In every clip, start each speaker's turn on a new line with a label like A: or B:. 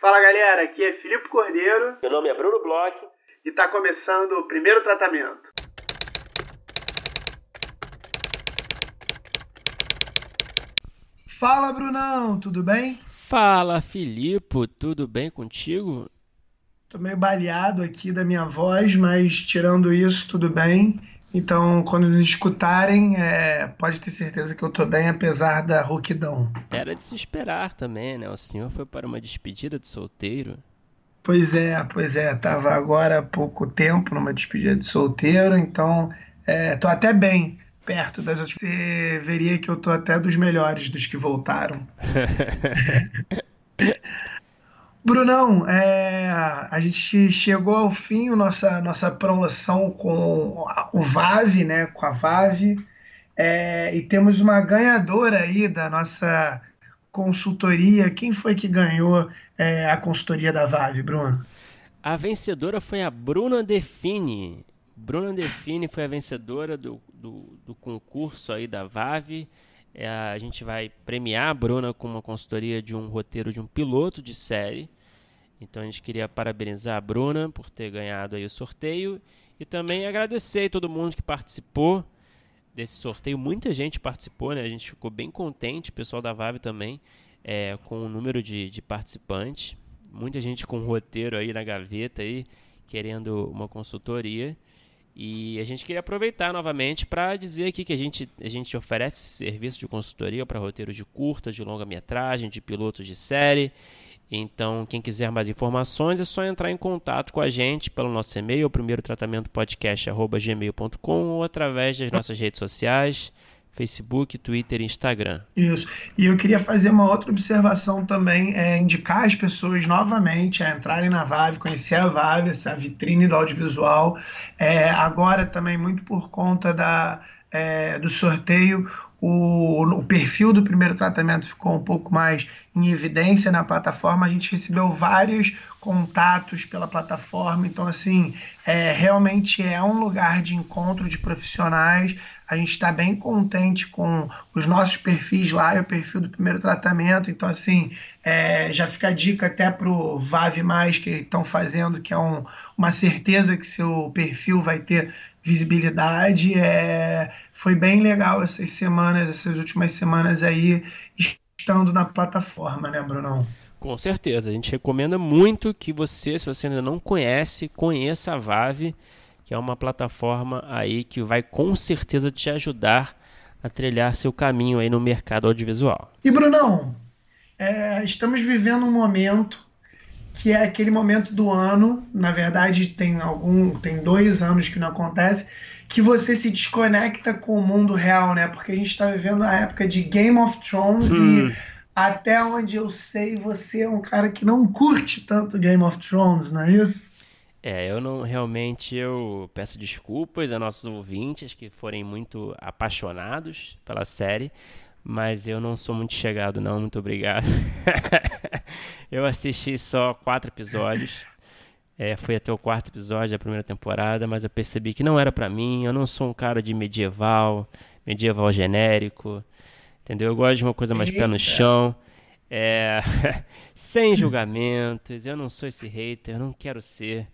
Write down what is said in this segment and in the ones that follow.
A: Fala galera, aqui é Filipe Cordeiro.
B: Meu nome é Bruno Bloch.
A: E está começando o primeiro tratamento. Fala Brunão, tudo bem?
C: Fala Filipe, tudo bem contigo?
A: Tô meio baleado aqui da minha voz, mas tirando isso, tudo bem. Então, quando nos escutarem, é, pode ter certeza que eu tô bem, apesar da rouquidão.
C: Era de se esperar também, né? O senhor foi para uma despedida de solteiro.
A: Pois é, pois é. Tava agora há pouco tempo numa despedida de solteiro, então é, tô até bem perto das outras. Você veria que eu tô até dos melhores dos que voltaram. Brunão, é, a gente chegou ao fim, nossa, nossa promoção com o VAV, né, com a VAV, é, e temos uma ganhadora aí da nossa consultoria. Quem foi que ganhou é, a consultoria da VAV, Bruno?
C: A vencedora foi a Bruna Define. Bruna Define foi a vencedora do, do, do concurso aí da VAV. É, a gente vai premiar a Bruna com uma consultoria de um roteiro de um piloto de série. Então a gente queria parabenizar a Bruna por ter ganhado aí o sorteio e também agradecer a todo mundo que participou desse sorteio. Muita gente participou, né? A gente ficou bem contente, o pessoal da VAV também, é, com o número de, de participantes. Muita gente com roteiro aí na gaveta aí, querendo uma consultoria. E a gente queria aproveitar novamente para dizer aqui que a gente, a gente oferece serviço de consultoria para roteiros de curtas, de longa-metragem, de pilotos de série. Então, quem quiser mais informações é só entrar em contato com a gente pelo nosso e-mail, primeiro tratamento podcast@gmail.com ou através das nossas redes sociais, Facebook, Twitter e Instagram.
A: Isso. E eu queria fazer uma outra observação também, é indicar as pessoas novamente a entrarem na Vave, conhecer a Vave, essa vitrine do audiovisual. É, agora também muito por conta da, é, do sorteio, o, o, perfil do primeiro tratamento ficou um pouco mais em evidência na plataforma. A gente recebeu vários contatos pela plataforma, então assim é, realmente é um lugar de encontro de profissionais. A gente está bem contente com os nossos perfis lá e o perfil do primeiro tratamento. Então, assim, é, já fica a dica até para o VAV, que estão fazendo, que é um, uma certeza que seu perfil vai ter visibilidade. É, foi bem legal essas semanas, essas últimas semanas aí, estando na plataforma, né, Brunão?
C: Com certeza. A gente recomenda muito que você, se você ainda não conhece, conheça a Vave que é uma plataforma aí que vai com certeza te ajudar a trilhar seu caminho aí no mercado audiovisual.
A: E Brunão, é, estamos vivendo um momento que é aquele momento do ano, na verdade tem algum, tem dois anos que não acontece, que você se desconecta com o mundo real, né? Porque a gente está vivendo a época de Game of Thrones hum. e até onde eu sei, você é um cara que não curte tanto Game of Thrones, não é isso?
C: É, eu não realmente eu peço desculpas a nossos ouvintes que forem muito apaixonados pela série, mas eu não sou muito chegado não, muito obrigado. eu assisti só quatro episódios. É, fui até o quarto episódio da primeira temporada, mas eu percebi que não era para mim. Eu não sou um cara de medieval, medieval genérico, entendeu? Eu gosto de uma coisa mais Eita. pé no chão. É, sem julgamentos, eu não sou esse hater, não quero ser.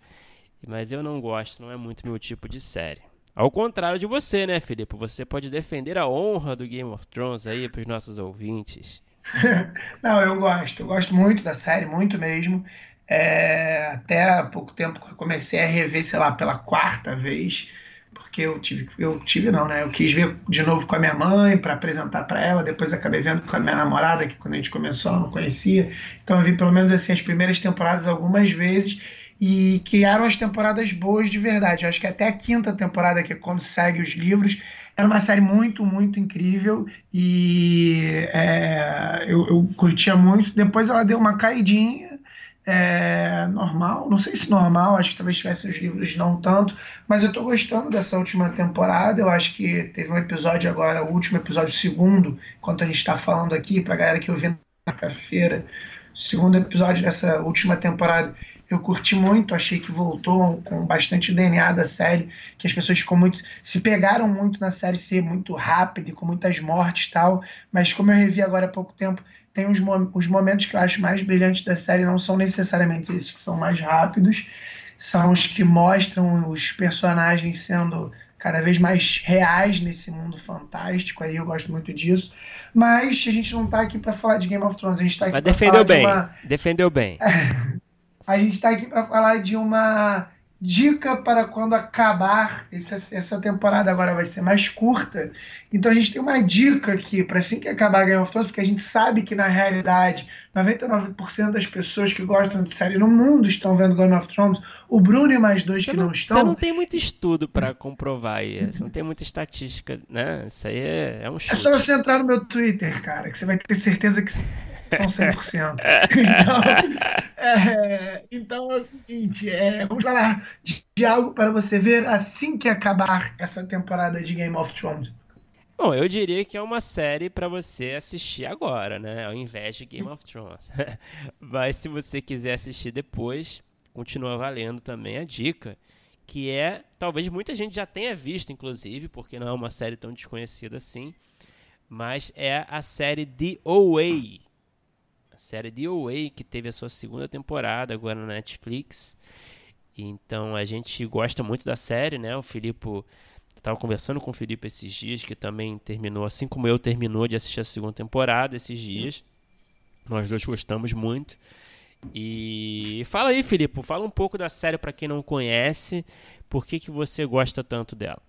C: Mas eu não gosto, não é muito meu tipo de série. Ao contrário de você, né, Felipe? Você pode defender a honra do Game of Thrones aí para os nossos ouvintes.
A: não, eu gosto. Eu gosto muito da série, muito mesmo. É, até há pouco tempo comecei a rever, sei lá, pela quarta vez, porque eu tive, eu tive não, né? Eu quis ver de novo com a minha mãe para apresentar para ela, depois acabei vendo com a minha namorada, que quando a gente começou eu não conhecia. Então eu vi pelo menos assim as primeiras temporadas algumas vezes e criaram as temporadas boas de verdade. Eu acho que até a quinta temporada, que é quando segue os livros, era uma série muito, muito incrível e é, eu, eu, curtia muito. Depois ela deu uma caidinha, é, normal, não sei se normal, acho que talvez tivesse os livros não tanto, mas eu tô gostando dessa última temporada. Eu acho que teve um episódio agora, o último episódio, segundo, enquanto a gente está falando aqui, pra galera que eu vi na feira segundo episódio dessa última temporada eu curti muito, achei que voltou com bastante DNA da série, que as pessoas ficam muito. se pegaram muito na série ser muito rápida e com muitas mortes e tal, mas como eu revi agora há pouco tempo, tem os, os momentos que eu acho mais brilhantes da série, não são necessariamente esses que são mais rápidos, são os que mostram os personagens sendo cada vez mais reais nesse mundo fantástico. Aí eu gosto muito disso. Mas a gente não está aqui para falar de Game of Thrones, a gente está aqui
C: para falar bem. de uma. Defendeu bem.
A: a gente está aqui para falar de uma dica para quando acabar essa, essa temporada agora vai ser mais curta. Então a gente tem uma dica aqui para assim que acabar Game of Thrones, porque a gente sabe que na realidade 99% das pessoas que gostam de série no mundo estão vendo Game of Thrones. O Bruno e mais dois
C: você
A: que
C: não,
A: não estão.
C: Você não tem muito estudo para comprovar isso. Você não tem muita estatística, né? Isso aí é, é um chute.
A: É só você entrar no meu Twitter, cara, que você vai ter certeza que são 100%. então, é, então é o seguinte, é, vamos falar de, de algo para você ver assim que acabar essa temporada de Game of Thrones.
C: Bom, eu diria que é uma série para você assistir agora, né? Ao invés de Game of Thrones. Mas se você quiser assistir depois, continua valendo também a dica, que é, talvez muita gente já tenha visto, inclusive, porque não é uma série tão desconhecida assim, mas é a série The Away, a série The Away, que teve a sua segunda temporada agora na Netflix. Então a gente gosta muito da série, né? O Filipe estava conversando com o Felipe esses dias, que também terminou, assim como eu, terminou de assistir a segunda temporada esses dias. Nós dois gostamos muito. E fala aí, Felipe, fala um pouco da série para quem não conhece. Por que, que você gosta tanto dela?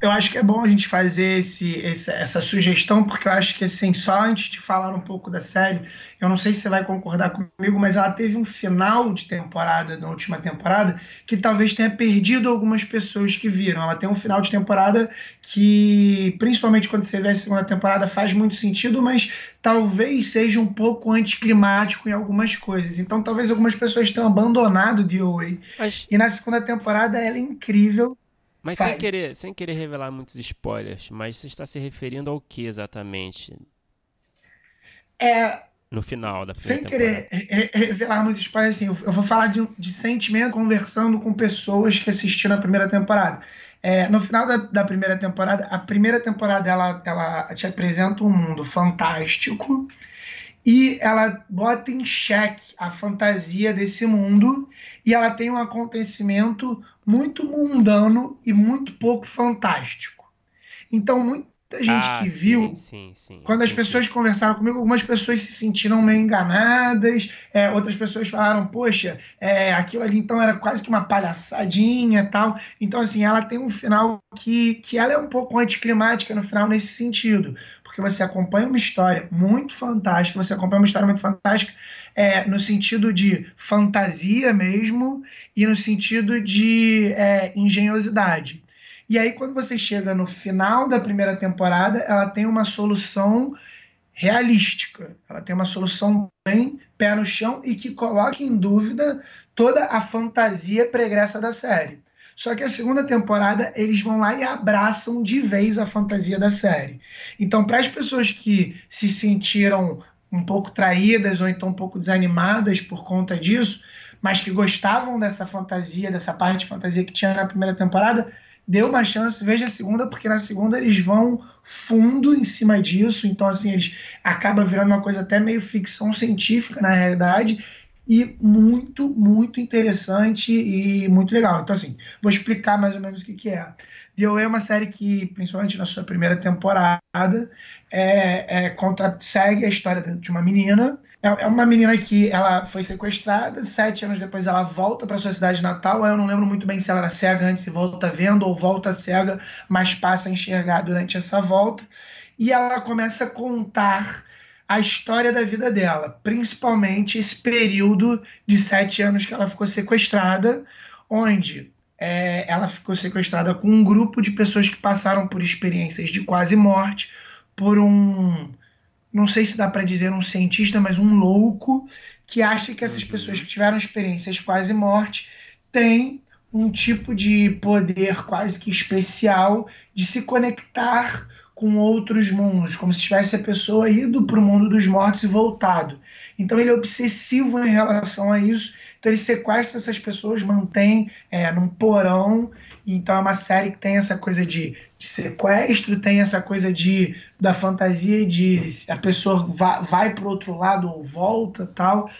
A: Eu acho que é bom a gente fazer esse, esse, essa sugestão, porque eu acho que, assim, só antes de falar um pouco da série, eu não sei se você vai concordar comigo, mas ela teve um final de temporada, na última temporada, que talvez tenha perdido algumas pessoas que viram. Ela tem um final de temporada que, principalmente quando você vê a segunda temporada, faz muito sentido, mas talvez seja um pouco anticlimático em algumas coisas. Então, talvez algumas pessoas tenham abandonado The Away. Mas... E na segunda temporada ela é incrível
C: mas sem querer, sem querer revelar muitos spoilers, mas você está se referindo ao que exatamente?
A: É.
C: No final da
A: primeira Sem querer revelar muitos spoilers, assim, eu vou falar de, de sentimento conversando com pessoas que assistiram a primeira temporada. É, no final da, da, primeira temporada, a primeira temporada ela, ela te apresenta um mundo fantástico e ela bota em xeque a fantasia desse mundo e ela tem um acontecimento muito mundano e muito pouco fantástico. Então, muita gente ah, que viu,
C: sim, sim,
A: quando as pessoas conversaram comigo, algumas pessoas se sentiram meio enganadas, é, outras pessoas falaram, poxa, é, aquilo ali então era quase que uma palhaçadinha tal. Então, assim, ela tem um final que, que ela é um pouco anticlimática no final nesse sentido, porque você acompanha uma história muito fantástica, você acompanha uma história muito fantástica é, no sentido de fantasia mesmo e no sentido de é, engenhosidade. E aí, quando você chega no final da primeira temporada, ela tem uma solução realística. Ela tem uma solução bem pé no chão e que coloca em dúvida toda a fantasia pregressa da série. Só que a segunda temporada eles vão lá e abraçam de vez a fantasia da série. Então, para as pessoas que se sentiram um pouco traídas ou então um pouco desanimadas por conta disso, mas que gostavam dessa fantasia, dessa parte de fantasia que tinha na primeira temporada, dê uma chance, veja a segunda, porque na segunda eles vão fundo em cima disso, então assim, eles acaba virando uma coisa até meio ficção científica na realidade, e muito, muito interessante e muito legal. Então, assim, vou explicar mais ou menos o que, que é. The Away é uma série que, principalmente na sua primeira temporada, é, é, conta, segue a história de uma menina. É, é, uma menina que ela foi sequestrada, sete anos depois ela volta para sua cidade natal. Eu não lembro muito bem se ela era cega antes e volta vendo, ou volta cega, mas passa a enxergar durante essa volta. E ela começa a contar a história da vida dela, principalmente esse período de sete anos que ela ficou sequestrada, onde é, ela ficou sequestrada com um grupo de pessoas que passaram por experiências de quase morte, por um, não sei se dá para dizer um cientista, mas um louco que acha que essas uhum. pessoas que tiveram experiências quase morte têm um tipo de poder quase que especial de se conectar com outros mundos, como se tivesse a pessoa ido para o mundo dos mortos e voltado. Então ele é obsessivo em relação a isso Então ele sequestra essas pessoas, mantém é, num porão. Então é uma série que tem essa coisa de, de sequestro, tem essa coisa de da fantasia de a pessoa vai, vai para o outro lado ou volta tal.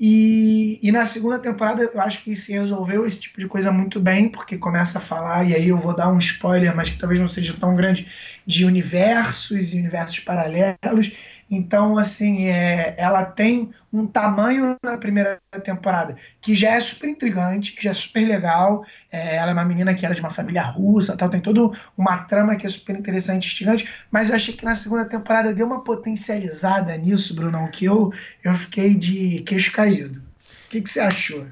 A: E, e, na segunda temporada eu acho que se resolveu esse tipo de coisa muito bem, porque começa a falar, e aí eu vou dar um spoiler, mas que talvez não seja tão grande, de universos e universos paralelos. Então, assim, é, ela tem um tamanho na primeira temporada que já é super intrigante, que já é super legal. É, ela é uma menina que era de uma família russa, tal, tem toda uma trama que é super interessante, instigante. Mas eu achei que na segunda temporada deu uma potencializada nisso, Brunão, que eu, eu fiquei de queixo caído. O que, que você achou?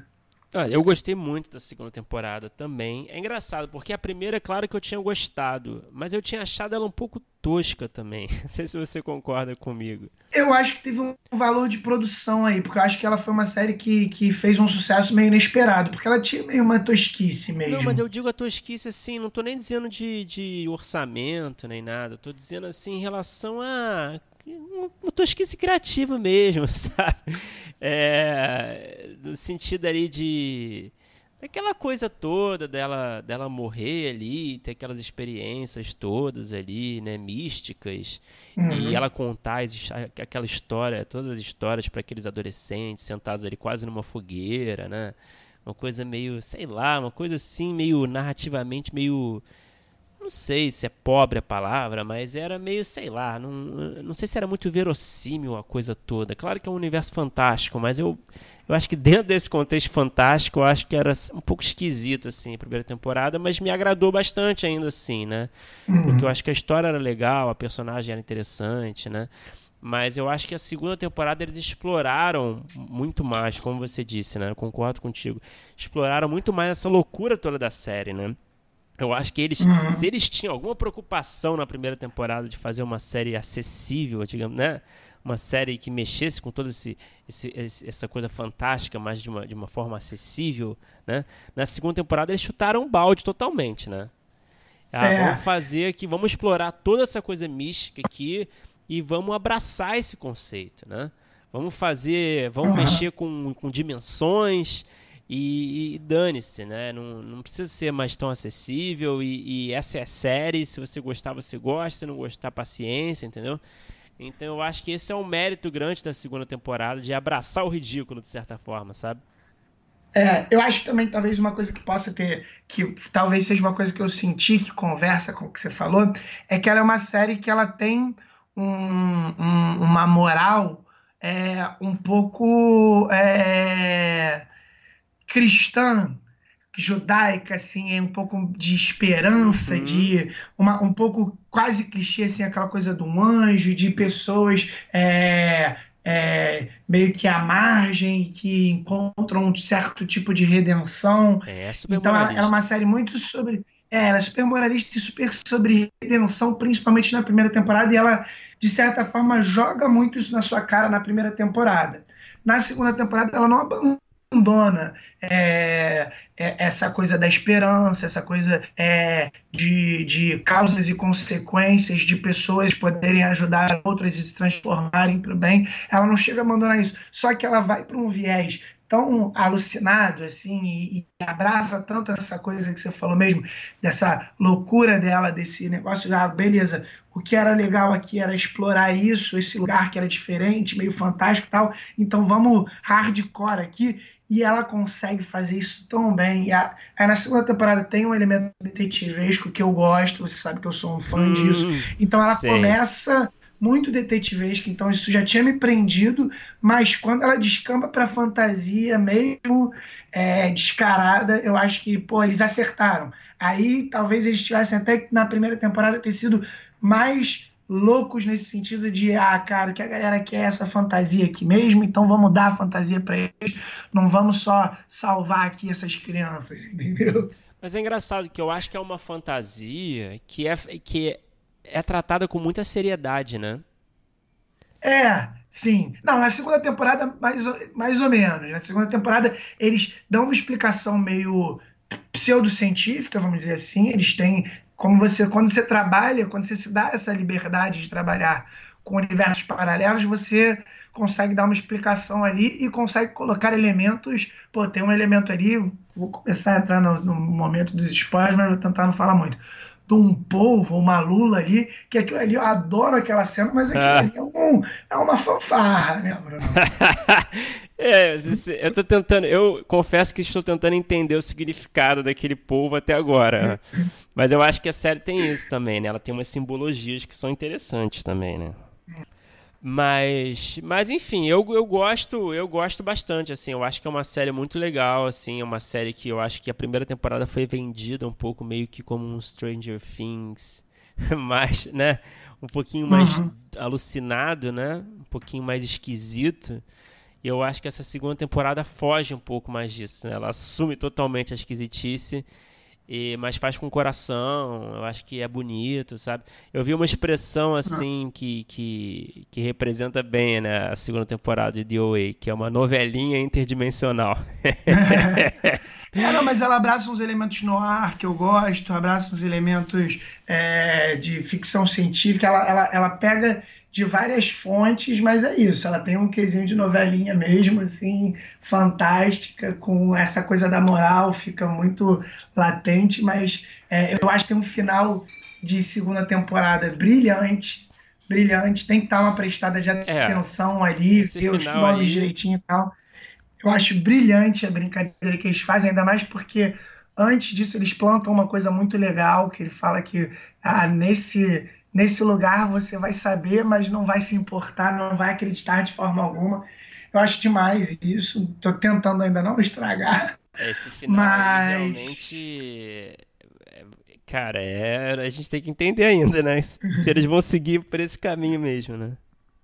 C: Olha, eu gostei muito da segunda temporada também. É engraçado, porque a primeira, claro que eu tinha gostado, mas eu tinha achado ela um pouco tosca também. Não sei se você concorda comigo.
A: Eu acho que teve um valor de produção aí, porque eu acho que ela foi uma série que, que fez um sucesso meio inesperado, porque ela tinha meio uma tosquice mesmo.
C: Não, mas eu digo a tosquice assim, não tô nem dizendo de, de orçamento nem nada, tô dizendo assim em relação a uma tosquice criativa mesmo, sabe? É, no sentido ali de aquela coisa toda dela dela morrer ali, ter aquelas experiências todas ali, né, místicas, uhum. e ela contar aquela história, todas as histórias para aqueles adolescentes sentados ali quase numa fogueira, né? Uma coisa meio, sei lá, uma coisa assim meio narrativamente meio não sei se é pobre a palavra, mas era meio, sei lá, não, não sei se era muito verossímil a coisa toda. Claro que é um universo fantástico, mas eu, eu acho que dentro desse contexto fantástico, eu acho que era um pouco esquisito, assim, a primeira temporada, mas me agradou bastante ainda assim, né? Uhum. Porque eu acho que a história era legal, a personagem era interessante, né? Mas eu acho que a segunda temporada eles exploraram muito mais, como você disse, né? Eu concordo contigo. Exploraram muito mais essa loucura toda da série, né? Eu acho que eles, uhum. se eles tinham alguma preocupação na primeira temporada de fazer uma série acessível, digamos, né? Uma série que mexesse com toda esse, esse, essa coisa fantástica, mas de uma, de uma forma acessível, né? Na segunda temporada eles chutaram um balde totalmente, né? Ah, é. Vamos fazer aqui, vamos explorar toda essa coisa mística aqui e vamos abraçar esse conceito, né? Vamos fazer, vamos uhum. mexer com, com dimensões, e, e dane-se, né? Não, não precisa ser mais tão acessível. E, e, essa é série. Se você gostar, você gosta. Se não gostar, paciência, entendeu? Então eu acho que esse é um mérito grande da segunda temporada de abraçar o ridículo, de certa forma, sabe?
A: É, eu acho também talvez uma coisa que possa ter, que talvez seja uma coisa que eu senti que conversa com o que você falou, é que ela é uma série que ela tem um, um, uma moral é, um pouco é, cristã, judaica, assim, é um pouco de esperança, uhum. de uma, um pouco quase clichê, assim, aquela coisa do anjo, de pessoas é, é, meio que à margem, que encontram um certo tipo de redenção.
C: É,
A: então, ela, ela é uma série muito sobre. É, ela é super moralista e super sobre redenção, principalmente na primeira temporada, e ela, de certa forma, joga muito isso na sua cara na primeira temporada. Na segunda temporada, ela não abandona abandona é, é, essa coisa da esperança, essa coisa é, de, de causas e consequências, de pessoas poderem ajudar outras e se transformarem para o bem. Ela não chega a abandonar isso, só que ela vai para um viés tão alucinado assim e, e, abraça tanto essa coisa que você falou mesmo dessa loucura dela desse negócio ah, beleza o que era legal aqui era explorar isso esse lugar que era diferente meio fantástico e tal então vamos hardcore aqui e ela consegue fazer isso tão bem. E a, aí na segunda temporada tem um elemento detetivesco que eu gosto, você sabe que eu sou um fã hum, disso. Então ela sei. começa muito detetivesca, então isso já tinha me prendido, mas quando ela descamba para fantasia mesmo é, descarada, eu acho que pô, eles acertaram. Aí talvez eles tivessem até na primeira temporada ter sido mais loucos nesse sentido de, ah, cara, que a galera quer essa fantasia aqui mesmo, então vamos dar a fantasia para eles, não vamos só salvar aqui essas crianças, entendeu?
C: Mas é engraçado que eu acho que é uma fantasia que é, que é tratada com muita seriedade, né?
A: É, sim. Não, na segunda temporada, mais, mais ou menos. Na segunda temporada, eles dão uma explicação meio pseudocientífica, vamos dizer assim. Eles têm como você, quando você trabalha, quando você se dá essa liberdade de trabalhar
D: com universos paralelos, você consegue dar uma explicação ali e consegue colocar elementos. Pô, tem um elemento ali, vou começar a entrar no, no momento dos spoilers, mas vou tentar não falar muito. De um polvo, uma lula ali, que aquilo ali, eu adoro aquela cena, mas aquilo ah. ali é, um, é uma fanfarra, né, Bruno?
C: é, eu tô tentando, eu confesso que estou tentando entender o significado daquele polvo até agora. mas eu acho que a série tem isso também, né? Ela tem umas simbologias que são interessantes também, né? Mas, mas enfim, eu, eu gosto, eu gosto bastante, assim, eu acho que é uma série muito legal, assim, é uma série que eu acho que a primeira temporada foi vendida um pouco meio que como um Stranger Things, mas, né, um pouquinho mais uhum. alucinado, né, um pouquinho mais esquisito. E eu acho que essa segunda temporada foge um pouco mais disso, né? Ela assume totalmente a esquisitice e, mas faz com coração, eu acho que é bonito, sabe? Eu vi uma expressão assim que, que, que representa bem né, a segunda temporada de DOA, que é uma novelinha interdimensional.
D: É, não, mas ela abraça uns elementos no ar que eu gosto, abraça uns elementos é, de ficção científica, ela, ela, ela pega de várias fontes, mas é isso. Ela tem um quesinho de novelinha mesmo, assim, fantástica, com essa coisa da moral, fica muito latente, mas é, eu acho que tem um final de segunda temporada brilhante, brilhante, tem que estar uma prestada de é, atenção é, ali, ver os nomes aí... direitinho e tal. Eu acho brilhante a brincadeira que eles fazem, ainda mais porque antes disso eles plantam uma coisa muito legal, que ele fala que ah, nesse nesse lugar você vai saber, mas não vai se importar, não vai acreditar de forma alguma. Eu acho demais isso. Estou tentando ainda não estragar.
C: Esse final mas... realmente. Cara, é... a gente tem que entender ainda, né? Se eles vão seguir por esse caminho mesmo, né?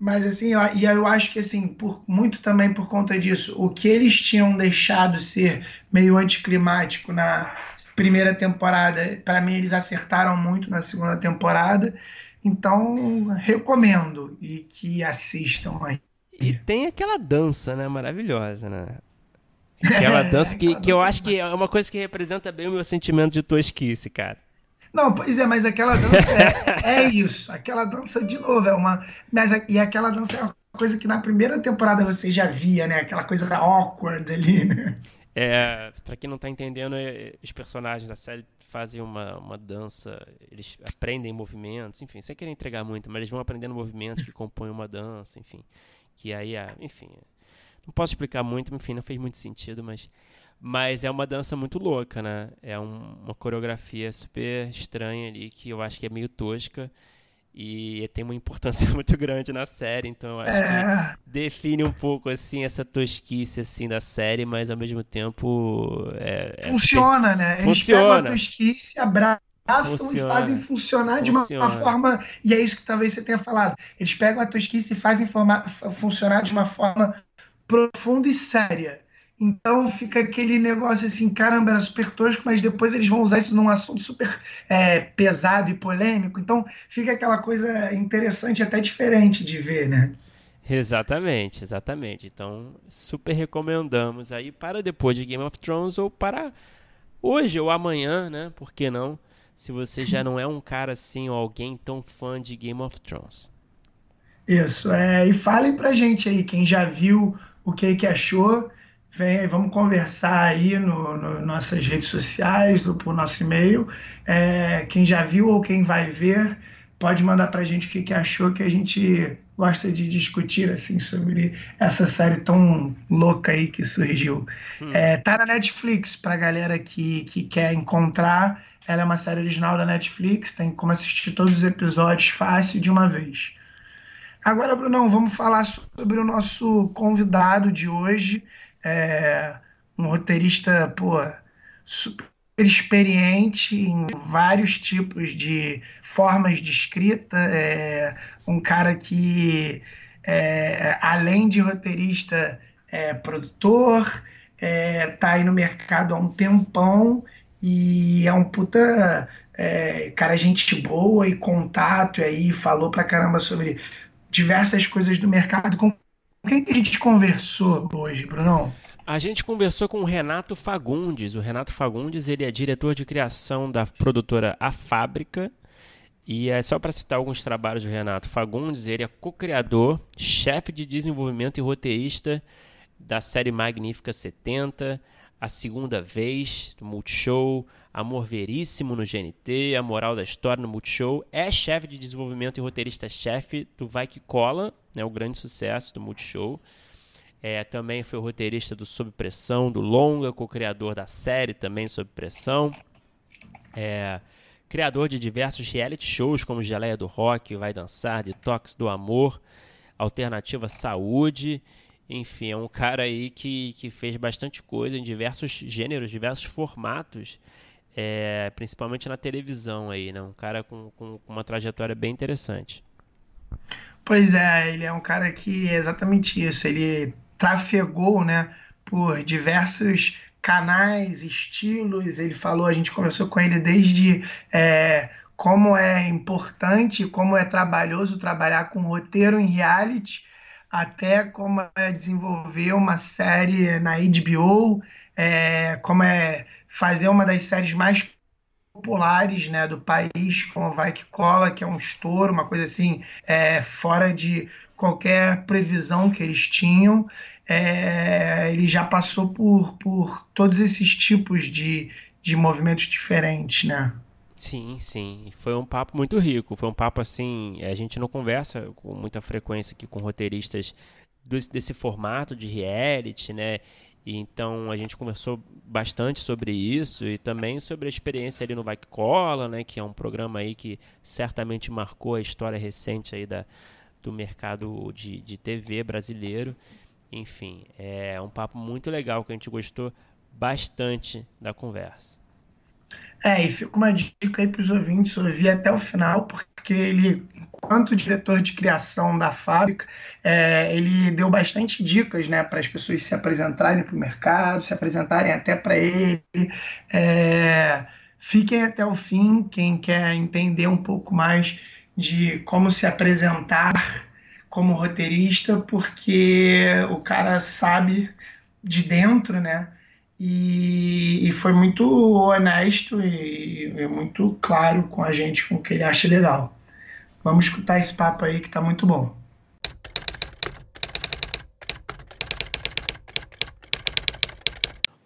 D: Mas assim, ó, e eu acho que assim, por, muito também por conta disso, o que eles tinham deixado ser meio anticlimático na primeira temporada, para mim eles acertaram muito na segunda temporada. Então, recomendo e que assistam aí.
C: E tem aquela dança, né? Maravilhosa, né? Aquela dança que, que eu acho que é uma coisa que representa bem o meu sentimento de tosquice, cara.
D: Não, pois é, mas aquela dança é, é isso. Aquela dança, de novo, é uma. Mas, e aquela dança é uma coisa que na primeira temporada você já via, né? Aquela coisa awkward ali, né?
C: É, pra quem não tá entendendo, é, os personagens da série fazem uma, uma dança, eles aprendem movimentos, enfim, sem querer entregar muito, mas eles vão aprendendo movimentos que compõem uma dança, enfim. Que aí, enfim, não posso explicar muito, enfim, não fez muito sentido, mas, mas é uma dança muito louca, né? É um, uma coreografia super estranha ali, que eu acho que é meio tosca, e tem uma importância muito grande na série, então eu acho é. que define um pouco assim essa tosquice assim da série, mas ao mesmo tempo é,
D: é funciona, tem... né? Eles funciona. pegam a tosquice, abraçam funciona. e fazem funcionar funciona. de uma, forma e é isso que talvez você tenha falado. Eles pegam a tosquice e fazem formar, funcionar de uma forma profunda e séria. Então fica aquele negócio assim, caramba, era super tosco, mas depois eles vão usar isso num assunto super é, pesado e polêmico. Então fica aquela coisa interessante, até diferente de ver, né?
C: Exatamente, exatamente. Então super recomendamos aí para depois de Game of Thrones ou para hoje ou amanhã, né? Por que não? Se você já não é um cara assim ou alguém tão fã de Game of Thrones.
D: Isso, é, e falem pra gente aí, quem já viu, o que, que achou. Vem, vamos conversar aí no, no nossas redes sociais, no, por nosso e-mail. É, quem já viu ou quem vai ver, pode mandar para a gente o que, que achou, que a gente gosta de discutir assim sobre essa série tão louca aí que surgiu. Hum. É, tá na Netflix para galera que, que quer encontrar. Ela é uma série original da Netflix, tem como assistir todos os episódios fácil de uma vez. Agora, Brunão, vamos falar sobre o nosso convidado de hoje é um roteirista, pô, super experiente em vários tipos de formas de escrita, é um cara que, é, além de roteirista, é produtor, é, tá aí no mercado há um tempão e é um puta é, cara, gente boa e contato, e aí falou pra caramba sobre diversas coisas do mercado. Com quem que a gente conversou hoje, Brunão?
C: A gente conversou com o Renato Fagundes. O Renato Fagundes ele é diretor de criação da produtora A Fábrica. E é só para citar alguns trabalhos do Renato Fagundes, ele é co-criador, chefe de desenvolvimento e roteirista da série Magnífica 70, A Segunda Vez, do Multishow, Amor Veríssimo no GNT, A Moral da História no Multishow. É chefe de desenvolvimento e roteirista-chefe do Vai Que Cola, né, o grande sucesso do Multishow. É, também foi roteirista do Sob Pressão, do Longa, co-criador da série também Sob Pressão. É, criador de diversos reality shows como Geleia do Rock, Vai Dançar, Detox do Amor, Alternativa Saúde. Enfim, é um cara aí que, que fez bastante coisa em diversos gêneros, diversos formatos, é, principalmente na televisão aí, né? Um cara com, com, com uma trajetória bem interessante.
D: Pois é, ele é um cara que é exatamente isso. Ele trafegou, né, por diversos canais, estilos. Ele falou, a gente conversou com ele desde é, como é importante, como é trabalhoso trabalhar com roteiro em reality, até como é desenvolver uma série na HBO, é, como é fazer uma das séries mais populares né, do país, como Vai Que Cola, que é um estouro, uma coisa assim, é, fora de qualquer previsão que eles tinham é, ele já passou por, por todos esses tipos de, de movimentos diferentes, né?
C: Sim, sim. Foi um papo muito rico. Foi um papo assim. A gente não conversa com muita frequência aqui com roteiristas desse formato de reality, né? Então a gente conversou bastante sobre isso e também sobre a experiência ali no Vai Que Cola, né? Que é um programa aí que certamente marcou a história recente aí da, do mercado de, de TV brasileiro. Enfim, é um papo muito legal que a gente gostou bastante da conversa.
D: É, e fica uma dica aí para os ouvintes ouvir até o final, porque ele, enquanto diretor de criação da fábrica, é, ele deu bastante dicas né, para as pessoas se apresentarem para o mercado, se apresentarem até para ele. É, fiquem até o fim, quem quer entender um pouco mais de como se apresentar como roteirista, porque o cara sabe de dentro, né? E, e foi muito honesto e, e, muito claro com a gente, com o que ele acha legal. Vamos escutar esse papo aí que tá muito bom.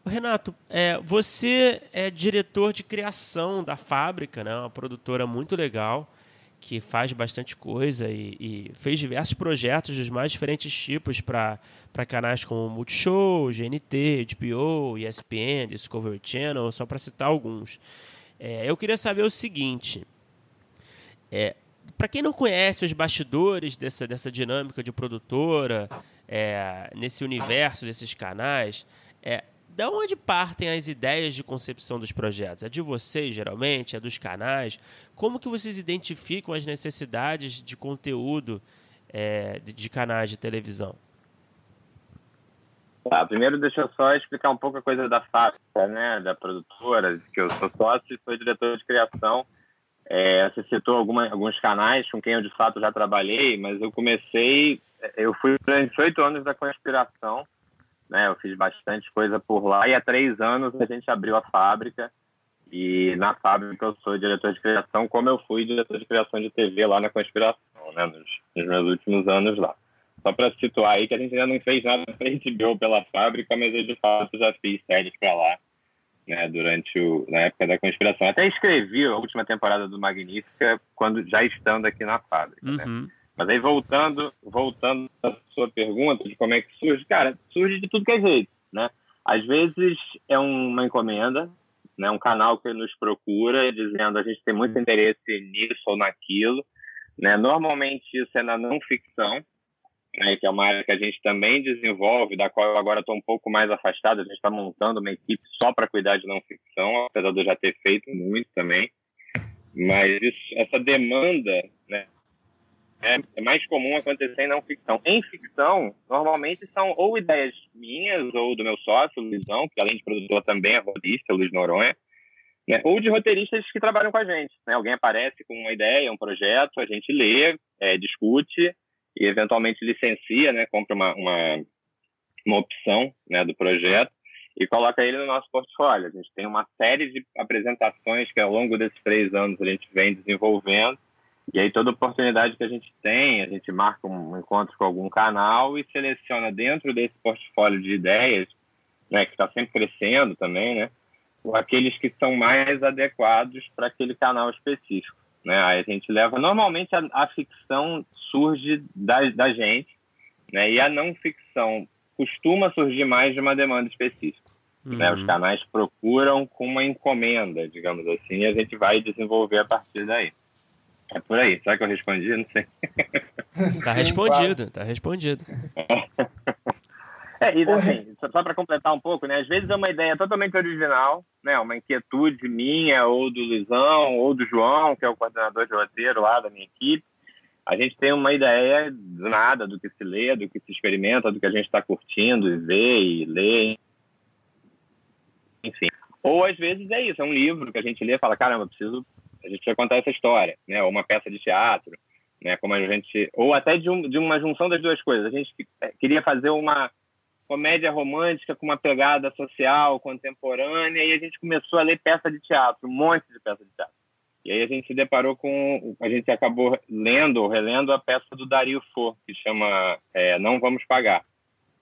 C: Renato, é, você é diretor de criação da fábrica, né? Uma produtora muito legal que faz bastante coisa e, e, fez diversos projetos dos mais diferentes tipos para canais como Multishow, GNT, HBO, ESPN, Discovery Channel, só para citar alguns. É, eu queria saber o seguinte: é, para quem não conhece os bastidores dessa, dessa dinâmica de produtora, é, nesse universo desses canais, é, da onde partem as ideias de concepção dos projetos? É de vocês, geralmente? É dos canais? Como que vocês identificam as necessidades de conteúdo é, de, de, canais de televisão?
B: Tá, primeiro deixa eu só explicar um pouco a coisa da fábrica, né, da produtora, que eu sou sócio e sou diretor de criação. É, você citou alguma, alguns canais com quem eu de fato já trabalhei, mas eu comecei, eu fui durante oito anos da conspiração, né? Eu fiz bastante coisa por lá e há três anos a gente abriu a fábrica e na fábrica eu sou diretor de criação, como eu fui diretor de criação de TV lá na Conspiração, né? Nos, nos meus últimos anos lá. Só para situar aí que a gente ainda não fez nada para HBO pela fábrica, mas eu de fato já fiz séries para lá, né? Durante o na época da Conspiração. Até escrevi a última temporada do Magnífica quando já estando aqui na fábrica, né? uhum. né? Mas aí voltando, voltando à sua pergunta de como é que surge, cara, surge de tudo que é jeito, né? Às vezes é uma encomenda, né? Um canal que nos procura dizendo a gente tem muito interesse nisso ou naquilo, né? Normalmente isso é na não ficção, né? Que é uma área que a gente também desenvolve, da qual eu agora estou um pouco mais afastado. A gente está montando uma equipe só para cuidar de não ficção, apesar de eu já ter feito muito também. Mas isso, essa demanda? É, é mais comum acontecer em não ficção. Em ficção, normalmente são ou ideias minhas ou do meu sócio, Luizão, que além de produtor também é roteirista, Luiz Noronha, né? ou de roteiristas que trabalham com a gente. Né? Alguém aparece com uma ideia, um projeto, a gente lê, é, discute e eventualmente licencia, né? compra uma, uma, uma opção né, do projeto e coloca ele no nosso portfólio. A gente tem uma série de apresentações que ao longo desses três anos a gente vem desenvolvendo E aí toda oportunidade que a gente tem, a gente marca um encontro com algum canal e seleciona dentro desse portfólio de ideias, né, que está sempre crescendo também, né, aqueles que são mais adequados para aquele canal específico. Né? Aí a gente leva. Normalmente a, a ficção surge da, da gente, né? E a não ficção costuma surgir mais de uma demanda específica. Uhum. Né? Os uhum. canais procuram com uma encomenda, digamos assim, e a gente vai desenvolver a partir daí. É por aí. Será que eu respondi? Não sei.
C: Tá respondido, tá respondido.
B: É, e assim, só para completar um pouco, né? Às vezes é uma ideia totalmente original, né? Uma inquietude minha, ou do Luizão, ou do João, que é o coordenador de roteiro lá da minha equipe. A gente tem uma ideia do nada, do que se lê, do que se experimenta, do que a gente está curtindo e vê e lê. Enfim. Ou às vezes é isso, é um livro que a gente lê e fala, caramba, preciso, a gente precisa contar essa história, né? Ou uma peça de teatro, né? Como a gente, ou até de, um, de uma junção das duas coisas. A gente queria fazer uma comédia romântica com uma pegada social, contemporânea, e a gente começou a ler peça de teatro, um monte de peça de teatro. E aí a gente se deparou com, a gente acabou lendo ou relendo a peça do Dario Fo, que chama é, Não Vamos Pagar.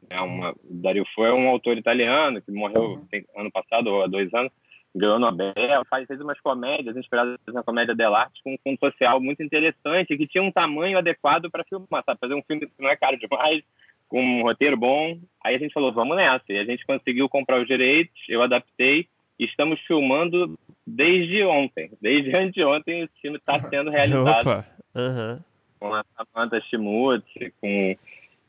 B: É uma, Dario Fo é um autor italiano que morreu uhum. ano passado, ou há dois anos, ganhou Nobel, faz, fez umas comédias inspiradas na comédia dell'arte com um fundo social muito interessante, que tinha um tamanho adequado para filmar, sabe? Fazer um filme que não é caro demais, com um roteiro bom. Aí a gente falou, vamos nessa. E a gente conseguiu comprar os direitos, eu adaptei e estamos filmando desde ontem. Desde anteontem o filme está sendo realizado.
C: Opa! Uhum.
B: Com a Samantha Schmutz, com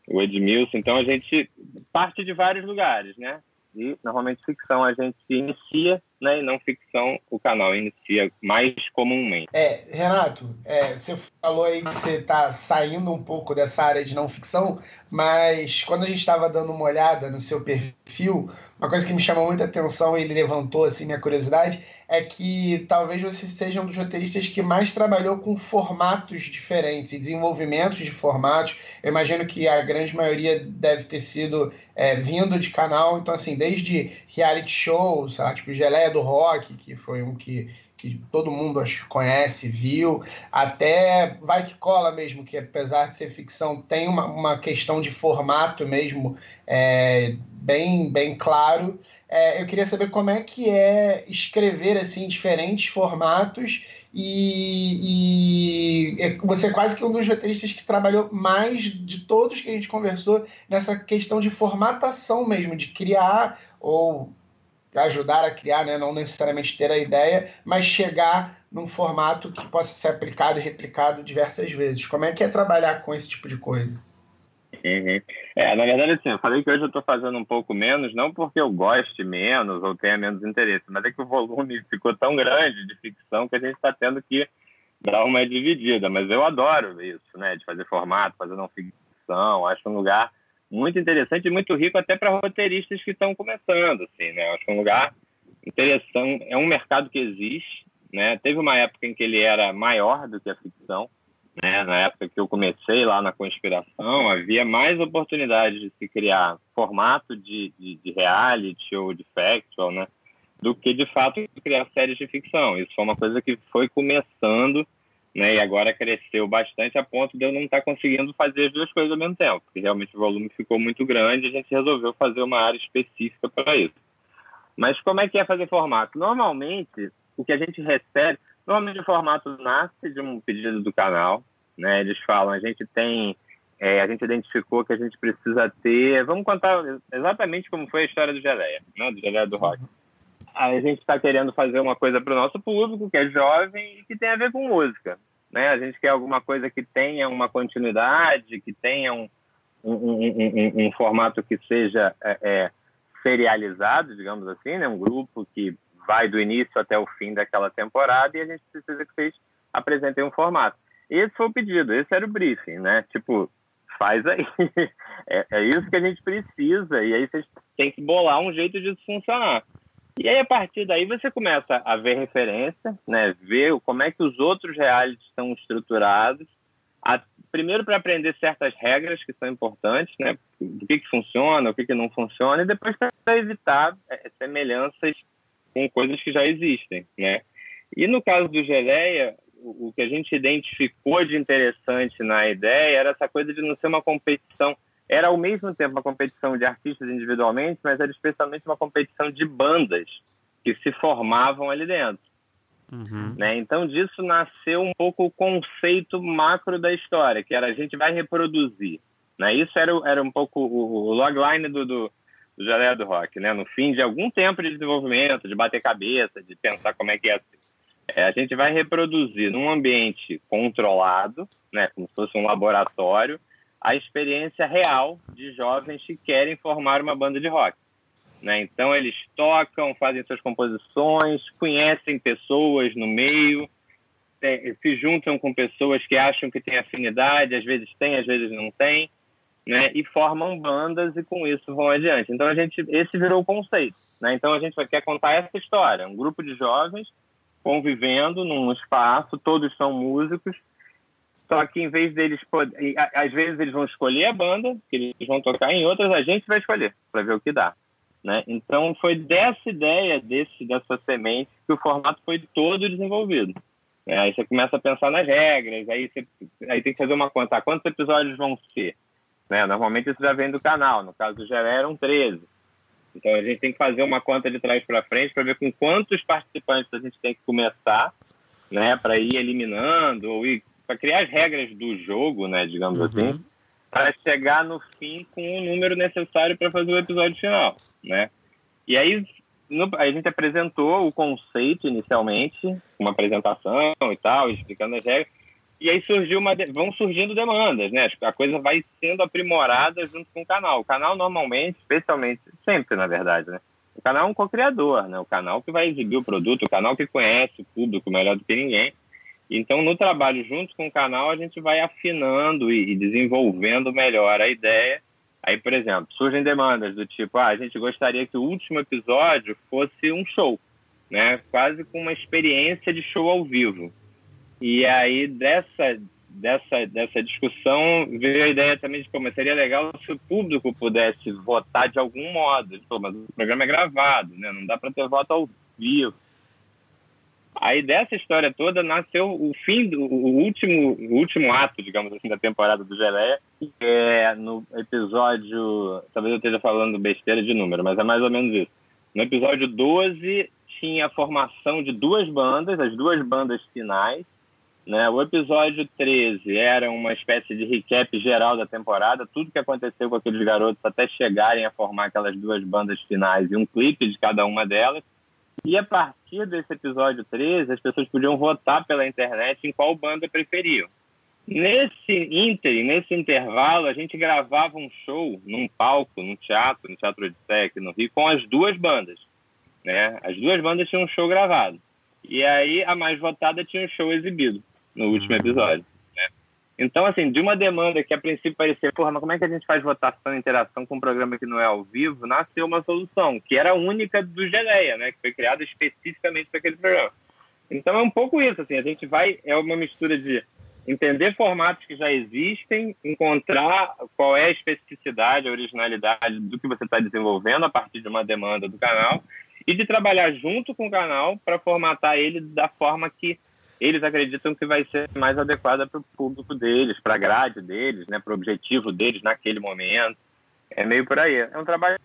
B: o Edmilson. Então a gente parte de vários lugares, né? E normalmente ficção a gente inicia, né? E não ficção o canal inicia mais comumente.
A: É, Renato, é, você falou aí que você está saindo um pouco dessa área de não ficção, mas quando a gente estava dando uma olhada no seu perfil, uma coisa que me chamou muita atenção e ele levantou assim minha curiosidade é que talvez você seja um dos roteiristas que mais trabalhou com formatos diferentes e desenvolvimentos de formatos. Eu imagino que a grande maioria deve ter sido é, vindo de canal, então assim, desde reality shows, tipo Geleia do Rock, que foi um que que todo mundo conhece, viu, até vai que cola mesmo, que apesar de ser ficção, tem uma, uma questão de formato mesmo é, bem, bem claro. É, eu queria saber como é que é escrever assim diferentes formatos e, e, é, você é quase que um dos roteiristas que trabalhou mais de todos que a gente conversou nessa questão de formatação mesmo, de criar ou ajudar a criar, né? não necessariamente ter a ideia, mas chegar num formato que possa ser aplicado e replicado diversas vezes. Como é que é trabalhar com esse tipo de coisa?
B: Uhum. É, na verdade, assim, eu falei que hoje eu estou fazendo um pouco menos, não porque eu goste menos ou tenha menos interesse, mas é que o volume ficou tão grande de ficção que a gente está tendo que dar uma dividida. Mas eu adoro isso, né? De fazer formato, fazer não ficção. Acho um lugar muito interessante e muito rico até para roteiristas que estão começando, assim, né? Acho um lugar interessante, é um mercado que existe, né? Teve uma época em que ele era maior do que a ficção, né? Na época que eu comecei lá na conspiração, havia mais oportunidade de se criar formato de, de, de reality ou de factual, né? Do que de fato criar séries de ficção. Isso foi uma coisa que foi começando né? E agora cresceu bastante a ponto de eu não estar tá conseguindo fazer as duas coisas ao mesmo tempo, porque realmente o volume ficou muito grande e a gente resolveu fazer uma área específica para isso. Mas como é que é fazer formato? Normalmente, o que a gente recebe, normalmente o formato nasce de um pedido do canal, né? Eles falam, a gente tem, é, a gente identificou que a gente precisa ter, vamos contar exatamente como foi a história do Geleia, né? Do Geleia do Rock a gente está querendo fazer uma coisa para o nosso público, que é jovem e que tem a ver com música. Né? A gente quer alguma coisa que tenha uma continuidade, que tenha um, um, um, um formato que seja é, é, serializado, digamos assim, né? um grupo que vai do início até o fim daquela temporada e a gente precisa que vocês apresentem um formato. Esse foi o pedido, esse era o briefing, né? Tipo, faz aí. É, é isso que a gente precisa e aí vocês têm que bolar um jeito disso funcionar. E aí, a partir daí, você começa a ver referência, né? ver como é que os outros realities estão estruturados. A, primeiro, para aprender certas regras que são importantes, né? o que, que funciona, o que, que não funciona, e depois para evitar é, semelhanças com coisas que já existem. Né? E no caso do Geleia, o que a gente identificou de interessante na ideia era essa coisa de não ser uma competição. Era ao mesmo tempo uma competição de artistas individualmente, mas era especialmente uma competição de bandas que se formavam ali dentro. Uhum. Né? Então, disso nasceu um pouco o conceito macro da história, que era a gente vai reproduzir. Né? Isso era, era um pouco o, o logline do, do, do do Rock. Né? No fim de algum tempo de desenvolvimento, de bater cabeça, de pensar como é que é é, a gente vai reproduzir num ambiente controlado, né, como se fosse um laboratório, a experiência real de jovens que querem formar uma banda de rock. Né? Então, eles tocam, fazem suas composições, conhecem pessoas no meio, se juntam com pessoas que acham que têm afinidade, às vezes tem, às vezes não tem, né? e formam bandas e com isso vão adiante. Então, a gente, esse virou o conceito. Né? Então, a gente quer contar essa história, um grupo de jovens convivendo num espaço, todos são músicos, só que em vez deles às vezes eles vão escolher a banda que eles vão tocar, em outras a gente vai escolher para ver o que dá, né? Então foi dessa ideia desse dessa semente que o formato foi todo desenvolvido. É, aí você começa a pensar nas regras, aí você aí tem que fazer uma conta, quantos episódios vão ser? Né? Normalmente isso já vem do canal, no caso Geré eram 13. Então a gente tem que fazer uma conta de trás para frente para ver com quantos participantes a gente tem que começar, né, para ir eliminando ou para criar as regras do jogo, né, digamos uhum. assim, para chegar no fim com o número necessário para fazer o episódio final, né? E aí no, a gente apresentou o conceito inicialmente, uma apresentação e tal, explicando as regras. E aí surgiu uma, vão surgindo demandas, né? A coisa vai sendo aprimorada junto com o canal. O canal normalmente, especialmente, sempre na verdade, né? O canal é um co-criador, né? O canal que vai exibir o produto, o canal que conhece o público melhor do que ninguém. Então, no trabalho junto com o canal, a gente vai afinando e, desenvolvendo melhor a ideia. Aí, por exemplo, surgem demandas do tipo, ah, a gente gostaria que o último episódio fosse um show, né? Quase com uma experiência de show ao vivo. E aí, dessa, dessa, dessa discussão, veio a ideia também de como seria legal se o público pudesse votar de algum modo. Pô, mas o programa é gravado, né? não dá para ter voto ao vivo. Aí dessa história toda nasceu o fim, do, o último, o último ato, digamos assim, da temporada do Geleia, é no episódio, talvez eu esteja falando besteira de número, mas é mais ou menos isso. No episódio 12 tinha a formação de duas bandas, as duas bandas finais, né? O episódio 13 era uma espécie de recap geral da temporada, tudo que aconteceu com aqueles garotos até chegarem a formar aquelas duas bandas finais e um clipe de cada uma delas. E a partir desse episódio 13, as pessoas podiam votar pela internet em qual banda preferiam. Nesse inter, nesse intervalo, a gente gravava um show num palco, num teatro, no Teatro de Sec, no Rio, com as duas bandas. Né? As duas bandas tinham um show gravado. E aí a mais votada tinha um show exibido no último uhum. episódio. Então, assim, de uma demanda que a princípio parecia, porra, mas como é que a gente faz votação e interação com um programa que não é ao vivo, nasceu uma solução, que era a única do Geleia, né? Que foi criada especificamente para aquele programa. Então é um pouco isso, assim, a gente vai, é uma mistura de entender formatos que já existem, encontrar qual é a especificidade, a originalidade do que você está desenvolvendo a partir de uma demanda do canal e de trabalhar junto com o canal para formatar ele da forma que eles acreditam que vai ser mais adequada para o público deles, para a grade deles, né, para o objetivo deles naquele momento. É meio por aí. É um trabalho,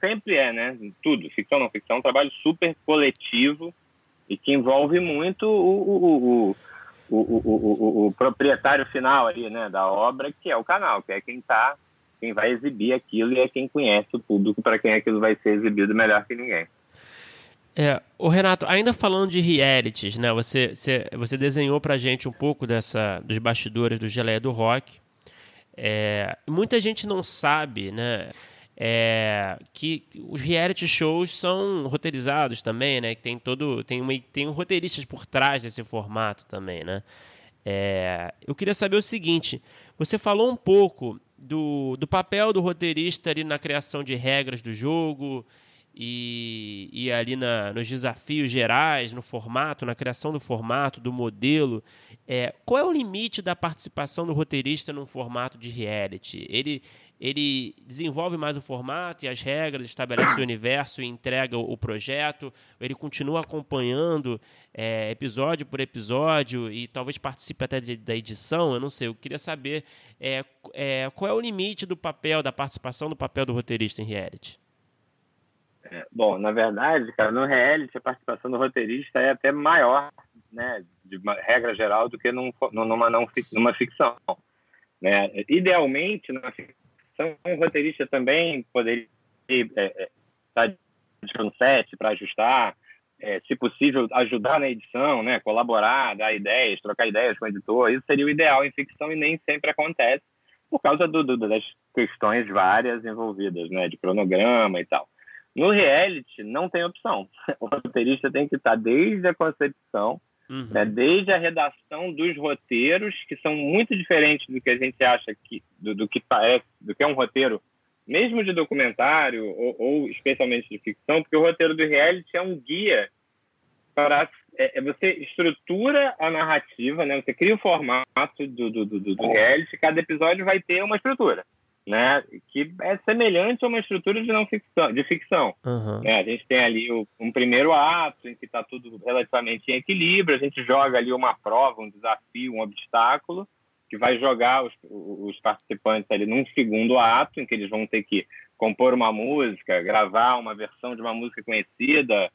B: sempre é, né? Tudo, ficção não ficção, é um trabalho super coletivo e que envolve muito o, o, o, o, proprietário final ali, né, da obra, que é o canal, que é quem tá, quem vai exibir aquilo e é quem conhece o público para quem aquilo vai ser exibido melhor que ninguém.
C: É, o Renato, ainda falando de realities, né? Você, você, você desenhou pra gente um pouco dessa, dos bastidores do Geleia do Rock. É, muita gente não sabe, né? É, que os reality shows são roteirizados também, né? Que tem todo, tem, uma, tem um roteiristas por trás desse formato também, né? É, eu queria saber o seguinte: você falou um pouco do, do papel do roteirista ali na criação de regras do jogo e, e ali na, nos desafios gerais, no formato, na criação do formato, do modelo, é, qual é o limite da participação do roteirista num formato de reality? Ele, ele desenvolve mais o formato e as regras, estabelece o universo e entrega o projeto, ele continua acompanhando é, episódio por episódio e talvez participe até de, da edição, eu não sei, eu queria saber é, é, qual é o limite do papel, da participação do papel do roteirista em reality?
B: É, bom, na verdade, cara, no reality a participação do roteirista é até maior, né, de regra geral, do que num, numa, não, numa ficção. Né? Idealmente, na ficção, o roteirista também poderia é, estar é, no set para ajustar, é, se possível, ajudar na edição, né, colaborar, dar ideias, trocar ideias com o editor. Isso seria o ideal em ficção e nem sempre acontece por causa do, do, das questões várias envolvidas, né, de cronograma e tal. No reality, não tem opção. O roteirista tem que estar desde a concepção, uhum. né, desde a redação dos roteiros, que são muito diferentes do que a gente acha que, do, do que parece, do que é um roteiro, mesmo de documentário ou, ou, especialmente de ficção, porque o roteiro do reality é um guia para é, é você estrutura a narrativa, né? Você cria o formato do, do, do, do reality, cada episódio vai ter uma estrutura né, que é semelhante a uma estrutura de não ficção, de ficção. Uhum. Né? A gente tem ali o, um primeiro ato em que está tudo relativamente em equilíbrio, a gente joga ali uma prova, um desafio, um obstáculo, que vai jogar os, os participantes ali num segundo ato, em que eles vão ter que compor uma música, gravar uma versão de uma música conhecida,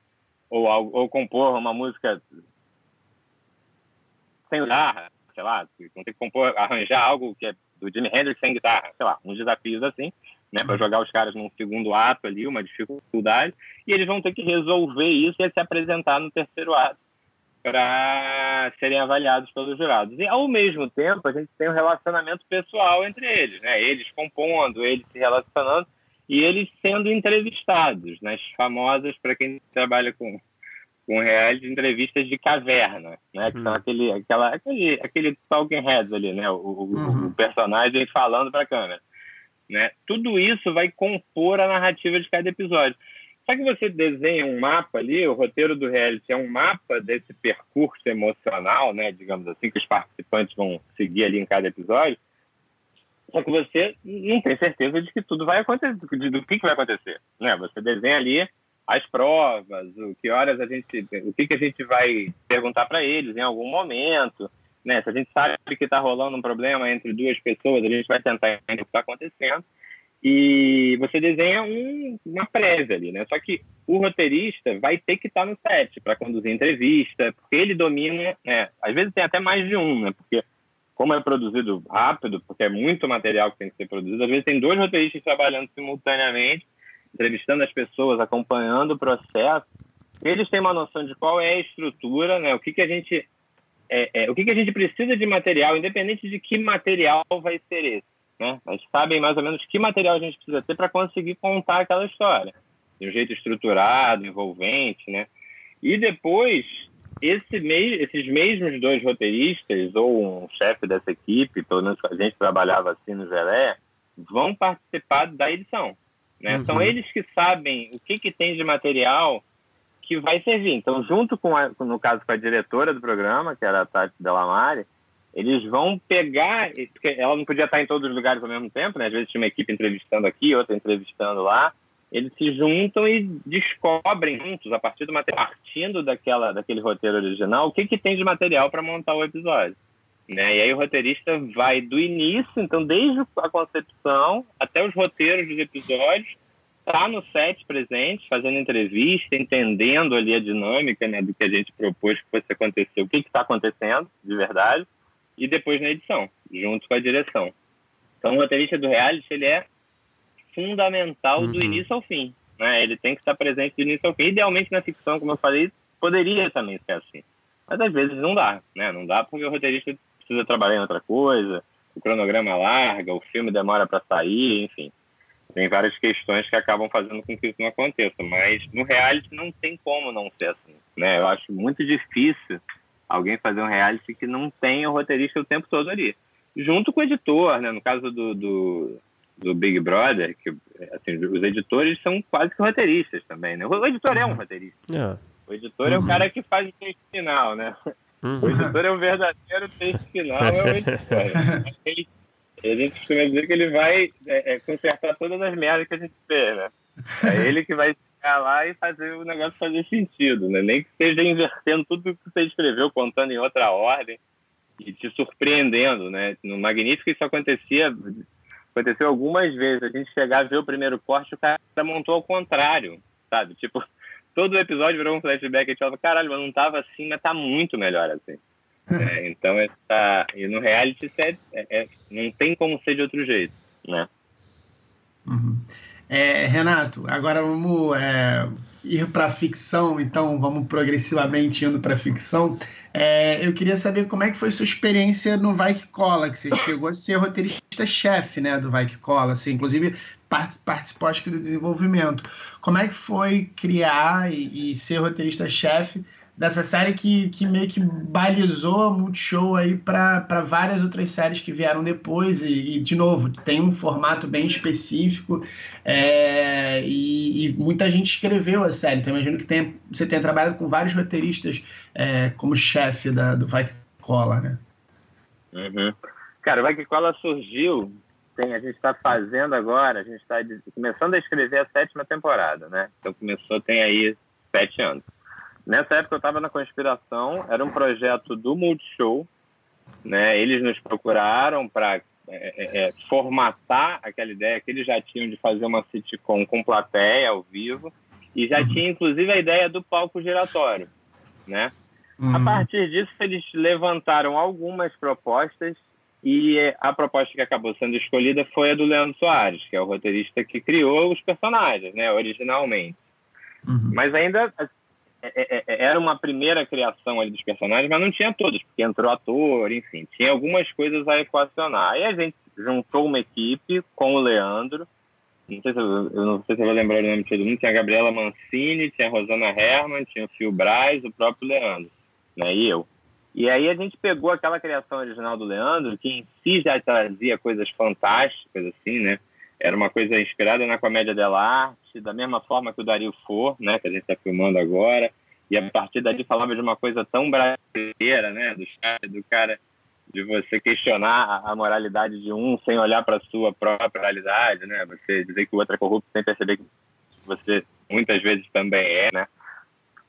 B: ou, ou compor uma música sem guitarra, sei lá, vão ter que compor, arranjar algo que é do Jimi Hendrix sem guitarra, sei lá, uns desafios assim, né, para jogar os caras num segundo ato ali, uma dificuldade, e eles vão ter que resolver isso e se apresentar no terceiro ato para serem avaliados pelos jurados. E ao mesmo tempo, a gente tem um relacionamento pessoal entre eles, né? Eles compondo, eles se relacionando e eles sendo entrevistados nas famosas para quem trabalha com com reality entrevistas de caverna, né? Que hum. são aquele, aquela, aquele, aquele talking heads ali, né? O, uhum. o personagem falando para a câmera, né? Tudo isso vai compor a narrativa de cada episódio. Só que você desenha um mapa ali, o roteiro do reality é um mapa desse percurso emocional, né? Digamos assim, que os participantes vão seguir ali em cada episódio. Só que você não tem certeza de que tudo vai acontecer, do, do que, que vai acontecer, né? Você desenha ali as provas, o que horas a gente, o que, que a gente vai perguntar para eles em algum momento, né? Se a gente sabe que está rolando um problema entre duas pessoas, a gente vai tentar entender o que está acontecendo e você desenha um, uma prévia ali, né? Só que o roteirista vai ter que estar tá no set para conduzir entrevista, porque ele domina, né? Às vezes tem até mais de um, né? Porque como é produzido rápido, porque é muito material que tem que ser produzido, às vezes tem dois roteiristas trabalhando simultaneamente entrevistando as pessoas, acompanhando o processo, eles têm uma noção de qual é a estrutura, né? O que, que a gente é, é, o que, que a gente precisa de material, independente de que material vai ser esse, né? Mas sabem mais ou menos que material a gente precisa ter para conseguir contar aquela história de um jeito estruturado, envolvente, né? E depois esse esses mesmos dois roteiristas ou um chefe dessa equipe, pelo menos a gente trabalhava assim no Gelé, vão participar da edição. Né? Uhum. São eles que sabem o que, que tem de material que vai servir. Então, junto com, a, no caso, com a diretora do programa, que era a Tati Delamare, eles vão pegar, porque ela não podia estar em todos os lugares ao mesmo tempo, né? Às vezes tinha uma equipe entrevistando aqui, outra entrevistando lá. Eles se juntam e descobrem juntos, a partir do material, partindo daquela, daquele roteiro original, o que, que tem de material para montar o episódio. Né? E aí o roteirista vai do início, então desde a concepção até os roteiros dos episódios, tá no set presente, fazendo entrevista, entendendo ali a dinâmica né, do que a gente propôs que fosse acontecer, o que está acontecendo de verdade, e depois na edição, junto com a direção. Então o roteirista do reality ele é fundamental uhum. do início ao fim. Né? Ele tem que estar presente do início ao fim. Idealmente na ficção, como eu falei, poderia também ser assim. Mas às vezes não dá, né? Não dá porque o roteirista precisa trabalhar em outra coisa, o cronograma larga, o filme demora para sair, enfim. Tem várias questões que acabam fazendo com que isso não aconteça, mas no reality não tem como não ser assim, né? Eu acho muito difícil alguém fazer um reality que não tenha o roteirista o tempo todo ali. Junto com o editor, né? No caso do, do, do Big Brother, que assim, os editores são quase que roteiristas também, né? O editor é um roteirista. É. O editor uhum. é o cara que faz o final, né? Uhum. O editor é o verdadeiro texto final, é o editor. a gente costuma dizer que ele vai é, é, consertar todas as merdas que a gente fez, né? É ele que vai chegar lá e fazer o negócio fazer sentido, né? Nem que esteja invertendo tudo que você escreveu, contando em outra ordem e te surpreendendo, né? No Magnífico isso acontecia, aconteceu algumas vezes. A gente chegar a ver o primeiro corte, o cara montou ao contrário, sabe? Tipo, todo o episódio virou um flashback e a gente falava, caralho, mas não tava assim, mas tá muito melhor assim. É, então, essa, e no reality é, é, não tem como ser de outro jeito, né?
A: Uhum. É, Renato, agora vamos é, ir para a ficção, então vamos progressivamente indo para a ficção. É, eu queria saber como é que foi sua experiência no Vai Que Cola, que você chegou a ser roteirista-chefe né, do Vai Que Cola, assim, inclusive participou acho que do desenvolvimento. Como é que foi criar e, e ser roteirista-chefe dessa série que, que meio que balizou a Multishow aí para várias outras séries que vieram depois e, e, de novo tem um formato bem específico é, e, e, muita gente escreveu a série então imagino que tem, você tenha trabalhado com vários roteiristas é, como chefe da, do Vai Que Cola né
B: uhum. cara o Vai Que Cola surgiu tem, a gente está fazendo agora a gente está começando a escrever a sétima temporada né então começou tem aí sete anos Nessa época eu estava na Conspiração, era um projeto do Multishow, né? Eles nos procuraram para é, é, é, formatar aquela ideia que eles já tinham de fazer uma sitcom com plateia ao vivo e já uhum. tinha inclusive a ideia do palco giratório, né? Uhum. A partir disso eles levantaram algumas propostas e a proposta que acabou sendo escolhida foi a do Leandro Soares, que é o roteirista que criou os personagens, né, originalmente. Uhum. Mas ainda é, é, é, era uma primeira criação ali dos personagens, mas não tinha todos, porque entrou ator, enfim, tinha algumas coisas a equacionar. Aí a gente juntou uma equipe com o Leandro, não sei se eu, eu não sei se eu vou lembrar o nome de todo mundo, tinha a Gabriela Mancini, tinha a Rosana Herman, tinha o Phil Braz, o próprio Leandro, né, e eu. E aí a gente pegou aquela criação original do Leandro, que em si já trazia coisas fantásticas, assim, né? Era uma coisa inspirada na comédia dell'arte, da mesma forma que o Dario For, né, que a gente está filmando agora. E a partir dali falava de uma coisa tão brasileira, né, do, do cara, de você questionar a moralidade de um sem olhar para a sua própria realidade, né? Você dizer que o outro é corrupto sem perceber que você muitas vezes também é, né?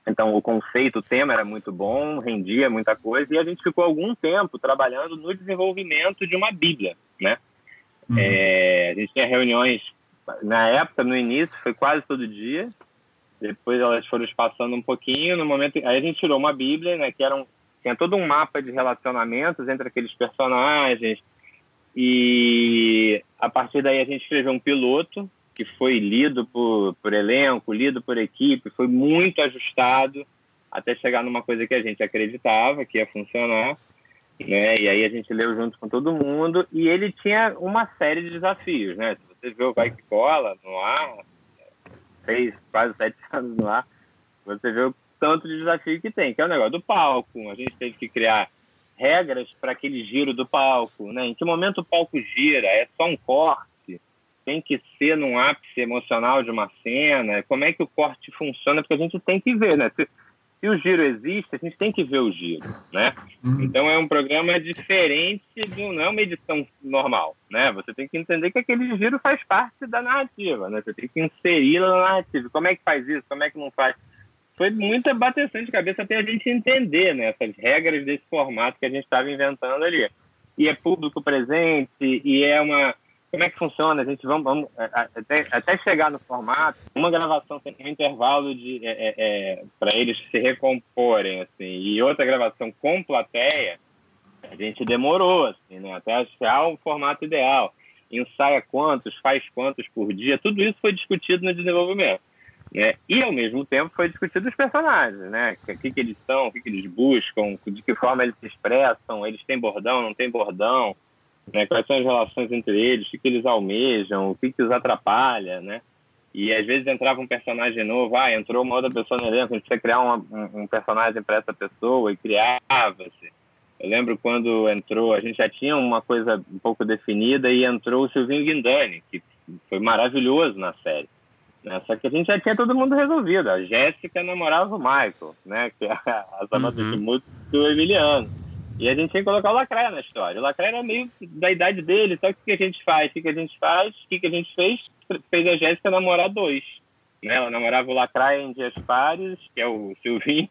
B: Então, o conceito, o tema era muito bom, rendia muita coisa, e a gente ficou algum tempo trabalhando no desenvolvimento de uma Bíblia, né? Uhum. É, a gente tinha reuniões, na época, no início, foi quase todo dia. Depois elas foram espaçando um pouquinho. No momento, aí a gente tirou uma Bíblia, né, que era um, tinha todo um mapa de relacionamentos entre aqueles personagens. E a partir daí a gente escreveu um piloto que foi lido por, por elenco, lido por equipe, foi muito ajustado até chegar numa coisa que a gente acreditava que ia funcionar né? E aí a gente leu junto com todo mundo e ele tinha uma série de desafios, né? Se você vê o Vai Que Cola no ar, seis, quase sete anos no ar, você vê o tanto de desafio que tem, que é o negócio do palco. A gente teve que criar regras para aquele giro do palco, né? Em que momento o palco gira? É só um corte? Tem que ser num ápice emocional de uma cena? Como é que o corte funciona? Porque a gente tem que ver, né? Se, se o giro existe, a gente tem que ver o giro, né? Uhum. Então é um programa diferente de não é uma edição normal, né? Você tem que entender que aquele giro faz parte da narrativa, né? Você tem que inseri-la na narrativa. Como é que faz isso? Como é que não faz? Foi muita bateção de cabeça até a gente entender, né? Essas regras desse formato que a gente estava inventando ali. E é público presente, e é uma como é que funciona? A gente vamos, vamos é, até, até chegar no formato, uma gravação tem um intervalo de é, é, é para eles se recomporem, assim, e outra gravação com plateia, a gente demorou, assim, né, até achar o formato ideal. Ensaia quantos, faz quantos por dia, tudo isso foi discutido no desenvolvimento. Né? E, ao mesmo tempo, foi discutido os personagens, né? O que, que eles são, o que, que eles buscam, de que forma eles se expressam, eles têm bordão, não têm bordão, né? Quais são as relações entre eles, o que, que eles almejam, o que, que os atrapalha, né? E às vezes entrava um personagem novo, ah, entrou uma outra pessoa no elenco, a gente precisa criar um, um, um personagem para essa pessoa e criava-se. Eu lembro quando entrou, a gente já tinha uma coisa um pouco definida e entrou o Silvinho Guindani, que foi maravilhoso na série. Né? Só que a gente já tinha todo mundo resolvido. A Jéssica namorava o Michael, né? que é a Zama uhum. do Emiliano. E a gente tinha que colocar o Lacraia na história. O Lacraia era meio da idade dele, só que o que a gente faz? O que a gente faz? O que a gente fez? Fez a Jéssica namorar dois. Né? Ela namorava o Lacraia em dias pares, que é o Silvinho,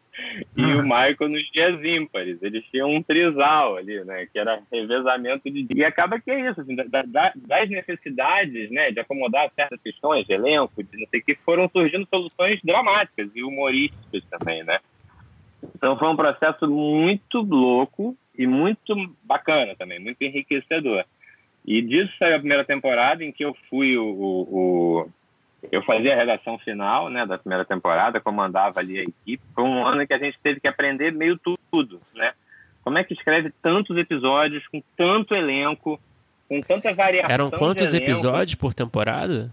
B: e o Michael nos dias ímpares. Eles tinham um trisal ali, né? Que era revezamento de E acaba que é isso, assim, da, da, das necessidades, né? De acomodar certas questões de elenco, de não sei o que, foram surgindo soluções dramáticas e humorísticas também, né? Então foi um processo muito louco e muito bacana também, muito enriquecedor. E disso saiu a primeira temporada em que eu fui o, o, o eu fazia a redação final né, da primeira temporada, comandava ali a equipe. Foi um ano que a gente teve que aprender meio tudo, né? Como é que escreve tantos episódios, com tanto elenco, com tanta variação
C: Eram quantos episódios por temporada?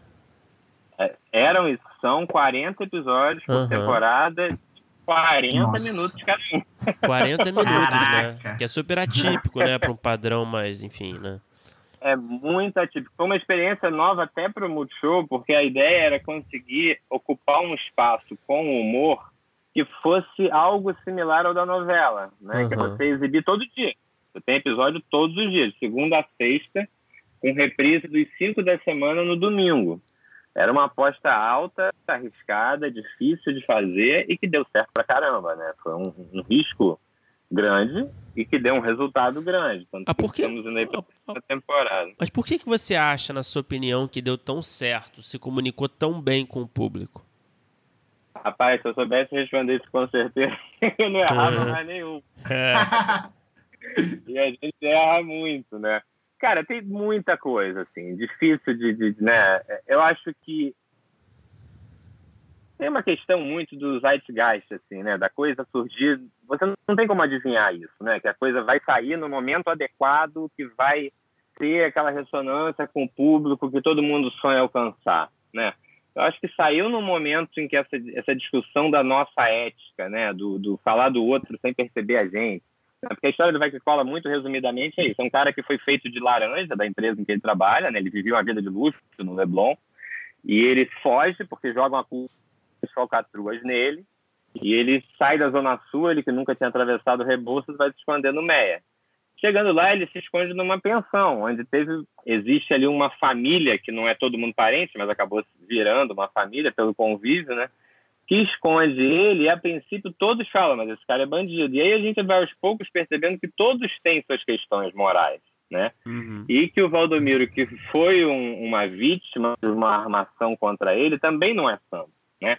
B: É, eram, são 40 episódios por uhum. temporada 40 Nossa. minutos cada um.
C: 40 minutos, né? Caraca. né? Que é super atípico, né? Para um padrão mais, enfim, né?
B: É muito atípico. Foi uma experiência nova até para o Multishow, porque a ideia era conseguir ocupar um espaço com humor que fosse algo similar ao da novela, né? Uhum. Que é você exibir todo dia. Você tem episódio todos os dias, segunda a sexta, com reprise dos cinco da semana no domingo. Era uma aposta alta, arriscada, difícil de fazer e que deu certo pra caramba, né? Foi um, um risco grande e que deu um resultado grande.
C: Tanto ah, por que... estamos indo aí pra ah, temporada. Mas por que, que você acha, na sua opinião, que deu tão certo, se comunicou tão bem com o público?
B: Rapaz, se eu soubesse responder isso com certeza, eu não errava é. mais nenhum. É. e a gente erra muito, né? Cara, tem muita coisa, assim, difícil de, de, né? Eu acho que tem uma questão muito do zeitgeist, assim, né? Da coisa surgir. Você não tem como adivinhar isso, né? Que a coisa vai sair no momento adequado, que vai ter aquela ressonância com o público que todo mundo sonha alcançar, né? Eu acho que saiu no momento em que essa, essa discussão da nossa ética, né? Do, do falar do outro sem perceber a gente, porque a história do Que Cola, muito resumidamente, é isso. É um cara que foi feito de laranja da empresa em que ele trabalha, né? Ele vivia uma vida de luxo no Leblon. E ele foge porque jogam a culpa falcatruas nele. E ele sai da Zona Sul, ele que nunca tinha atravessado Rebouças, vai se esconder no Meia. Chegando lá, ele se esconde numa pensão, onde teve existe ali uma família, que não é todo mundo parente, mas acabou virando uma família pelo convívio, né? Que esconde ele, e a princípio todos falam, mas esse cara é bandido. E aí a gente vai aos poucos percebendo que todos têm suas questões morais, né? Uhum. E que o Valdomiro, que foi um, uma vítima de uma armação contra ele, também não é santo, né?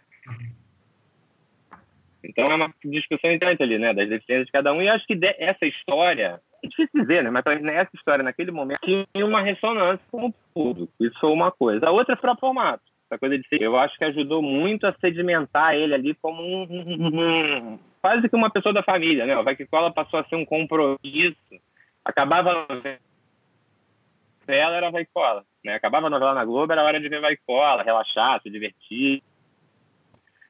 B: Então é uma discussão interessante ali, né? Das deficiências de cada um. E acho que essa história, é difícil dizer, né? Mas essa história, naquele momento, tinha uma ressonância com o público. Isso foi uma coisa. A outra foi o formato essa coisa de ser, eu acho que ajudou muito a sedimentar ele ali como um, um, um quase que uma pessoa da família, né? O Vai que Cola passou a ser um compromisso. Acabava novela, era Vai Cola, né? Acabava a novela na Globo, era hora de ver Vai Cola, relaxar, se divertir.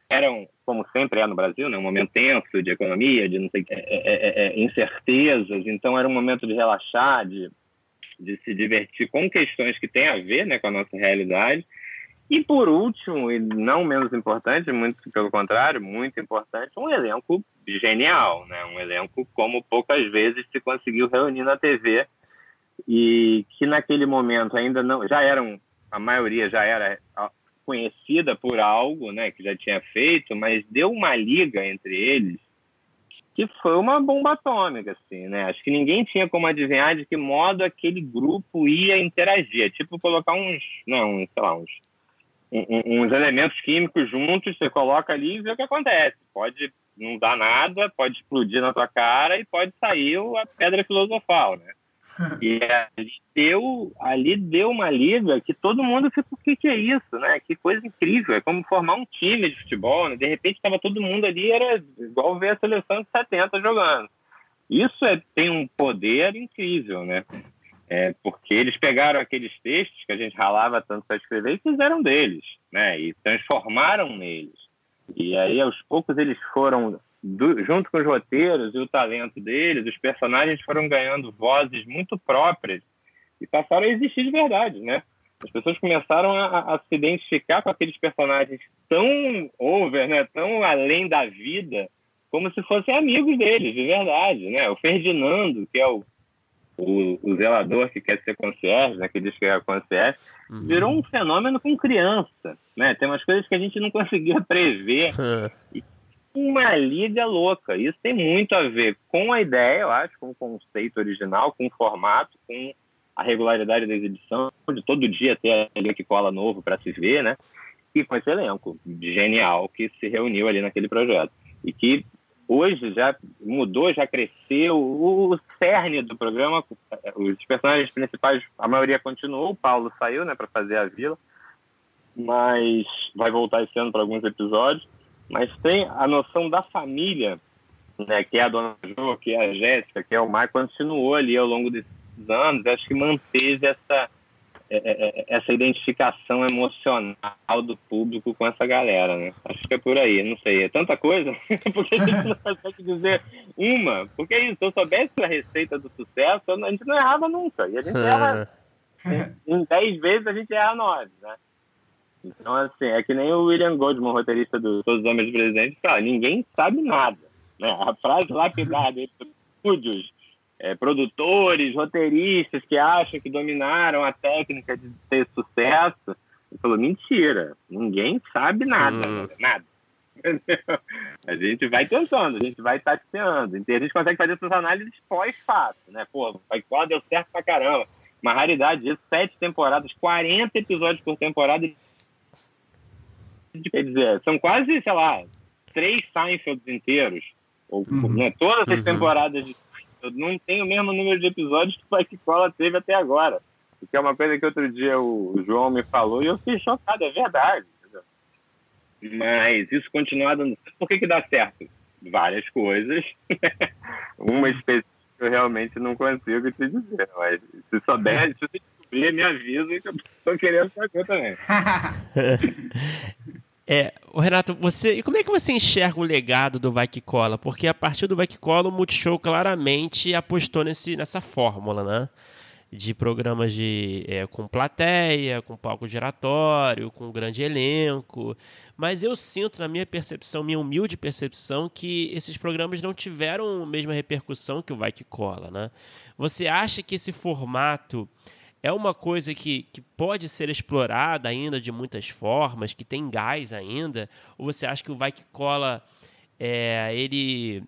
B: Eram, como sempre é no Brasil, né? um momento tenso de economia, de não sei, é, é, é, incertezas. Então era um momento de relaxar, de, de se divertir com questões que têm a ver né, com a nossa realidade e por último, e não menos importante, muito pelo contrário, muito importante, um elenco genial, né? Um elenco como poucas vezes se conseguiu reunir na TV e que naquele momento ainda não, já eram, a maioria já era conhecida por algo, né, que já tinha feito, mas deu uma liga entre eles que foi uma bomba atômica, assim, né? Acho que ninguém tinha como adivinhar de que modo aquele grupo ia interagir. É tipo colocar uns, não, uns, sei lá, uns uns elementos químicos juntos, você coloca ali e vê o que acontece. Pode não dar nada, pode explodir na tua cara e pode sair a pedra filosofal, né? E ali deu, ali deu uma liga que todo mundo ficou, o que, que é isso, né? Que coisa incrível, é como formar um time de futebol, né? De repente estava todo mundo ali, era igual ver a seleção de 70 jogando. Isso é, tem um poder incrível, né? É, porque eles pegaram aqueles textos que a gente ralava tanto para escrever e fizeram deles, né? E transformaram neles. E aí, aos poucos, eles foram do, junto com os roteiros e o talento deles, os personagens foram ganhando vozes muito próprias e passaram a existir de verdade, né? As pessoas começaram a, a, se identificar com aqueles personagens tão over, né? Tão além da vida, como se fossem amigos deles, de verdade, né? O Ferdinando, que é o, o, o zelador que quer ser concierge, né? Que diz que é concierge, uhum. virou um fenômeno com criança, né? Tem umas coisas que a gente não conseguia prever. e uma liga louca. Isso tem muito a ver com a ideia, eu acho, com o conceito original, com o formato, com a regularidade da exibição, de todo dia ter ali que cola novo para se ver, né? E com esse elenco genial que se reuniu ali naquele projeto. E que hoje já mudou, já cresceu. O cerne do programa, os personagens principais, a maioria continuou. O Paulo saiu, né, para fazer a vila, mas vai voltar esse ano para alguns episódios. Mas tem a noção da família, né, que é a dona Jo, que é a Jéssica, que é o Mar, continuou ali ao longo desses anos, acho que manteve essa, essa identificação emocional do público com essa galera, né? Acho que é por aí, não sei, é tanta coisa, porque a gente não consegue dizer uma, porque é isso, se eu soubesse a receita do sucesso, a gente não errava nunca, e a gente erra, em dez vezes a gente erra nove, né? Então, assim, é que nem o William Goldman, roteirista do Todos os Homens do Presidente, fala, ninguém sabe nada, né? A frase lapidada entre estúdios é, produtores, roteiristas que acham que dominaram a técnica de ter sucesso. Ele falou, mentira, ninguém sabe nada, hum. nada. A gente vai pensando, a gente vai tateando. A gente consegue fazer essas análises pós-fato, né? Pô, qual deu certo pra caramba. Uma raridade isso, sete temporadas, 40 episódios por temporada. Quer dizer, são quase, sei lá, três Seinfelds inteiros. Ou, uhum. né, todas as uhum. temporadas de não tem o mesmo número de episódios que o Vai Cola teve até agora. Que é uma coisa que outro dia o João me falou e eu fiquei chocado, é verdade. Mas isso continua dando. Por que, que dá certo? Várias coisas. uma específica eu realmente não consigo te dizer. Mas se souber, se você descobrir, me avisa que eu estou querendo saber também.
C: É, Renato, você, e como é que você enxerga o legado do Vai Que Cola? Porque a partir do Vai Que Cola, o Multishow claramente apostou nesse, nessa fórmula, né? De programas de, é, com plateia, com palco giratório, com grande elenco. Mas eu sinto, na minha percepção, minha humilde percepção, que esses programas não tiveram a mesma repercussão que o Vai Que Cola, né? Você acha que esse formato é uma coisa que, que pode ser explorada ainda de muitas formas, que tem gás ainda? Ou você acha que o Vai Que Cola, é, ele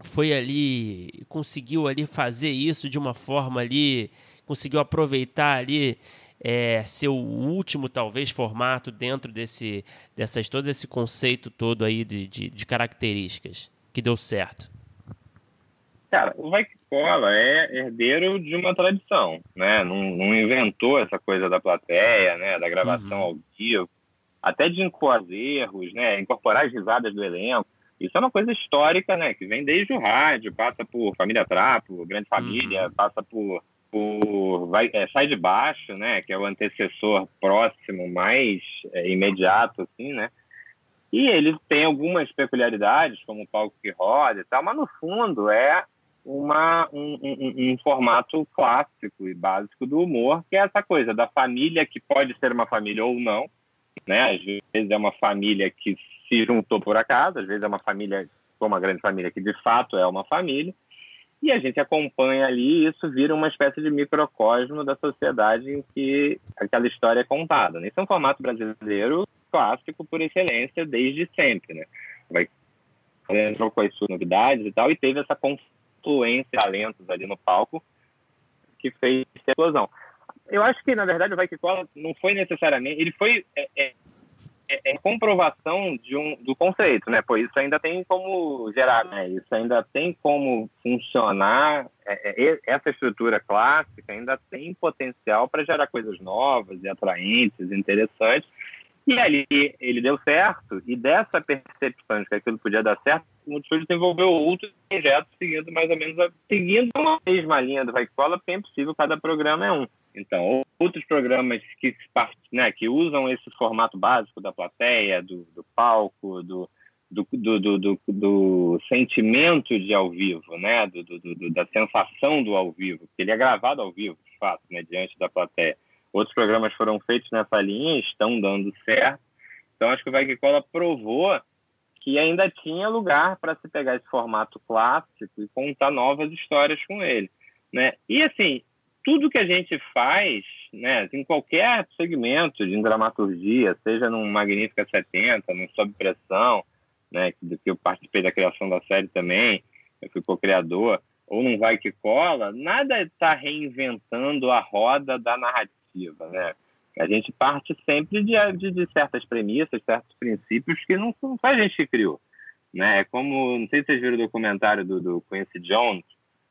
C: foi ali, conseguiu ali fazer isso de uma forma ali, conseguiu aproveitar ali é, seu último, talvez, formato dentro desse, dessas, todo esse conceito todo aí de, de, de características que deu certo?
B: Cara, o Vai Que Cola é herdeiro de uma tradição, né? Não, não, inventou essa coisa da plateia, né? Da gravação uhum. ao vivo, até de incorporar erros, né? Incorporar as risadas do elenco. Isso é uma coisa histórica, né? Que vem desde o rádio, passa por Família Trapo, Grande Família, uhum. passa por, por vai, é, Sai de Baixo, né? Que é o antecessor próximo, mais é, imediato, assim, né? E ele tem algumas peculiaridades, como o palco que roda e tal, mas no fundo é uma, um, um, um, formato clássico e básico do humor, que é essa coisa da família que pode ser uma família ou não, né? Às vezes é uma família que se juntou por acaso, às vezes é uma família, como uma grande família, que de fato é uma família, e a gente acompanha ali e isso vira uma espécie de microcosmo da sociedade em que aquela história é contada. Né? Isso é um formato brasileiro clássico por excelência desde sempre, né? Vai entrou com as suas novidades e tal, e teve essa influência, talentos ali no palco que fez a explosão. Eu acho que, na verdade, o Vai Que Cola não foi necessariamente... Ele foi é, é, é, é, comprovação de um, do conceito, né? Pois isso ainda tem como gerar, né? Isso ainda tem como funcionar. É, é, essa estrutura clássica ainda tem potencial para gerar coisas novas e atraentes, interessantes. E ali ele deu certo, e dessa percepção de que aquilo podia dar certo, o Multishow desenvolveu outros projetos seguindo mais ou menos a, seguindo a mesma linha do Vai Cola, porque é impossível, cada programa é um. Então, outros programas que, né, que usam esse formato básico da plateia, do, do palco, do, do, do, do, sentimento de ao vivo, né? Da sensação do ao vivo, que ele é gravado ao vivo, de fato, né? diante da plateia. Outros programas foram feitos nessa linha, estão dando certo. Então, acho que o Vai Que Cola provou que ainda tinha lugar para se pegar esse formato clássico e contar novas histórias com ele. Né? E, assim, tudo que a gente faz, né, em qualquer segmento de dramaturgia, seja num Magnífica 70, no Sob Pressão, né, que eu participei da criação da série também, eu fui co-criador, ou num Vai Que Cola, nada está reinventando a roda da narrativa, né? A gente parte sempre de, de, de, certas premissas, certos princípios que não, não foi a gente que criou. Né? É como, não sei se vocês viram o documentário do, do Quincy Jones,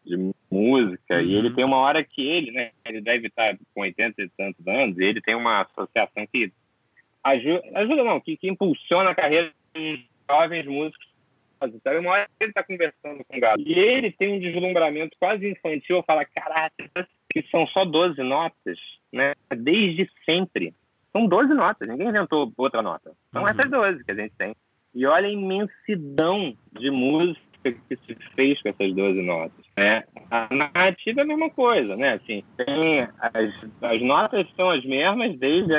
B: de música, uhum. e ele uhum. tem uma hora que ele, né, ele deve estar com 80 e tantos anos, e ele tem uma associação que ajuda, ajuda não, que, que impulsiona a carreira de jovens músicos. Então, uma hora ele está conversando com o gato, e ele tem um deslumbramento quase infantil, fala, caraca, que são só 12 notas, né? Desde sempre. São 12 notas, ninguém inventou outra nota. São uhum. essas 12 que a gente tem. E olha a imensidão de música que se fez com essas 12 notas. Né? A narrativa é a mesma coisa, né? Assim, tem as, as notas são as mesmas desde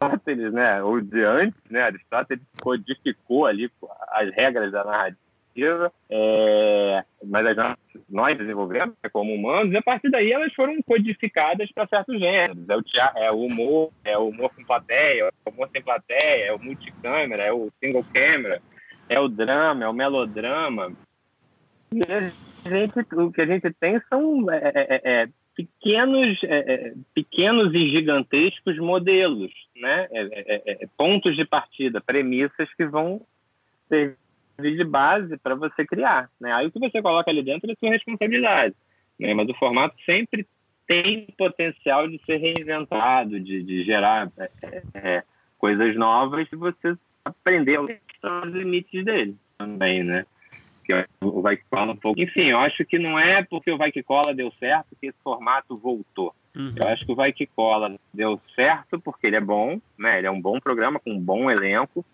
B: Aristóteles, né? Ou de antes, né? Aristóteles codificou ali as regras da narrativa é, mas nós, desenvolvemos né, como humanos, e a partir daí elas foram codificadas para certos gêneros. É o, teatro, é o humor, é o humor com plateia, é o humor sem plateia, é o multicâmera, é o single camera, é o drama, é o melodrama. E a gente, o que a gente tem são é, é, é, é pequenos, é, pequenos e gigantescos modelos, né? pontos de partida, premissas que vão ser servir de base para você criar. Né? Aí o que você coloca ali dentro é sua responsabilidade. Né? Mas o formato sempre tem potencial de ser reinventado, de, de gerar é, é, coisas novas e você aprender os limites dele também, né? Que o Vai Que Cola um pouco. Enfim, eu acho que não é porque o Vai Que Cola deu certo que esse formato voltou. Uhum. Eu acho que o Vai Que Cola deu certo porque ele é bom, né? Ele é um bom programa com um bom elenco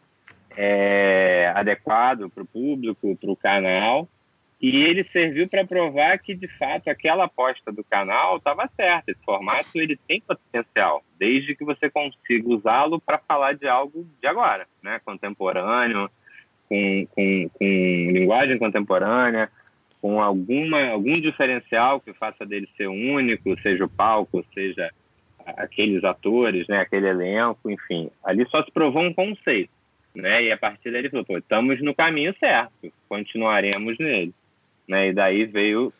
B: é, adequado para o público, para o canal, e ele serviu para provar que, de fato, aquela aposta do canal estava certa. Esse formato ele tem potencial, desde que você consiga usá-lo para falar de algo de agora, né? contemporâneo, com, com, com linguagem contemporânea, com alguma, algum diferencial que faça dele ser único, seja o palco, seja aqueles atores, né? aquele elenco, enfim. Ali só se provou um conceito né? E a partir daí ele falou, pô, estamos no caminho certo, continuaremos nele, né? E daí veio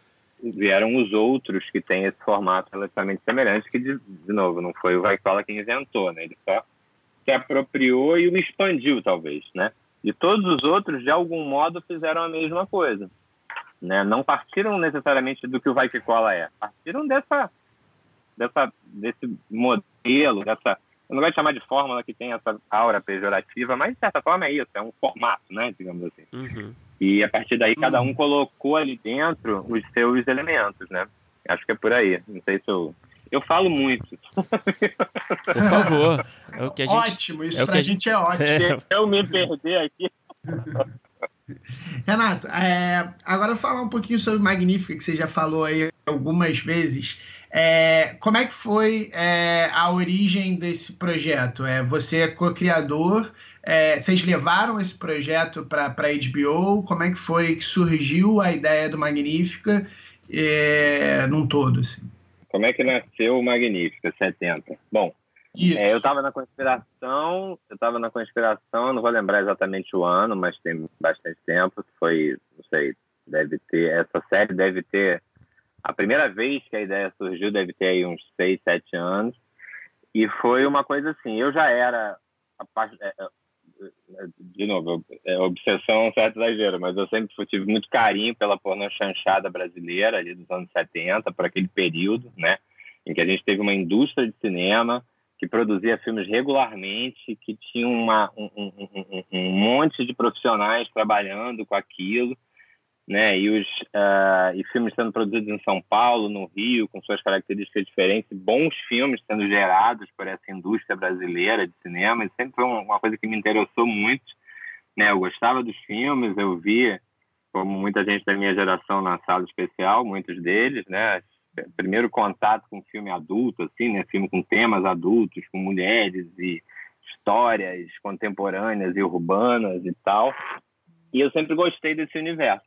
B: vieram os outros que têm esse formato relativamente semelhante, que de, de novo não foi o Vaikola que inventou, né? Ele só se apropriou e o expandiu talvez, né? E todos os outros de algum modo fizeram a mesma coisa, né? Não partiram necessariamente do que o Vai Que Cola é, partiram dessa dessa desse modelo, dessa eu não gosto de chamar de fórmula que tem essa aura pejorativa, mas de certa forma é isso, é um formato, né, digamos assim. Uhum. E a partir daí cada um uhum. colocou ali dentro os seus elementos, né? Acho que é por aí. Não sei se eu eu falo muito.
C: Por favor.
A: É o que a gente... Ótimo, isso é pra a gente é ótimo. É.
B: Eu me perder aqui.
A: Renato, é, agora falar um pouquinho sobre Magnífica, que você já falou aí algumas vezes. É, como é que foi é, a origem desse projeto? É, você é co-criador, é, vocês levaram esse projeto para a HBO? Como é que foi que surgiu a ideia do Magnífica é, num todo? Assim?
B: Como é que nasceu o Magnífica 70? Bom, é, eu estava na conspiração, eu estava na conspiração, não vou lembrar exatamente o ano, mas tem bastante tempo. Foi, não sei, deve ter, essa série deve ter a primeira vez que a ideia surgiu deve ter aí uns seis, sete anos. E foi uma coisa assim, eu já era é, é, de novo, é obsessão um certo exagero, mas eu sempre tive muito carinho pela pornô chanchada brasileira ali dos anos 70, por aquele período, né, em que a gente teve uma indústria de cinema que produzia filmes regularmente, que tinha uma, um, um, um, um monte de profissionais trabalhando com aquilo, né? E os uh, e filmes sendo produzidos em São Paulo, no Rio, com suas características diferentes, bons filmes sendo gerados por essa indústria brasileira de cinema, e sempre foi uma coisa que me interessou muito. Né? Eu gostava dos filmes, eu via, como muita gente da minha geração na sala especial, muitos deles, né? Primeiro contato com filme adulto, assim, né? Filme com temas adultos, com mulheres e histórias contemporâneas e urbanas e tal. E eu sempre gostei desse universo.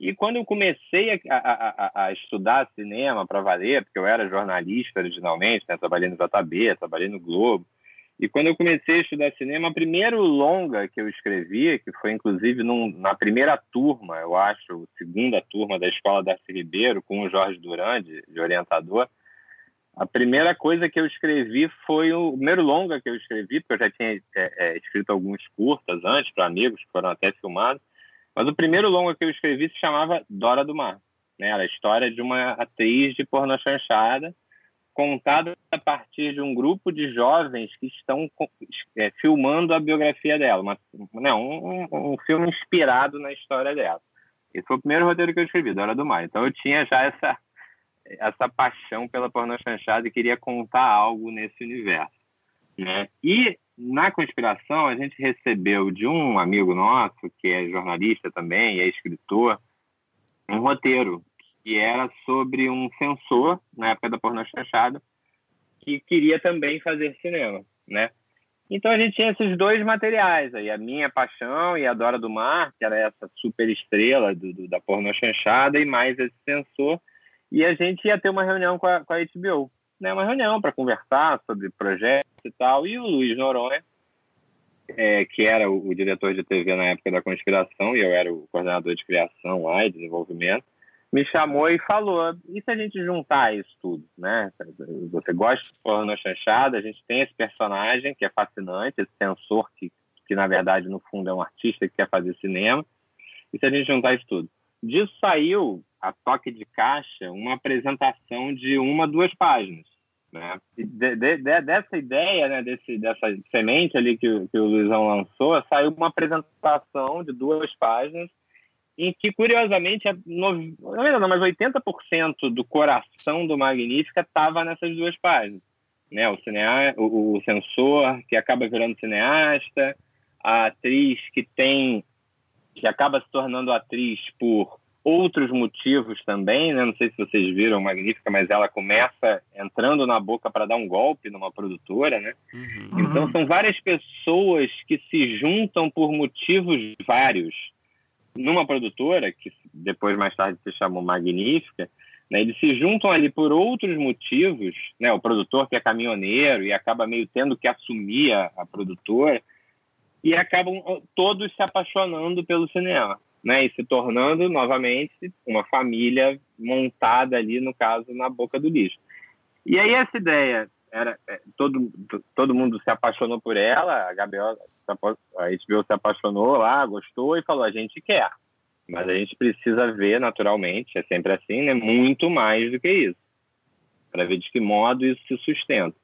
B: E quando eu comecei a, a, a estudar cinema para valer, porque eu era jornalista originalmente, né? trabalhei no JB, trabalhei no Globo, e quando eu comecei a estudar cinema, o primeiro longa que eu escrevi, que foi inclusive num, na primeira turma, eu acho, segunda turma da Escola Darcy Ribeiro, com o Jorge Duran, de, de orientador, a primeira coisa que eu escrevi foi o, o primeiro longa que eu escrevi, porque eu já tinha é, é, escrito alguns curtas antes para amigos que foram até filmados, mas o primeiro longa que eu escrevi se chamava Dora do Mar. Né? Era a história de uma atriz de pornô chanchada, contada a partir de um grupo de jovens que estão é, filmando a biografia dela, uma, não, um, um, filme inspirado na história dela. Esse foi o primeiro roteiro que eu escrevi, Dora do Mar. Então eu tinha já essa, essa paixão pela pornô chanchada e queria contar algo nesse universo. Né? E na conspiração a gente recebeu de um amigo nosso, que é jornalista também, é escritor, um roteiro que era sobre um censor, na época da pornô chanchada, que queria também fazer cinema, né? Então a gente tinha esses dois materiais aí, a minha paixão e a Dora do Mar, que era essa super estrela do, do, da pornô chanchada, e mais esse censor, e a gente ia ter uma reunião com a, com a HBO, né? Uma reunião para conversar sobre projetos e tal, e o Luiz Noronha, é, que era o, o, diretor de TV na época da conspiração, e eu era o coordenador de criação lá e desenvolvimento, me chamou e falou: e se a gente juntar isso tudo, né? Você gosta de porno chanchada, a gente tem esse personagem que é fascinante, esse censor que, que na verdade no fundo é um artista que quer fazer cinema, e se a gente juntar isso tudo? Disso saiu a toque de caixa uma apresentação de uma, duas páginas. Né? De, de, de, dessa ideia, né, desse, dessa semente ali que, que o Luizão lançou, saiu uma apresentação de duas páginas em que, curiosamente, é não, não, mas 80% do coração do Magnífica estava nessas duas páginas. Né? O, cinea, o, o censor, que acaba virando cineasta, a atriz que tem que acaba se tornando atriz por outros motivos também, né? Não sei se vocês viram Magnífica, mas ela começa entrando na boca para dar um golpe numa produtora, né? Uhum. Então são várias pessoas que se juntam por motivos vários numa produtora, que depois mais tarde se chamou Magnífica, né, eles se juntam ali por outros motivos, né, o produtor que é caminhoneiro e acaba meio tendo que assumir a, a produtora, e acabam todos se apaixonando pelo cinema, né, e se tornando novamente uma família montada ali, no caso, na boca do lixo. E aí essa ideia era é, todo todo mundo se apaixonou por ela, a Gabriela a HBO se apaixonou lá, gostou e falou: a gente quer. Mas a gente precisa ver, naturalmente, é sempre assim, né? Muito mais do que isso. Para ver de que modo isso se sustenta.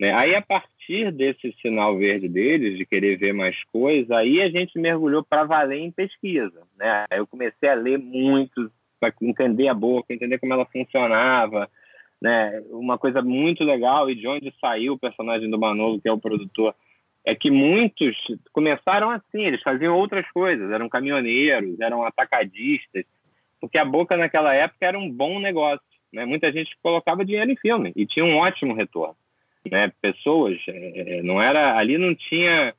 B: Né? Aí, a partir desse sinal verde deles, de querer ver mais coisas, aí a gente mergulhou para valer em pesquisa. Né? Eu comecei a ler muito, para entender a boca, entender como ela funcionava. Né? Uma coisa muito legal, e de onde saiu o personagem do Manolo, que é o produtor, é que muitos começaram assim, eles faziam outras coisas, eram caminhoneiros, eram atacadistas, porque a Boca naquela época era um bom negócio, né? Muita gente colocava dinheiro em filme e tinha um ótimo retorno, né? Pessoas, é, é não era, ali não tinha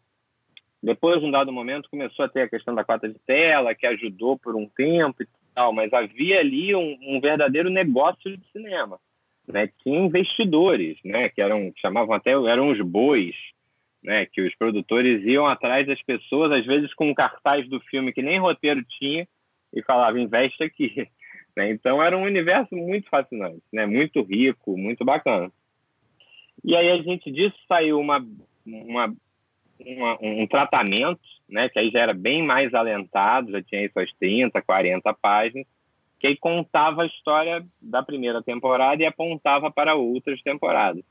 B: depois, num dado momento, começou a ter a questão da cota de tela, que ajudou por um tempo e tal, mas havia ali um, um verdadeiro negócio de cinema. Né? Tinha investidores, né? que eram, chamavam até, eram os bois, né? Que os produtores iam atrás das pessoas, às vezes com um cartaz do filme que nem roteiro tinha, e falavam, investe aqui. Né? Então era um universo muito fascinante, né? Muito rico, muito bacana. E aí a gente disso saiu uma, uma, uma, um tratamento, né? Que aí já era bem mais alentado, já tinha suas 30, 40 páginas, que aí contava a história da primeira temporada e apontava para outras temporadas.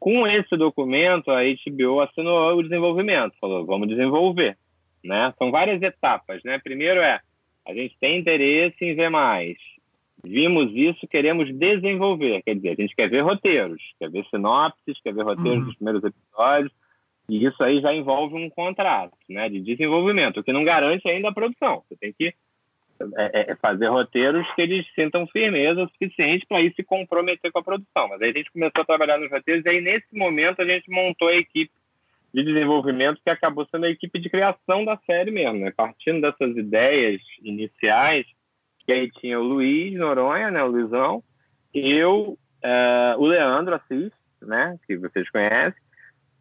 B: Com esse documento, a HBO assinou o desenvolvimento, falou, vamos desenvolver. Né? São várias etapas. Né? Primeiro é, a gente tem interesse em ver mais. Vimos isso, queremos desenvolver. Quer dizer, a gente quer ver roteiros, quer ver sinopses, quer ver roteiros uhum. dos primeiros episódios. E isso aí já envolve um contrato né, de desenvolvimento, o que não garante ainda a produção. Você tem que é, é, é fazer roteiros que eles sintam firmeza o suficiente para ir se comprometer com a produção. Mas aí a gente começou a trabalhar nos roteiros e aí nesse momento a gente montou a equipe de desenvolvimento que acabou sendo a equipe de criação da série mesmo, né? Partindo dessas ideias iniciais, que aí tinha o Luiz Noronha, né, o Luizão, eu, uh, o Leandro Assis, né, que vocês conhecem,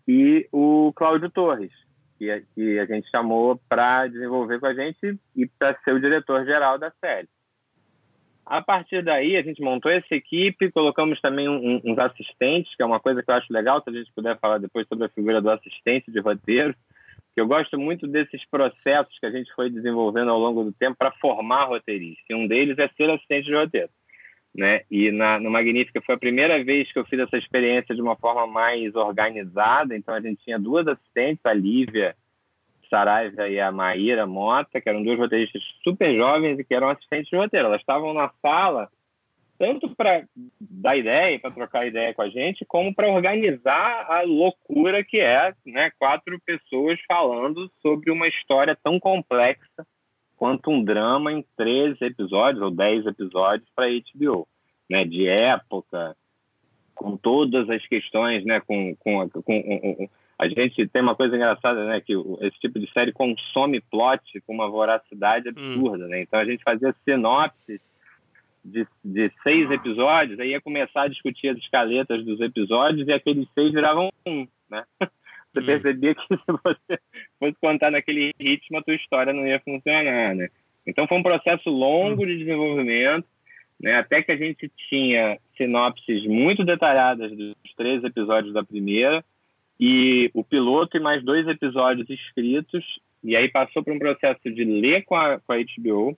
B: e o Cláudio Torres, que a, que a gente chamou para desenvolver com a gente e para ser o diretor-geral da série. A partir daí, a gente montou essa equipe, colocamos também um, uns assistentes, que é uma coisa que eu acho legal, se a gente puder falar depois sobre a figura do assistente de roteiro, eu gosto muito desses processos que a gente foi desenvolvendo ao longo do tempo para formar roteiristas. E um deles é ser assistente de roteiro. Né? E na, no Magnífica foi a primeira vez que eu fiz essa experiência de uma forma mais organizada. Então a gente tinha duas assistentes, a Lívia Saraiva e a Maíra Mota, que eram duas roteiristas super jovens e que eram assistentes de roteiro. Elas estavam na sala tanto para dar ideia, para trocar ideia com a gente, como para organizar a loucura que é, né, quatro pessoas falando sobre uma história tão complexa quanto um drama em 13 episódios ou 10 episódios para HBO, né, de época, com todas as questões, né, com, com, com, com a gente tem uma coisa engraçada, né, que esse tipo de série consome plot com uma voracidade hum. absurda, hum. né? Então a gente fazia sinopses de, de seis episódios, aí ia começar a discutir as escaletas dos episódios e aqueles seis viravam um, né? Você hum. percebia que se você fosse contar naquele ritmo, a tua história não ia funcionar, né? Então foi um processo longo de desenvolvimento, né? Até que a gente tinha sinopses muito detalhadas dos três episódios da primeira e o piloto e mais dois episódios escritos, e aí passou por um processo de ler com a, com a HBO,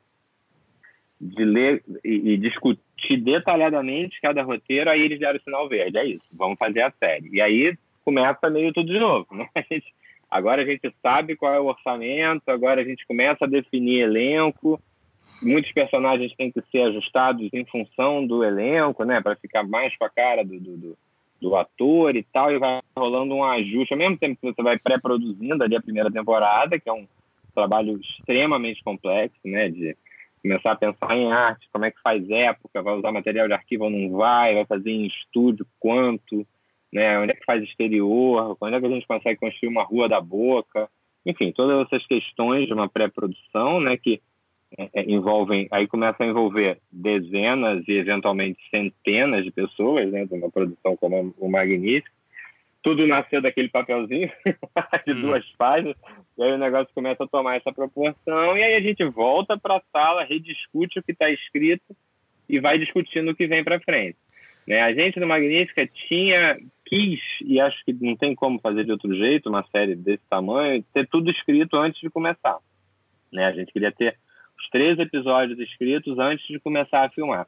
B: de ler e, e, discutir detalhadamente cada roteiro, aí eles deram o sinal verde, é isso, vamos fazer a série. E aí começa meio tudo de novo, né? A gente, agora a gente sabe qual é o orçamento, agora a gente começa a definir elenco, muitos personagens têm que ser ajustados em função do elenco, né, para ficar mais com a cara do, do, do, ator e tal, e vai rolando um ajuste, ao mesmo tempo que você vai pré-produzindo ali a primeira temporada, que é um trabalho extremamente complexo, né, de começar a pensar em arte, como é que faz época, vai usar material de arquivo ou não vai, vai fazer em estúdio quanto, né, onde é que faz exterior, onde é que a gente consegue construir uma rua da boca, enfim, todas essas questões de uma pré-produção, né, que é, é envolvem, aí começa a envolver dezenas e eventualmente centenas de pessoas, né, de uma produção como o Magnífico, tudo nasceu daquele papelzinho de hum. duas páginas, e aí o negócio começa a tomar essa proporção, e aí a gente volta para a sala, rediscute o que está escrito e vai discutindo o que vem para frente. Né? A gente no Magnífica tinha, quis, e acho que não tem como fazer de outro jeito, uma série desse tamanho, ter tudo escrito antes de começar. Né? A gente queria ter os três episódios escritos antes de começar a filmar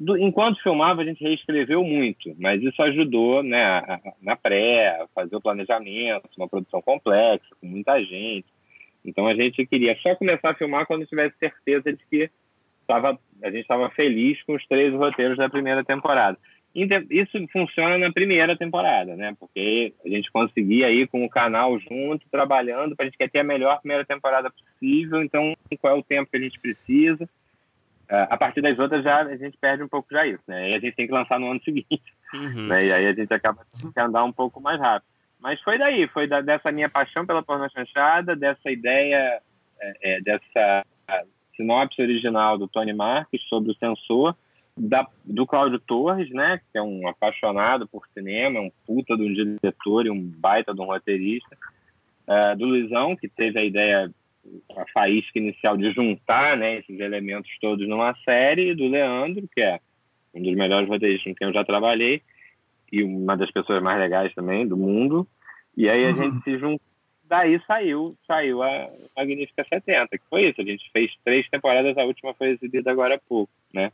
B: do, enquanto filmava, a gente reescreveu muito, mas isso ajudou né, a, a, na pré, a fazer o planejamento, uma produção complexa, com muita gente. Então a gente queria só começar a filmar quando tivesse certeza de que tava, a gente estava feliz com os três roteiros da primeira temporada. Isso funciona na primeira temporada, né? Porque a gente conseguia ir com o canal junto, trabalhando, para a gente quer ter a melhor primeira temporada possível. Então, qual é o tempo que a gente precisa? É, a partir das outras já a gente perde um pouco já isso, né? E a gente tem que lançar no ano seguinte, uhum. né? E aí a gente acaba tendo que andar um pouco mais rápido. Mas foi daí, foi da, dessa minha paixão pela porno chanchada, dessa ideia, é, é, dessa sinopse original do Tony Marques sobre o sensor, da, do Cláudio Torres, né? Que é um apaixonado por cinema, um puta de um diretor e um baita de um roteirista. Uh, do Luizão, que teve a ideia a faísca inicial de juntar né, esses elementos todos numa série, do Leandro, que é um dos melhores roteiristas com quem eu já trabalhei, e uma das pessoas mais legais também do mundo. E aí a uhum. gente se juntou. Daí saiu, saiu a Magnífica 70, que foi isso. A gente fez três temporadas, a última foi exibida agora há pouco, né?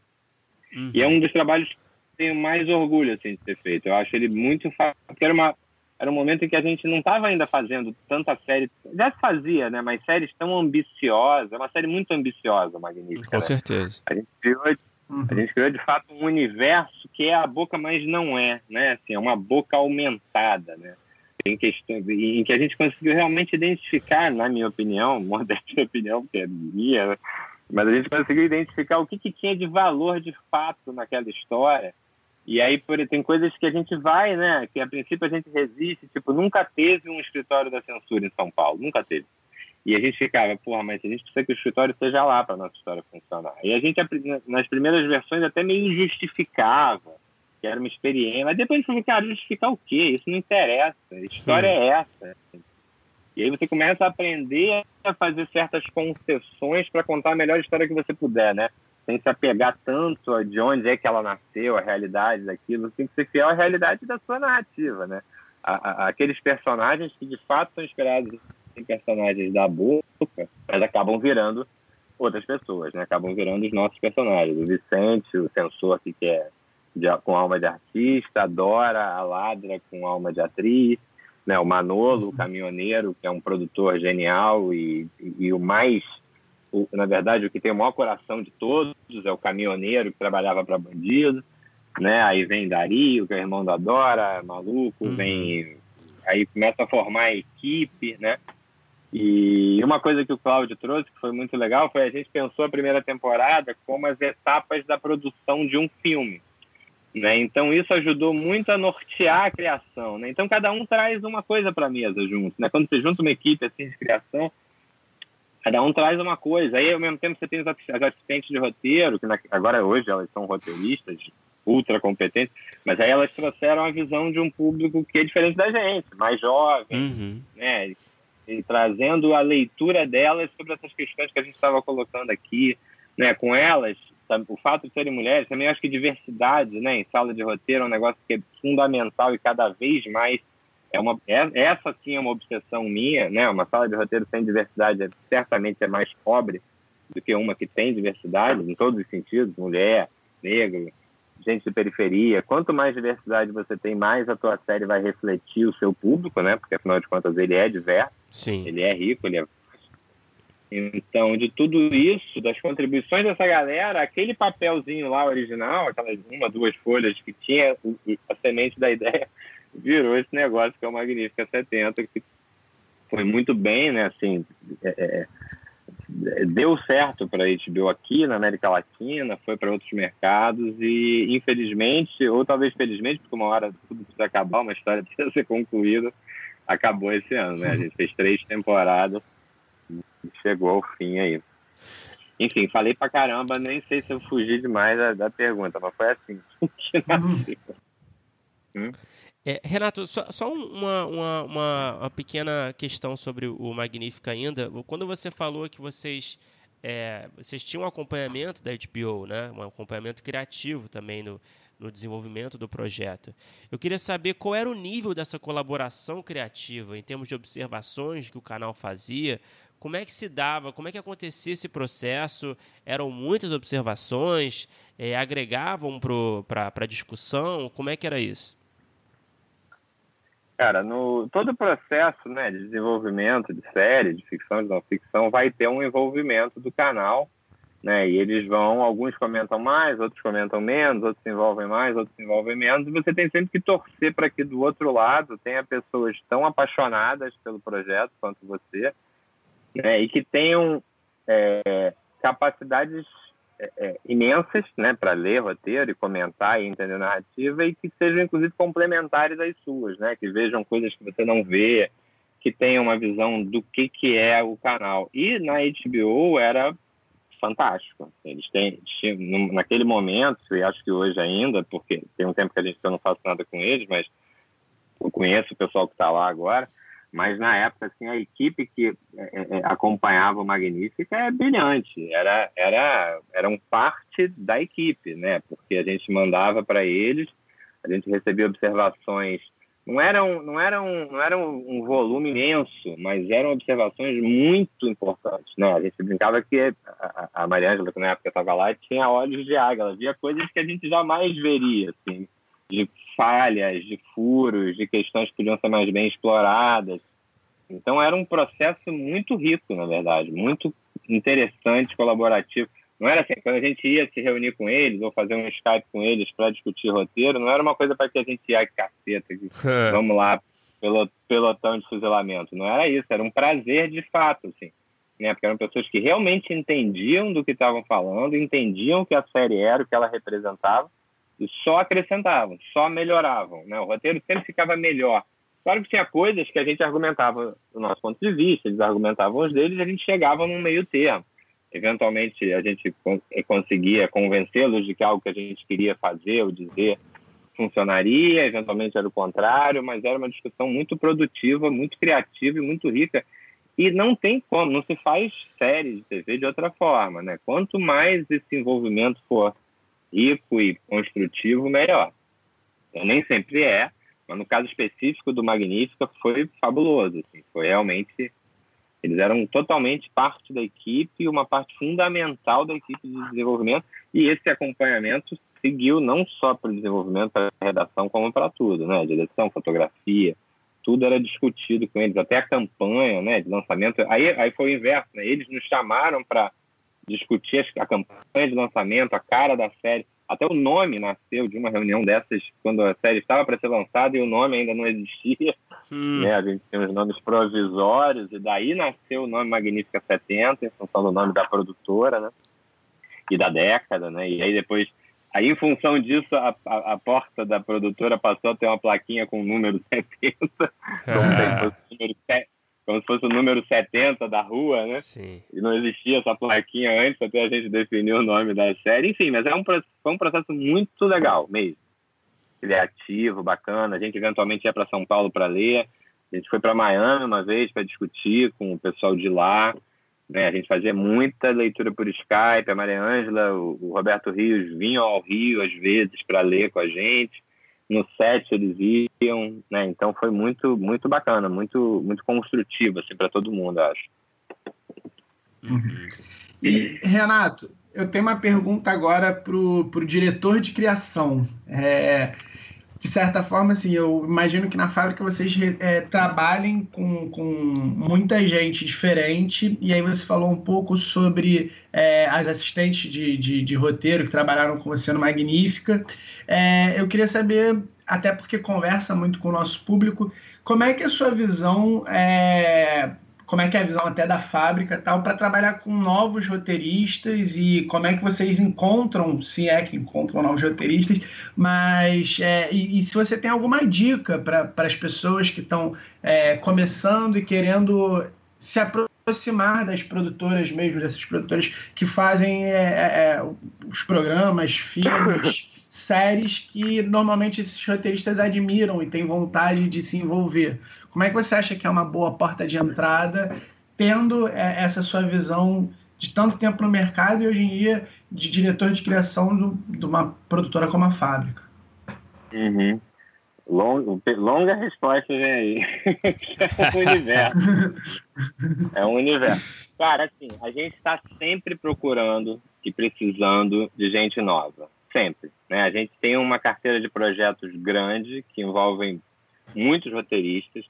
B: Uhum. E é um dos trabalhos que tenho mais orgulho assim, de ter feito. Eu acho ele muito fácil, porque era uma era um momento em que a gente não estava ainda fazendo tanta série, já se fazia, né? Mas séries tão ambiciosas, é uma série muito ambiciosa, Magnífica.
C: Com né? certeza.
B: A gente, criou, uhum. a gente criou de fato um universo que é a boca, mas não é, né? Assim, é uma boca aumentada, né? em, questão, em que a gente conseguiu realmente identificar, na minha opinião, modesta opinião, que é minha, né? mas a gente conseguiu identificar o que, que tinha de valor de fato naquela história. E aí por, tem coisas que a gente vai, né? Que a princípio a gente resiste, tipo, nunca teve um escritório da censura em São Paulo, nunca teve. E a gente ficava, porra, mas a gente precisa que o escritório esteja lá para nossa história funcionar. E a gente, nas primeiras versões, até meio justificava que era uma experiência. Mas depois a gente falou, cara, justificar o quê? Isso não interessa. A história Sim. é essa. E aí você começa a aprender a fazer certas concessões para contar a melhor história que você puder, né? Sem se apegar tanto a de onde é que ela nasceu, a realidade daquilo. Tem que ser fiel à realidade da sua narrativa, né? A, a, aqueles personagens que de fato são inspirados em personagens da boca, mas acabam virando outras pessoas, né? Acabam virando os nossos personagens. O Vicente, o censor que quer de, com alma de artista, a Dora, a Ladra com alma de atriz, né, o Manolo, o caminhoneiro, que é um produtor genial e, e, e o mais, o, na verdade, o que tem o maior coração de todos é o caminhoneiro que trabalhava para bandido, né? Aí vem Dario, que é irmão da Dora, maluco, uhum. vem aí começa a formar a equipe, né? E uma coisa que o Cláudio trouxe, que foi muito legal, foi a gente pensou a primeira temporada como as etapas da produção de um filme. Né? Então isso ajudou muito a nortear a criação. Né? Então cada um traz uma coisa para a mesa junto. Né? Quando você junta uma equipe assim de criação, cada um traz uma coisa. Aí ao mesmo tempo você tem as assistentes de roteiro, que agora hoje elas são roteiristas ultra competentes, mas aí elas trouxeram a visão de um público que é diferente da gente, mais jovem, uhum. né? E trazendo a leitura delas sobre essas questões que a gente estava colocando aqui, né? Com elas o fato de serem mulheres, também acho que diversidade né, em sala de roteiro é um negócio que é fundamental e cada vez mais é uma é, essa sim é uma obsessão minha, né? Uma sala de roteiro sem diversidade é, certamente é mais pobre do que uma que tem diversidade em todos os sentidos, mulher, negro, gente de periferia. Quanto mais diversidade você tem, mais a tua série vai refletir o seu público, né? Porque afinal de contas ele é diverso,
C: sim.
B: ele é rico, ele é então, de tudo isso, das contribuições dessa galera, aquele papelzinho lá original, aquelas uma, duas folhas que tinha a semente da ideia, virou esse negócio que é o Magnífica 70, que foi muito bem, né? Assim, é, é, deu certo para a HBO aqui na América Latina, foi para outros mercados e, infelizmente, ou talvez felizmente, porque uma hora tudo precisa acabar, uma história precisa ser concluída, acabou esse ano, né? A gente fez três temporadas chegou ao fim aí. Enfim, falei pra caramba, nem sei se eu fugi demais da, da pergunta, mas foi assim.
C: hum? É, Renato, só, só uma, uma, uma, uma, pequena questão sobre o Magnífica ainda. Quando você falou que vocês, é, vocês tinham um acompanhamento da HBO, né? um acompanhamento criativo também no, no desenvolvimento do projeto. Eu queria saber qual era o nível dessa colaboração criativa em termos de observações que o canal fazia, como é que se dava, como é que acontecia esse processo? Eram muitas observações? É, agregavam para a discussão? Como é que era isso?
B: Cara, no todo o processo né, de desenvolvimento de série, de ficção, de não ficção, vai ter um envolvimento do canal, né? E eles vão, alguns comentam mais, outros comentam menos, outros se envolvem mais, outros se envolvem menos, e você tem sempre que torcer para que do outro lado tenha pessoas tão apaixonadas pelo projeto quanto você, né, e que tenham é, capacidades é, é imensas né, para ler roteiro e comentar e entender narrativa e que sejam, inclusive, complementares às suas, né, que vejam coisas que você não vê, que tenham uma visão do que, que é o canal. E na HBO era fantástico. Eles têm, naquele momento, e acho que hoje ainda, porque tem um tempo que a gente eu não faço nada com eles, mas eu conheço o pessoal que está lá agora, mas na época assim a equipe que é, é, é, acompanhava o Magnífica é brilhante. Era era eram parte da equipe né? Porque a gente mandava para eles a gente recebia observações. Não eram não eram não eram um volume imenso mas eram observações muito importantes né? A gente brincava que a, a Mariângela que na época estava lá tinha olhos de águia ela via coisas que a gente jamais veria assim de falhas, de furos, de questões que podiam ser mais bem exploradas. Então era um processo muito rico, na verdade, muito interessante, colaborativo. Não era assim, quando a gente ia se reunir com eles ou fazer um Skype com eles para discutir roteiro, não era uma coisa para que a gente ia caceta, que, vamos lá pelo pelotão de fuzilamento. Não era isso, era um prazer de fato, assim. Né? Porque eram pessoas que realmente entendiam do que estavam falando, entendiam o que a série era, o que ela representava, só acrescentavam, só melhoravam. Né? O roteiro sempre ficava melhor. Claro que tinha coisas que a gente argumentava do nosso ponto de vista, eles argumentavam os deles, e a gente chegava num meio termo. Eventualmente a gente conseguia convencê-los de que algo que a gente queria fazer ou dizer funcionaria, eventualmente era o contrário, mas era uma discussão muito produtiva, muito criativa e muito rica. E não tem como, não se faz série de TV de outra forma, né? Quanto mais esse envolvimento for rico e construtivo, melhor. Então, nem sempre é, mas no caso específico do Magnífica foi fabuloso. Assim, foi realmente. Eles eram totalmente parte da equipe, uma parte fundamental da equipe de desenvolvimento, e esse acompanhamento seguiu não só para o desenvolvimento, para a redação, como para tudo, né? Direção, fotografia, tudo era discutido com eles, até a campanha, né, de lançamento. Aí, aí foi o inverso, né? Eles nos chamaram para discutir a campanha de lançamento, a cara da série. Até o nome nasceu de uma reunião dessas quando a série estava para ser lançada e o nome ainda não existia. Hum. Né? A gente tinha os nomes provisórios e daí nasceu o nome Magnífica 70, em função do nome da produtora, né? E da década, né? E aí depois Aí, em função disso, a, a, a, porta da produtora passou a ter uma plaquinha com o número 70, como, se número, como, se fosse o número 70 da rua, né? Sim. E não existia essa plaquinha antes, até a gente definir o nome da série. Enfim, mas é um, foi um processo muito legal mesmo. Criativo, bacana. A gente eventualmente ia para São Paulo para ler. A gente foi para Miami uma vez para discutir com o pessoal de lá. Né? A gente fazia muita leitura por Skype, a Maria Ângela, o, Roberto Rios vinham ao Rio às vezes para ler com a gente. No set eles iam, né? Então foi muito muito bacana, muito muito construtivo assim para todo mundo, acho.
A: Uhum. E Renato, eu tenho uma pergunta agora para o diretor de criação. É, de certa forma, assim, eu imagino que na fábrica vocês é, trabalhem com, com muita gente diferente, e aí você falou um pouco sobre é, as assistentes de, de, de, roteiro que trabalharam com você no Magnífica. É, eu queria saber, até porque conversa muito com o nosso público, como é que é a sua visão é, como é que é a visão até da fábrica tal, para trabalhar com novos roteiristas e como é que vocês encontram, se é que encontram novos roteiristas, mas é, e, e, se você tem alguma dica para as pessoas que estão é, começando e querendo se aproximar das produtoras mesmo, dessas produtoras que fazem é, é, é os programas, filmes, séries que normalmente esses roteiristas admiram e têm vontade de se envolver. Como é que você acha que é uma boa porta de entrada, tendo é, essa sua visão de tanto tempo no mercado e hoje em dia de diretor de criação do, de uma produtora como a Fábrica?
B: Uhum. Long, longa resposta vem aí. é um universo. é um universo. Cara, assim, a gente está sempre procurando e precisando de gente nova. Sempre. Né? A gente tem uma carteira de projetos grande que envolvem muitos roteiristas.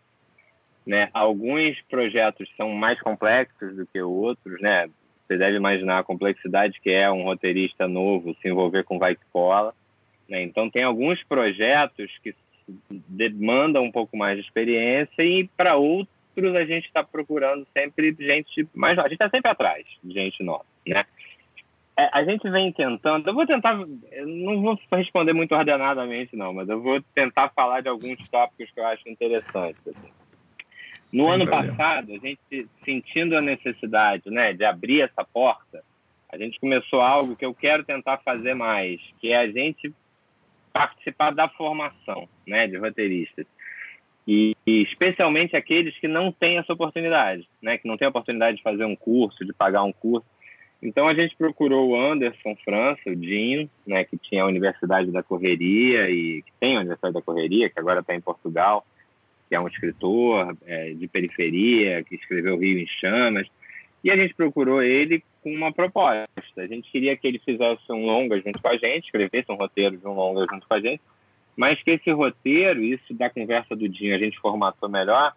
B: Né? Alguns projetos são mais complexos do que outros, né? Você deve imaginar a complexidade que é um roteirista novo se envolver com vai que cola. Né? Então, tem alguns projetos que demandam um pouco mais de experiência e para outros a gente está procurando sempre gente mais. A gente está sempre atrás de gente nova, né? É, a gente vem tentando. Eu vou tentar. Eu não vou responder muito ordenadamente, não, mas eu vou tentar falar de alguns tópicos que eu acho interessantes. Assim. No Sem ano problema. passado, a gente sentindo a necessidade né, de abrir essa porta, a gente começou algo que eu quero tentar fazer mais, que é a gente participar da formação né, de roteiristas. E, e, especialmente aqueles que não têm essa oportunidade, né, que não têm a oportunidade de fazer um curso, de pagar um curso. Então a gente procurou o Anderson França, o Dinho, né, que tinha a Universidade da Correria e que tem a Universidade da Correria, que agora está em Portugal, que é um escritor é, de periferia, que escreveu Rio em Chamas, e a gente procurou ele com uma proposta. A gente queria que ele fizesse um longa junto com a gente, escrevesse um roteiro de um longa junto com a gente, mas que esse roteiro, isso da conversa do Dinho, a gente formatou melhor,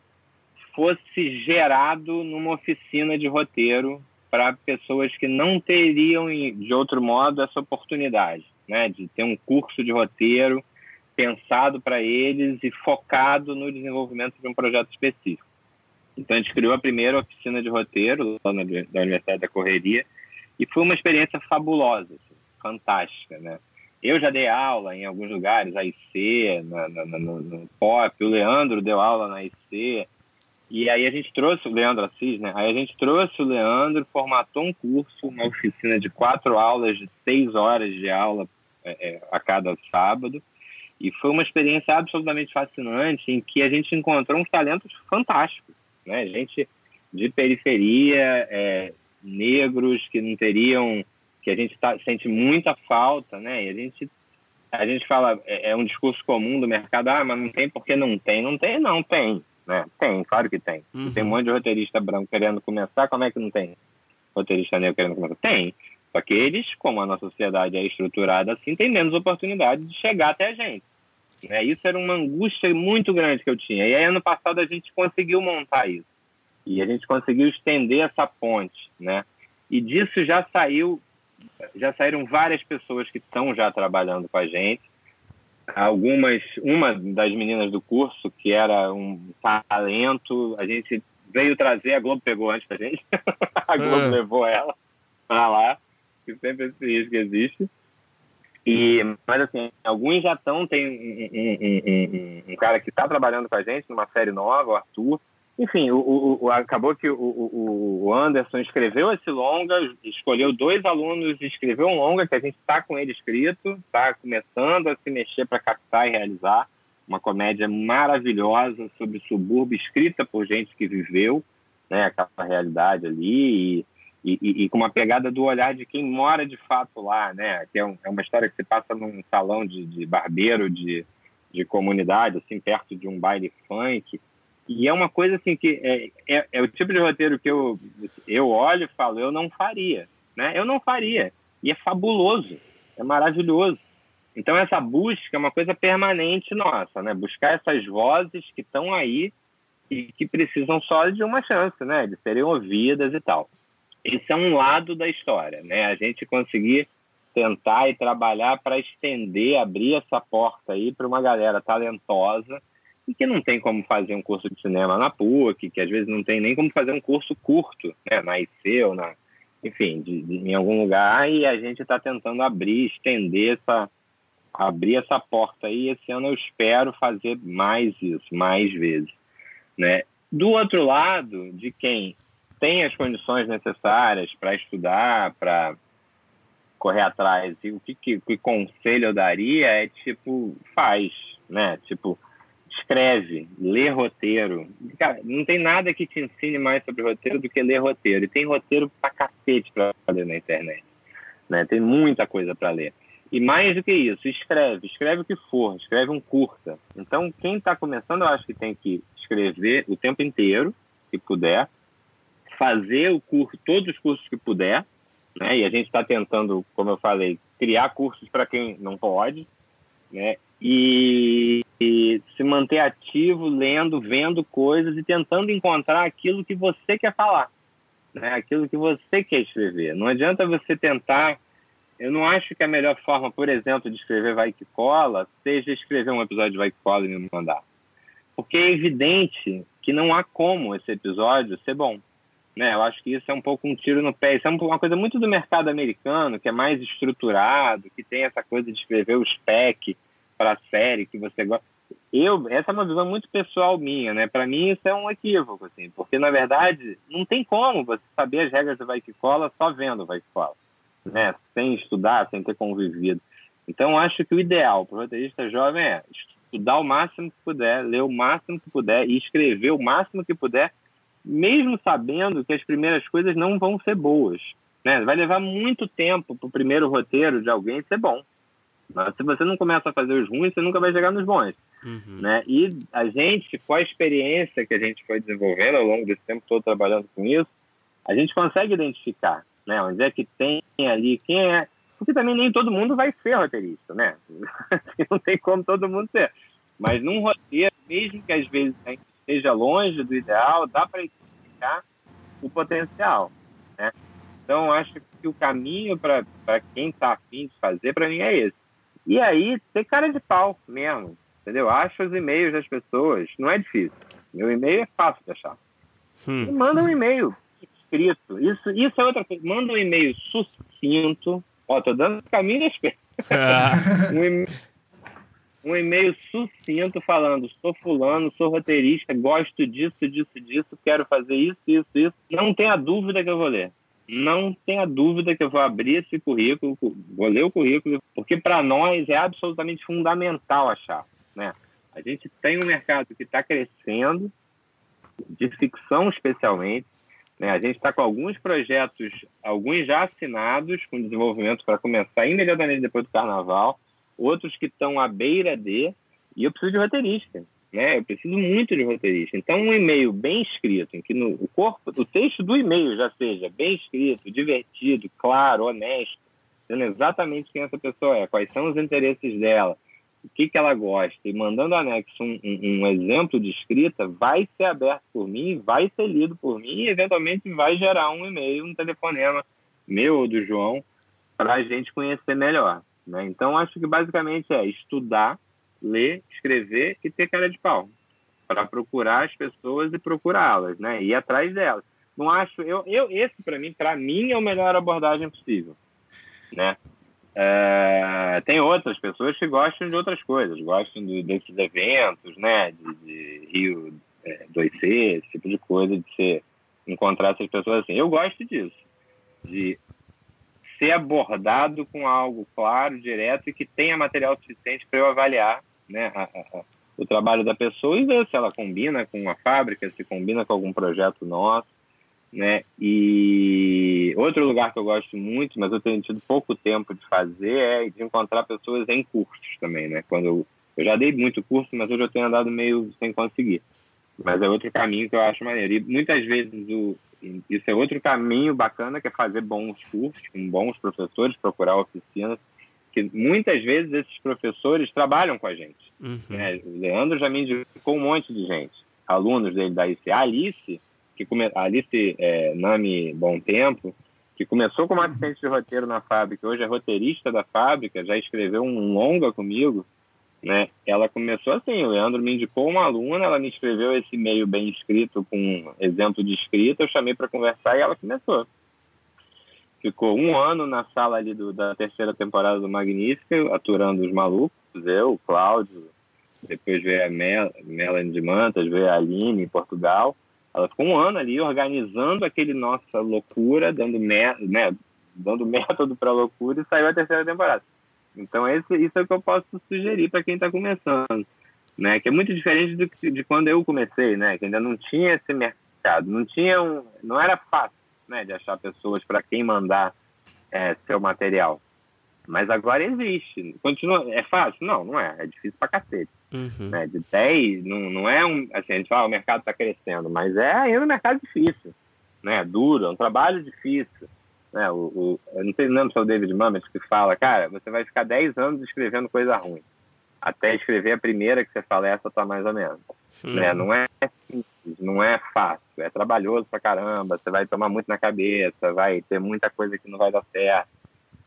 B: fosse gerado numa oficina de roteiro para pessoas que não teriam, de outro modo, essa oportunidade, né? De ter um curso de roteiro pensado para eles e focado no desenvolvimento de um projeto específico. Então, a gente criou a primeira oficina de roteiro lá na, da Universidade da Correria e foi uma experiência fabulosa, assim, fantástica, né? Eu já dei aula em alguns lugares, a IC, na, na, no, no POP, o Leandro deu aula na IC, e aí a gente trouxe o Leandro Assis, né? Aí a gente trouxe o Leandro, formatou um curso, uma oficina de quatro aulas, de seis horas de aula é, é, a cada sábado. E foi uma experiência absolutamente fascinante em que a gente encontrou uns talentos fantásticos, né? Gente de periferia, é, negros que não teriam, que a gente tá, sente muita falta, né? E a gente a gente fala é, é um discurso comum do mercado, ah, mas não tem porque não tem, não tem, não tem né? Tem, claro que tem. Uhum. Tem um monte de roteirista branco querendo começar, como é que não tem roteirista negro querendo começar? Tem. Só que eles, como a nossa sociedade é estruturada assim, tem menos oportunidade de chegar até a gente. Né? Isso era uma angústia muito grande que eu tinha. E aí, ano passado, a gente conseguiu montar isso. E a gente conseguiu estender essa ponte, né? E disso já saiu, já saíram várias pessoas que estão já trabalhando com a gente algumas, uma das meninas do curso, que era um talento, a gente veio trazer, a Globo pegou antes da gente, a Globo ah. levou ela para lá, que sempre esse risco existe. E, mas assim, alguns já estão, tem um, um, um, um cara que está trabalhando com a gente numa série nova, o Arthur, enfim, o, o, acabou que o, Anderson escreveu esse longa, escolheu dois alunos, escreveu um longa que a gente está com ele escrito, está começando a se mexer para captar e realizar. Uma comédia maravilhosa sobre subúrbio, escrita por gente que viveu né, aquela realidade ali e, e, e, com uma pegada do olhar de quem mora de fato lá, né? Que é, um, é uma história que se passa num salão de, de barbeiro de, de comunidade, assim, perto de um baile funk e é uma coisa assim que é, é, é, o tipo de roteiro que eu, eu olho e falo, eu não faria. Né? Eu não faria. E é fabuloso, é maravilhoso. Então essa busca é uma coisa permanente nossa, né? Buscar essas vozes que estão aí e que precisam só de uma chance, né? De serem ouvidas e tal. Esse é um lado da história, né? A gente conseguir tentar e trabalhar para estender, abrir essa porta aí para uma galera talentosa e que não tem como fazer um curso de cinema na PUC, que às vezes não tem nem como fazer um curso curto, né, na IC ou na, enfim, de, de, em algum lugar, e a gente está tentando abrir, estender essa, abrir essa porta aí. Esse ano eu espero fazer mais isso, mais vezes, né? Do outro lado, de quem tem as condições necessárias para estudar, para correr atrás, e o que, que, que conselho eu daria é tipo, faz, né? Tipo, escreve, lê roteiro. Cara, não tem nada que te ensine mais sobre roteiro do que ler roteiro. E tem roteiro pra cacete pra ler na internet. Né? Tem muita coisa para ler. E mais do que isso, escreve, escreve o que for, escreve um curta. Então, quem está começando, eu acho que tem que escrever o tempo inteiro, se puder, fazer o curso, todos os cursos que puder, né? E a gente está tentando, como eu falei, criar cursos para quem não pode, né? E, e, se manter ativo, lendo, vendo coisas e tentando encontrar aquilo que você quer falar, né? aquilo que você quer escrever. Não adianta você tentar. Eu não acho que a melhor forma, por exemplo, de escrever Vai Que Cola seja escrever um episódio de Vai Que Cola e me mandar. Porque é evidente que não há como esse episódio ser bom. Né? Eu acho que isso é um pouco um tiro no pé. Isso é uma coisa muito do mercado americano, que é mais estruturado, que tem essa coisa de escrever o spec para a série que você gosta. Eu, essa é uma visão muito pessoal minha, né? Para mim isso é um equívoco, assim, porque na verdade não tem como você saber as regras do vai que cola só vendo vai que cola, né? Sem estudar, sem ter convivido. Então acho que o ideal para o roteirista jovem é estudar o máximo que puder, ler o máximo que puder e escrever o máximo que puder, mesmo sabendo que as primeiras coisas não vão ser boas, né? Vai levar muito tempo para o primeiro roteiro de alguém ser bom. Mas se você não começa a fazer os ruins, você nunca vai chegar nos bons. Uhum. Né? E a gente, com a experiência que a gente foi desenvolvendo ao longo desse tempo todo trabalhando com isso, a gente consegue identificar né? onde é que tem ali, quem é. Porque também nem todo mundo vai ser roteirista, né? não tem como todo mundo ser. Mas num roteiro, mesmo que às vezes a gente esteja longe do ideal, dá para identificar o potencial. Né? Então, acho que o caminho para quem está afim de fazer, para mim, é esse E aí, ter cara de pau mesmo, entendeu? Acha os e-mails das pessoas, não é difícil. Meu e-mail é fácil de achar. Hum. manda um e-mail escrito. Isso, isso é outra coisa. Manda um e-mail sucinto. Ó, tô dando caminho das um e-mail um e-mail sucinto falando: sou fulano, sou roteirista, gosto disso, disso, disso, quero fazer isso, isso, isso. Não tenha dúvida que eu vou ler. Não tenha dúvida que eu vou abrir esse currículo, vou ler o currículo, porque para nós é absolutamente fundamental achar. Né? A gente tem um mercado que está crescendo, de ficção especialmente. Né? A gente está com alguns projetos, alguns já assinados, com desenvolvimento para começar imediatamente depois do carnaval outros que estão à beira de, e eu preciso de roteirista. Né? Eu preciso muito de roteirista. Então, um e-mail bem escrito, em que no, o corpo, o texto do e-mail já seja bem escrito, divertido, claro, honesto, dizendo exatamente quem essa pessoa é, quais são os interesses dela, o que, que ela gosta, e mandando anexo um, um, um exemplo de escrita, vai ser aberto por mim, vai ser lido por mim e, eventualmente, vai gerar um e-mail, um telefonema meu ou do João, para a gente conhecer melhor. Né? Então, acho que basicamente é estudar, ler, escrever e ter cara de pau para procurar as pessoas e procurá-las, né? Ir atrás delas. Não acho, eu, eu esse para mim, para mim é a melhor abordagem possível, né? É, tem outras pessoas que gostam de outras coisas, gostam de, desses eventos, né? De, de Rio é, 2C, esse tipo de coisa, de ser encontrar essas pessoas assim. Eu gosto disso, de ser abordado com algo claro, direto e que tenha material suficiente para eu avaliar né, a, a, o trabalho da pessoa e ver se ela combina com uma fábrica, se combina com algum projeto nosso. Né? E outro lugar que eu gosto muito, mas eu tenho tido pouco tempo de fazer, é de encontrar pessoas em cursos também. Né? Quando eu, eu já dei muito curso, mas hoje eu tenho andado meio sem conseguir. Mas é outro caminho que eu acho maneiro. E muitas vezes o, isso é outro caminho bacana, que é fazer bons cursos com bons professores, procurar oficinas, que muitas vezes esses professores trabalham com a gente. Uhum. Né? O Leandro já me indicou um monte de gente, alunos dele da IC. A Alice, que come... a Alice é, Nami Bom Tempo, que começou como assistente de roteiro na fábrica, hoje é roteirista da fábrica, já escreveu um longa comigo, né? Ela começou assim, o Leandro me indicou uma aluna, ela me escreveu esse e-mail bem escrito com exemplo de escrita, eu chamei para conversar e ela começou. Ficou um ano na sala ali do, da terceira temporada do Magnífica, aturando os malucos, eu, o Cláudio, depois veio a Mel, Melanie de Mantas, veio a Aline em Portugal. Ela ficou um ano ali organizando aquele nossa loucura, dando, né, dando método para loucura e saiu a terceira temporada. Então, esse, isso é o que eu posso sugerir para quem está começando, né? Que é muito diferente do que, de quando eu comecei, né? Que ainda não tinha esse mercado, não tinha um, não era fácil, né? De achar pessoas para quem mandar é, seu material. Mas agora existe. Continua, é fácil? Não, não é. É difícil para cacete. Uhum. Né? De 10, não, não é um. Assim, a gente fala, ah, o mercado está crescendo, mas é ainda um mercado difícil. Né? É duro, é um trabalho difícil. Né? O, o, eu não sei o nome se é o David Mamet que fala, cara, você vai ficar 10 anos escrevendo coisa ruim. Até escrever a primeira que você fala, essa tá mais ou menos. Hum. Né? Não é simples, não é fácil, é trabalhoso pra caramba, você vai tomar muito na cabeça, vai ter muita coisa que não vai dar certo.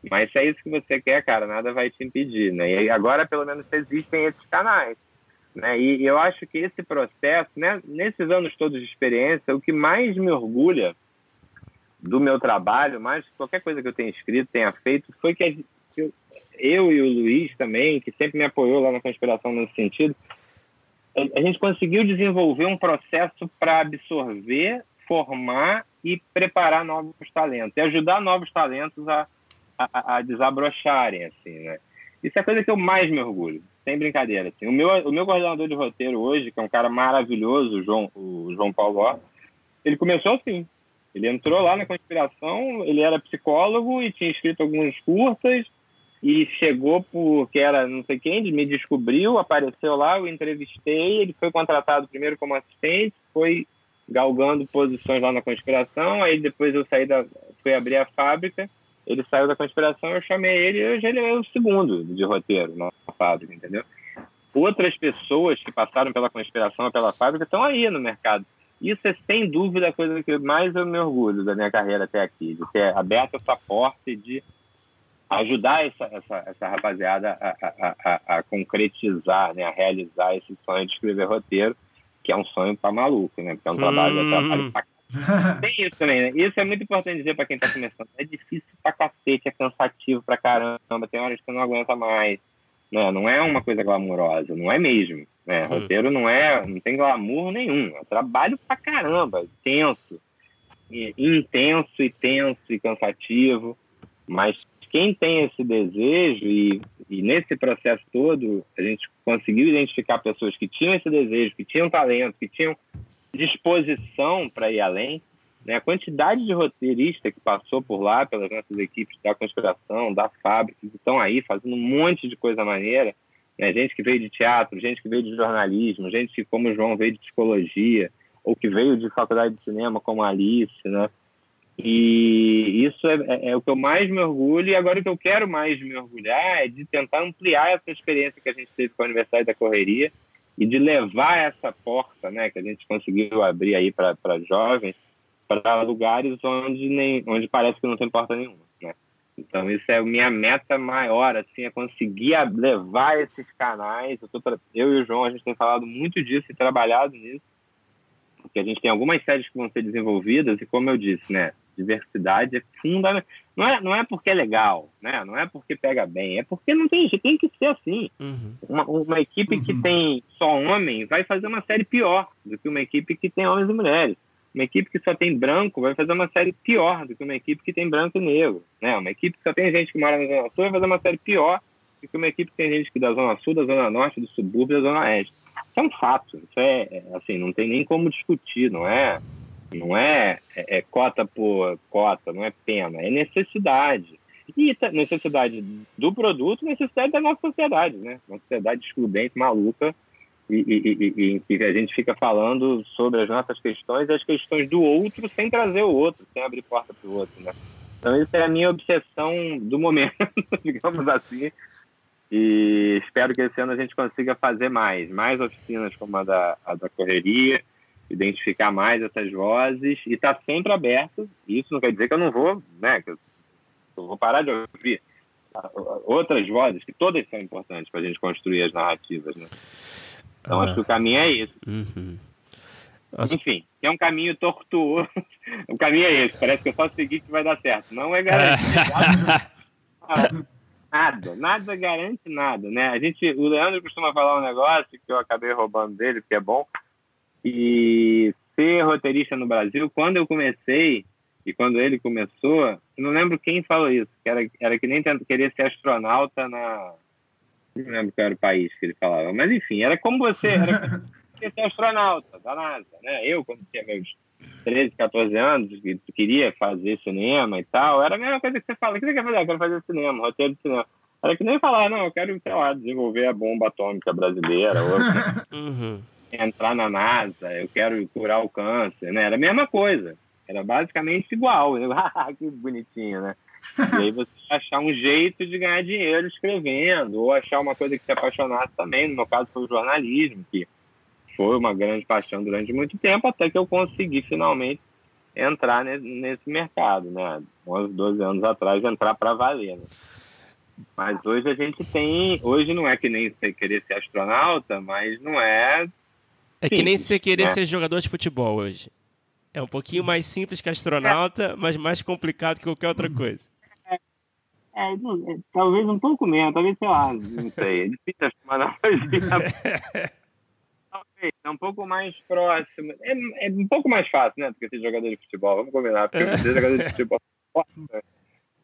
B: Mas se é isso que você quer, cara, nada vai te impedir, né? E agora, pelo menos, existem esses canais. Né? E eu acho que esse processo, né, nesses anos todos de experiência, o que mais me orgulha do meu trabalho, mais qualquer coisa que eu tenha escrito, tenha feito, foi que eu, eu e o Luiz também, que sempre me apoiou lá na conspiração nesse sentido, a gente conseguiu desenvolver um processo para absorver, formar e preparar novos talentos, e ajudar novos talentos a, a, a desabrocharem, assim, né? Isso é a coisa que eu mais me orgulho, sem brincadeira. Assim. O, meu, o meu coordenador de roteiro hoje, que é um cara maravilhoso, o João, o João Paulo, ele começou assim. Ele entrou lá na conspiração, ele era psicólogo e tinha escrito alguns curtas e chegou porque era não sei quem, me descobriu, apareceu lá, eu entrevistei, ele foi contratado primeiro como assistente, foi galgando posições lá na conspiração, aí depois eu saí da, fui abrir a fábrica, ele saiu da conspiração, eu chamei ele e hoje ele é o segundo de roteiro na fábrica, entendeu? Outras pessoas que passaram pela conspiração, pela fábrica, estão aí no mercado isso é sem dúvida a coisa que mais eu me orgulho da minha carreira até aqui, de ter aberto essa porta e de ajudar essa, essa, essa rapaziada a, a, a, a, concretizar, né, a realizar esse sonho de escrever roteiro, que é um sonho para maluco, né? Porque é um trabalho, hum. é trabalho pra... Tem isso também, né? Isso é muito importante dizer para quem está começando. É difícil pra cacete, é cansativo pra caramba, tem horas que você não aguenta mais. Né? Não é uma coisa glamurosa, não é mesmo. Né? Roteiro não é, não tem glamour nenhum. É trabalho pra caramba, tenso. E, intenso e tenso e cansativo. Mas quem tem esse desejo e, e, nesse processo todo a gente conseguiu identificar pessoas que tinham esse desejo, que tinham talento, que tinham disposição para ir além, né? a quantidade de roteiristas que passou por lá pelas nossas equipes da conspiração, da fábrica, que estão aí fazendo um monte de coisa maneira, né? gente que veio de teatro, gente que veio de jornalismo, gente que, como o João, veio de psicologia, ou que veio de faculdade de cinema, como a Alice, né? E isso é, é, é, o que eu mais me orgulho. E agora o que eu quero mais me orgulhar é de tentar ampliar essa experiência que a gente teve com a Universidade da Correria e de levar essa porta, né, que a gente conseguiu abrir aí para jovens, para lugares onde nem onde parece que não tem porta nenhuma? Então isso é a minha meta maior, assim, é conseguir levar esses canais. Eu, tô, eu e o João a gente tem falado muito disso e trabalhado nisso, porque a gente tem algumas séries que vão ser desenvolvidas e como eu disse, né, diversidade é fundamental. Não é, não é porque é legal, né? Não é porque pega bem, é porque não tem tem que ser assim. Uhum. Uma, uma, equipe uhum. que tem só homem vai fazer uma série pior do que uma equipe que tem homens e mulheres. Uma equipe que só tem branco vai fazer uma série pior do que uma equipe que tem branco e negro. Né? Uma equipe que só tem gente que mora na Zona Sul vai fazer uma série pior do que uma equipe que tem gente que da Zona Sul, da Zona Norte, do subúrbio da Zona Oeste. Isso é um fato. Isso é, é assim, não tem nem como discutir, não é não é, é, é cota por cota, não é pena, é necessidade. E necessidade do produto, necessidade da nossa sociedade, né? Uma sociedade excludente, maluca, e, e, e, e, a gente fica falando sobre as nossas questões e as questões do outro sem trazer o outro, sem abrir porta para o outro, né? Então, isso é a minha obsessão do momento, digamos assim. E espero que esse ano a gente consiga fazer mais, mais oficinas como a da, a da correria, identificar mais essas vozes e estar tá sempre aberto. Isso não quer dizer que eu não vou, né, que eu, eu vou parar de ouvir outras vozes, que todas são importantes para a gente construir as narrativas, né? Então, ah. acho que o caminho é esse. Uhum. Enfim, é um caminho tortuoso. o caminho é esse. Parece que eu só seguir que vai dar certo. Não é garantido. nada, nada garante nada, né? A gente, o Leandro costuma falar um negócio que eu acabei roubando dele, que é bom, e ser roteirista no Brasil, quando eu comecei e quando ele começou, não lembro quem falou isso, que era, era que nem querer ser astronauta na. Não lembro qual era o país que ele falava, mas enfim, era como você, era querer ser astronauta da NASA, né? Eu, quando tinha meus 13, 14 anos, queria fazer cinema e tal, era a mesma coisa que você fala, o que você quer fazer? Eu quero fazer cinema, roteiro de cinema. Era que nem falar, não, eu quero, sei lá, desenvolver a bomba atômica brasileira. Ou... uhum entrar na NASA, eu quero curar o câncer, né? Era a mesma coisa. Era basicamente igual. que bonitinho, né? E aí você achar um jeito de ganhar dinheiro escrevendo, ou achar uma coisa que se apaixonasse também. No meu caso foi o jornalismo, que foi uma grande paixão durante muito tempo, até que eu consegui finalmente entrar nesse mercado, né? 11, 12 anos atrás, entrar para valer. Né? Mas hoje a gente tem. Hoje não é que nem você querer ser astronauta, mas não é
C: é que nem você querer é. ser jogador de futebol hoje. É um pouquinho mais simples que astronauta, mas mais complicado que qualquer outra coisa.
B: É, é, é, talvez um pouco menos, talvez, sei lá, não sei. É difícil chamar analogia. talvez, é um pouco mais próximo. É, é, um pouco mais fácil, né, do que ser jogador de futebol. Vamos combinar, porque ser jogador de futebol.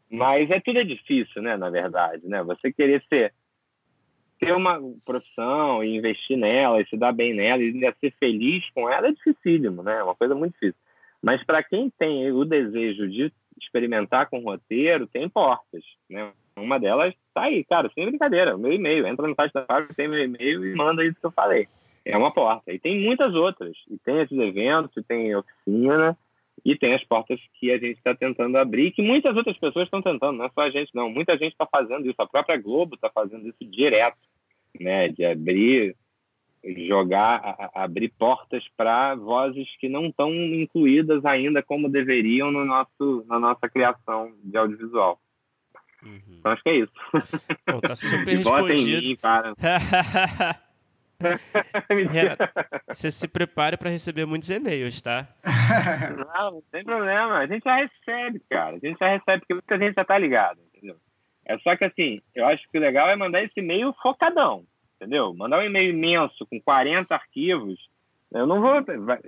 B: Mas é tudo é difícil, né, na verdade, né? Você querer ser ter uma profissão e investir nela e se dar bem nela e ainda ser feliz com ela é dificílimo, né? É uma coisa muito difícil. Mas para quem tem o desejo de experimentar com roteiro, tem portas, né? Uma delas tá aí, cara, sem brincadeira, meu e-mail. Entra no site da fábrica, tem meu e-mail e manda isso que eu falei. É uma porta. E tem muitas outras. E tem esses eventos, e tem oficina, e tem as portas que a gente está tentando abrir, que muitas outras pessoas estão tentando, não é só a gente, não. Muita gente está fazendo isso, a própria Globo está fazendo isso direto né, de abrir, jogar, a, abrir portas para vozes que não estão incluídas ainda como deveriam no nosso, na nossa criação de audiovisual. Uhum. Então acho que é isso.
C: Bom, tá super respondido. Mim, para. você se prepare para receber muitos e-mails, tá?
B: Não, não tem problema. A gente já recebe, cara. A gente já recebe, porque muita gente já tá ligado, entendeu? É só que assim, eu acho que o legal é mandar esse e-mail focadão, entendeu? Mandar um e-mail imenso com 40 arquivos, eu não vou.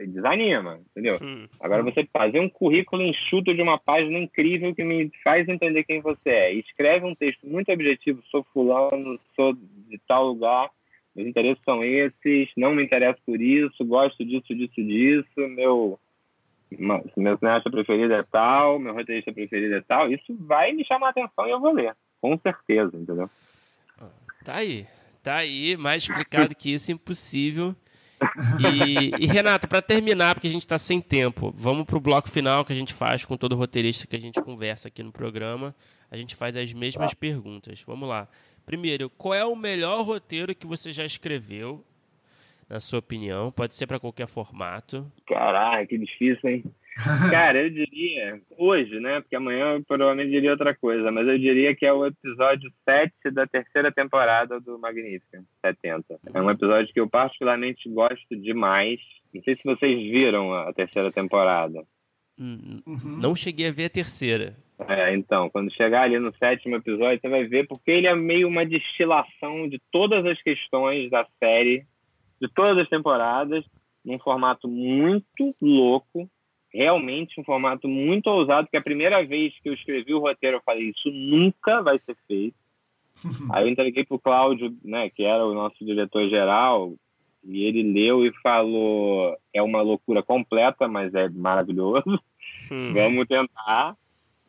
B: Desanima, entendeu? Hum. Agora você fazer um currículo enxuto de uma página incrível que me faz entender quem você é. escreve um texto muito objetivo, sou fulano, sou de tal lugar meus interesses são esses, não me interesso por isso, gosto disso, disso, disso, meu, meu cineasta preferido é tal, meu roteirista preferido é tal, isso vai me chamar a atenção e eu vou ler, com certeza, entendeu?
C: Tá aí, tá aí, mais explicado que isso, impossível. E, e Renato, para terminar, porque a gente está sem tempo, vamos para o bloco final que a gente faz com todo roteirista que a gente conversa aqui no programa. A gente faz as mesmas perguntas. Vamos lá. Primeiro, qual é o melhor roteiro que você já escreveu, na sua opinião? Pode ser para qualquer formato.
B: Caraca, que difícil, hein? Cara, eu diria, hoje, né? Porque amanhã eu provavelmente diria outra coisa, mas eu diria que é o episódio 7 da terceira temporada do Magnífica, 70. É um episódio que eu particularmente gosto demais. Não sei se vocês viram a terceira temporada.
C: Uhum. Não cheguei a ver a terceira.
B: É, então, quando chegar ali no sétimo episódio, você vai ver porque ele é meio uma destilação de todas as questões da série, de todas as temporadas, num formato muito louco, realmente um formato muito ousado, que a primeira vez que eu escrevi o roteiro eu falei, isso nunca vai ser feito. Aí eu entreguei pro Cláudio, né, que era o nosso diretor-geral, e ele leu e falou, é uma loucura completa, mas é maravilhoso, hum. vamos tentar.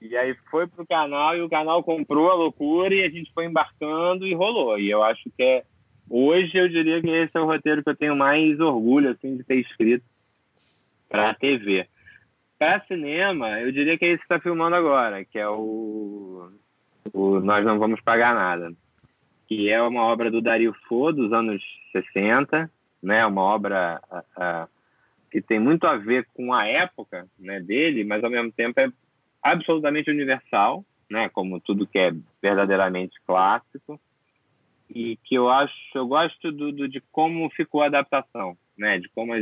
B: E aí foi pro canal e o canal comprou a loucura e a gente foi embarcando e rolou. E eu acho que é hoje eu diria que esse é o roteiro que eu tenho mais orgulho assim de ter escrito para TV. Para cinema, eu diria que é esse que está filmando agora, que é o, o Nós Não Vamos Pagar Nada, que é uma obra do Dario Fo, dos anos 60, né? Uma obra que tem muito a ver com a época né, dele, mas ao mesmo tempo é absolutamente universal, né, como tudo que é verdadeiramente clássico, e que eu acho, eu gosto do, do, de como ficou a adaptação, né, de como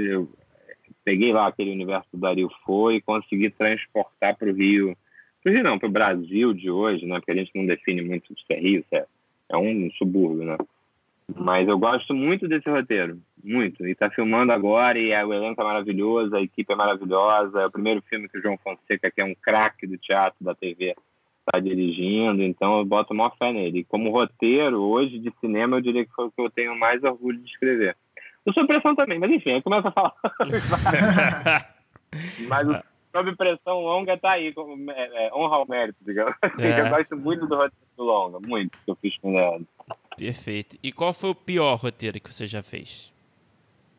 B: peguei lá aquele universo do Dario foi e consegui transportar para o Rio, para Rio não, para o Brasil de hoje, né, porque a gente não define muito se é Rio, se é, é um subúrbio, né, mas eu gosto muito desse roteiro, muito. E tá filmando agora e o elenco é maravilhoso, a equipe é maravilhosa. É o primeiro filme que o João Fonseca, que é um craque do teatro, da TV, tá dirigindo. Então eu boto maior fé nele. E como roteiro, hoje de cinema, eu diria que foi o que eu tenho mais orgulho de escrever. O Sob Pressão também, mas enfim, aí começa a falar. mas o Sob Pressão Longa tá aí, como, é, é, honra ao mérito, digamos. É. Eu gosto muito do roteiro Longa, muito, que eu fiz com ele.
C: Perfeito. E qual foi o pior roteiro que você já fez?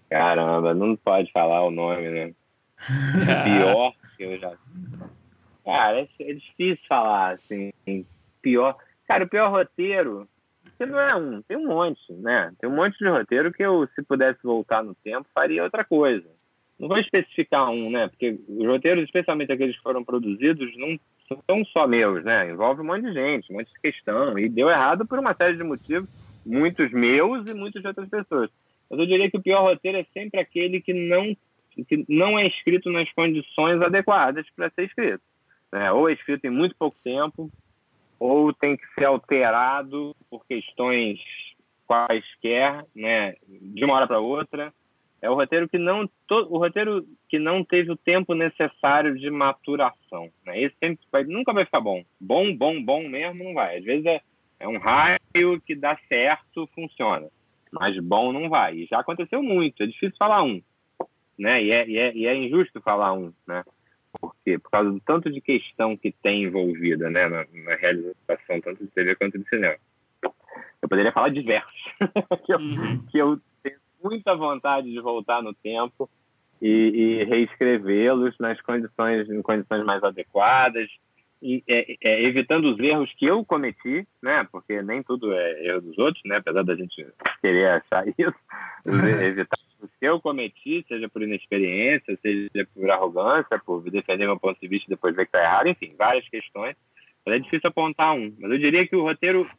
B: Caramba, não pode falar o nome, né? pior que eu já. Cara, é, é, difícil falar, assim. Pior. Cara, o pior roteiro. Você não é um, tem um monte, né? Tem um monte de roteiro que eu, se pudesse voltar no tempo, faria outra coisa. Não vou especificar um, né? Porque os roteiros, especialmente aqueles que foram produzidos, não são só meus, né? Envolve um monte de gente, um monte de questão. E deu errado por uma série de motivos, muitos meus e muitos de outras pessoas. Mas eu diria que o pior roteiro é sempre aquele que não, que não é escrito nas condições adequadas para ser escrito. Né? Ou é escrito em muito pouco tempo, ou tem que ser alterado por questões quaisquer, né? de uma hora para outra é o roteiro que não o roteiro que não teve o tempo necessário de maturação. Né? Esse sempre vai, nunca vai ficar bom. Bom, bom, bom mesmo não vai. Às vezes é, é um raio que dá certo, funciona. Mas bom não vai. E já aconteceu muito. É difícil falar um. Né? E, é, e, é, e é injusto falar um. Né? Por quê? Por causa do tanto de questão que tem envolvida né? na, na realização, tanto de TV quanto de cinema. Eu poderia falar diversos. que, eu, uhum. que eu muita vontade de voltar no tempo e, e reescrevê-los nas condições, em condições mais adequadas, e, é, é, evitando os erros que eu cometi, né? Porque nem tudo é erro dos outros, né? Apesar da gente querer achar isso, evitar os que eu cometi, seja por inexperiência, seja por arrogância, por defender meu ponto de vista e depois ver que está errado, enfim, várias questões. É difícil apontar um, mas eu diria que o roteiro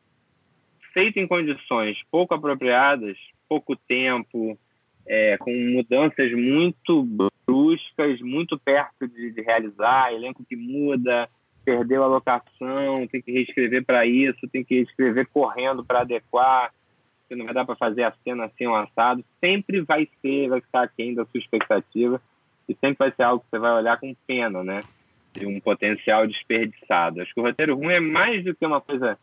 B: feito em condições pouco apropriadas, pouco tempo, é, com mudanças muito bruscas, muito perto de, de, realizar, elenco que muda, perdeu a locação, tem que reescrever para isso, tem que reescrever correndo para adequar, que não vai dar para fazer a cena assim um assado, sempre vai ser, vai ficar aquém da sua expectativa e sempre vai ser algo que você vai olhar com pena, né? De um potencial desperdiçado. Acho que o roteiro ruim é mais do que uma coisa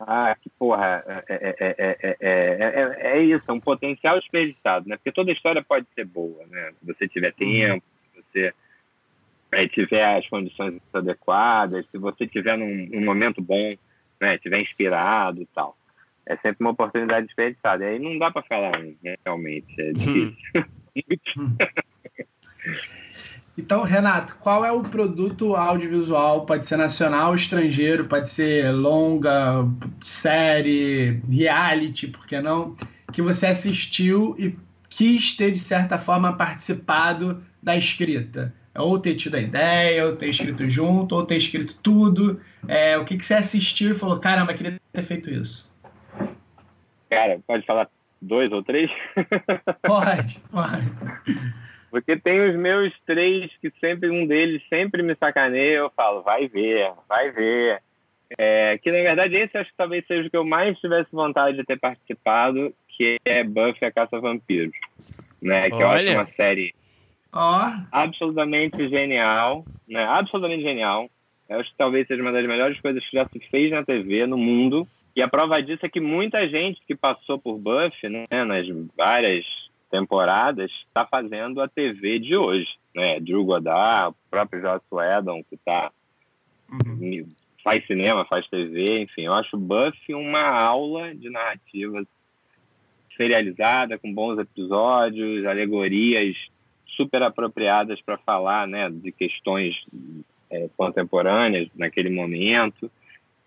B: ah, que porra, é, é, é, é, isso, é um potencial desperdiçado, né? Porque toda história pode ser boa, né? Se você tiver tempo, se você tiver as condições adequadas, se você tiver num, num momento bom, né? Tiver inspirado e tal. É sempre uma oportunidade desperdiçada. E aí não dá para falar, realmente, é difícil.
E: Então, Renato, qual é o produto audiovisual? Pode ser nacional, estrangeiro, pode ser longa, série, reality, por que não? Que você assistiu e quis ter, de certa forma, participado da escrita. Ou ter tido a ideia, ou ter escrito junto, ou ter escrito tudo. É, o que, que você assistiu e falou, caramba, queria ter feito isso?
B: Cara, pode falar dois ou três?
E: Pode, pode.
B: Porque tem os meus três que sempre, um deles sempre me sacaneia, eu falo, vai ver, vai ver. É, que na verdade esse acho que talvez seja o que eu mais tivesse vontade de ter participado, que é Buffy a Caça Vampiros. Né? Que Olha. eu acho uma série oh. absolutamente genial, né? Absolutamente genial. Eu acho que talvez seja uma das melhores coisas que já se fez na TV, no mundo. E a prova disso é que muita gente que passou por Buffy, né, nas várias temporadas, está fazendo a TV de hoje. Né? Drew Goddard, o próprio Joss Whedon, que tá, uhum. faz cinema, faz TV, enfim. Eu acho Buffy uma aula de narrativa serializada, com bons episódios, alegorias super apropriadas para falar né, de questões é, contemporâneas naquele momento.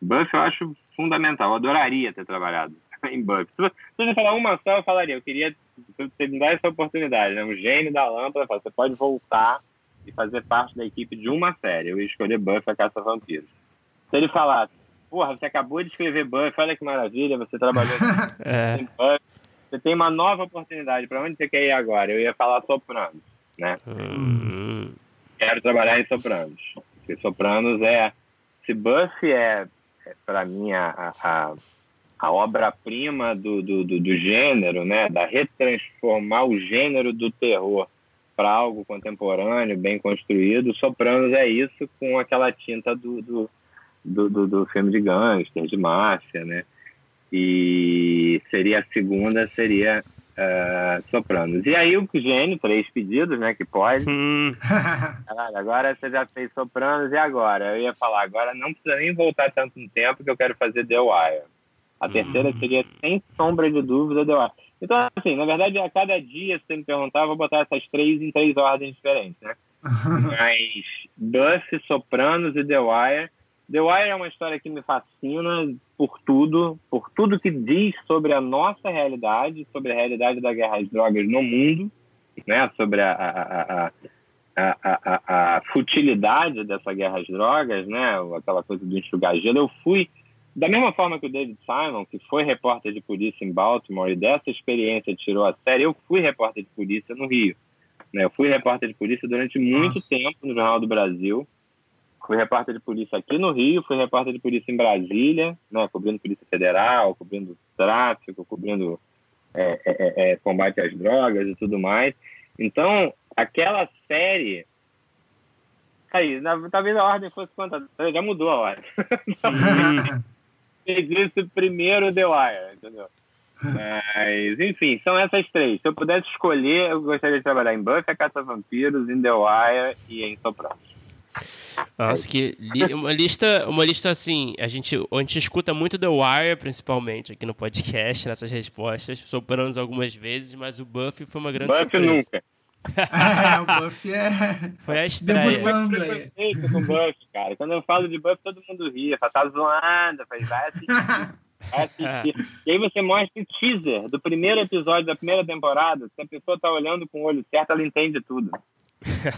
B: Buffy eu acho fundamental, eu adoraria ter trabalhado em Buffy. Se você falar uma só, eu falaria, eu queria você me dá essa oportunidade, né? Um gênio da lâmpada, você pode voltar e fazer parte da equipe de uma série. Eu ia escolher Buffy a Caça Vampiros. Se ele falasse, porra, você acabou de escrever Buffy, olha que maravilha, você trabalhou é. em Buffy, você tem uma nova oportunidade, para onde você quer ir agora? Eu ia falar Sopranos, né? Uhum. Quero trabalhar em Sopranos. Porque Sopranos é... Se Buffy é para mim, a, a a obra-prima do, do, do, do, gênero, né, da retransformar o gênero do terror para algo contemporâneo, bem construído. Sopranos é isso com aquela tinta do, do, do, do, do filme de gangster, de máfia, né? E seria a segunda, seria uh, Sopranos. E aí o gênio, três pedidos, né, que pode. Hum. agora você já fez Sopranos, e agora? Eu ia falar, agora não precisa nem voltar tanto no tempo que eu quero fazer The Wire. A terceira uhum. seria, sem sombra de dúvida, The Wire. Então, assim, na verdade, a cada dia, se você me perguntar, eu vou botar essas três em três ordens diferentes, né? Mas Buffy, Sopranos e The Wire. The Wire é uma história que me fascina por tudo, por tudo que diz sobre a nossa realidade, sobre a realidade da guerra às drogas no mundo, né? Sobre a, a, a, a, a futilidade dessa guerra às drogas, né? Aquela coisa do enxugar gelo. Eu fui da mesma forma que o David Simon, que foi repórter de polícia em Baltimore e dessa experiência tirou a série, eu fui repórter de polícia no Rio. Né? Eu fui repórter de polícia durante muito Nossa. tempo no Jornal do Brasil. Fui repórter de polícia aqui no Rio, fui repórter de polícia em Brasília, né? cobrindo Polícia Federal, cobrindo tráfico, cobrindo é, é, é, é combate às drogas e tudo mais. Então, aquela série Aí, talvez a ordem fosse quanto? Já mudou a ordem. disse primeiro The Wire, entendeu? Mas, enfim, são essas três. Se eu pudesse escolher, eu gostaria de trabalhar em Buffy, a Caça Vampiros, em The Wire e em Sopranos.
C: Nossa, que li uma lista, uma lista assim, a gente, a gente escuta muito The Wire, principalmente, aqui no podcast, nessas respostas, Sopranos algumas vezes, mas o Buffy foi uma grande
B: Buffy surpresa. nunca.
E: é, o Buffy é.
C: Foi a estreia.
B: Eu com Buffy, cara. Quando eu falo de Buffy, todo mundo ria. Fala, tá zoando. Faz, vai assistir. Vai assistir. e aí você mostra o teaser do primeiro episódio da primeira temporada. Se a pessoa tá olhando com o olho certo, ela entende tudo.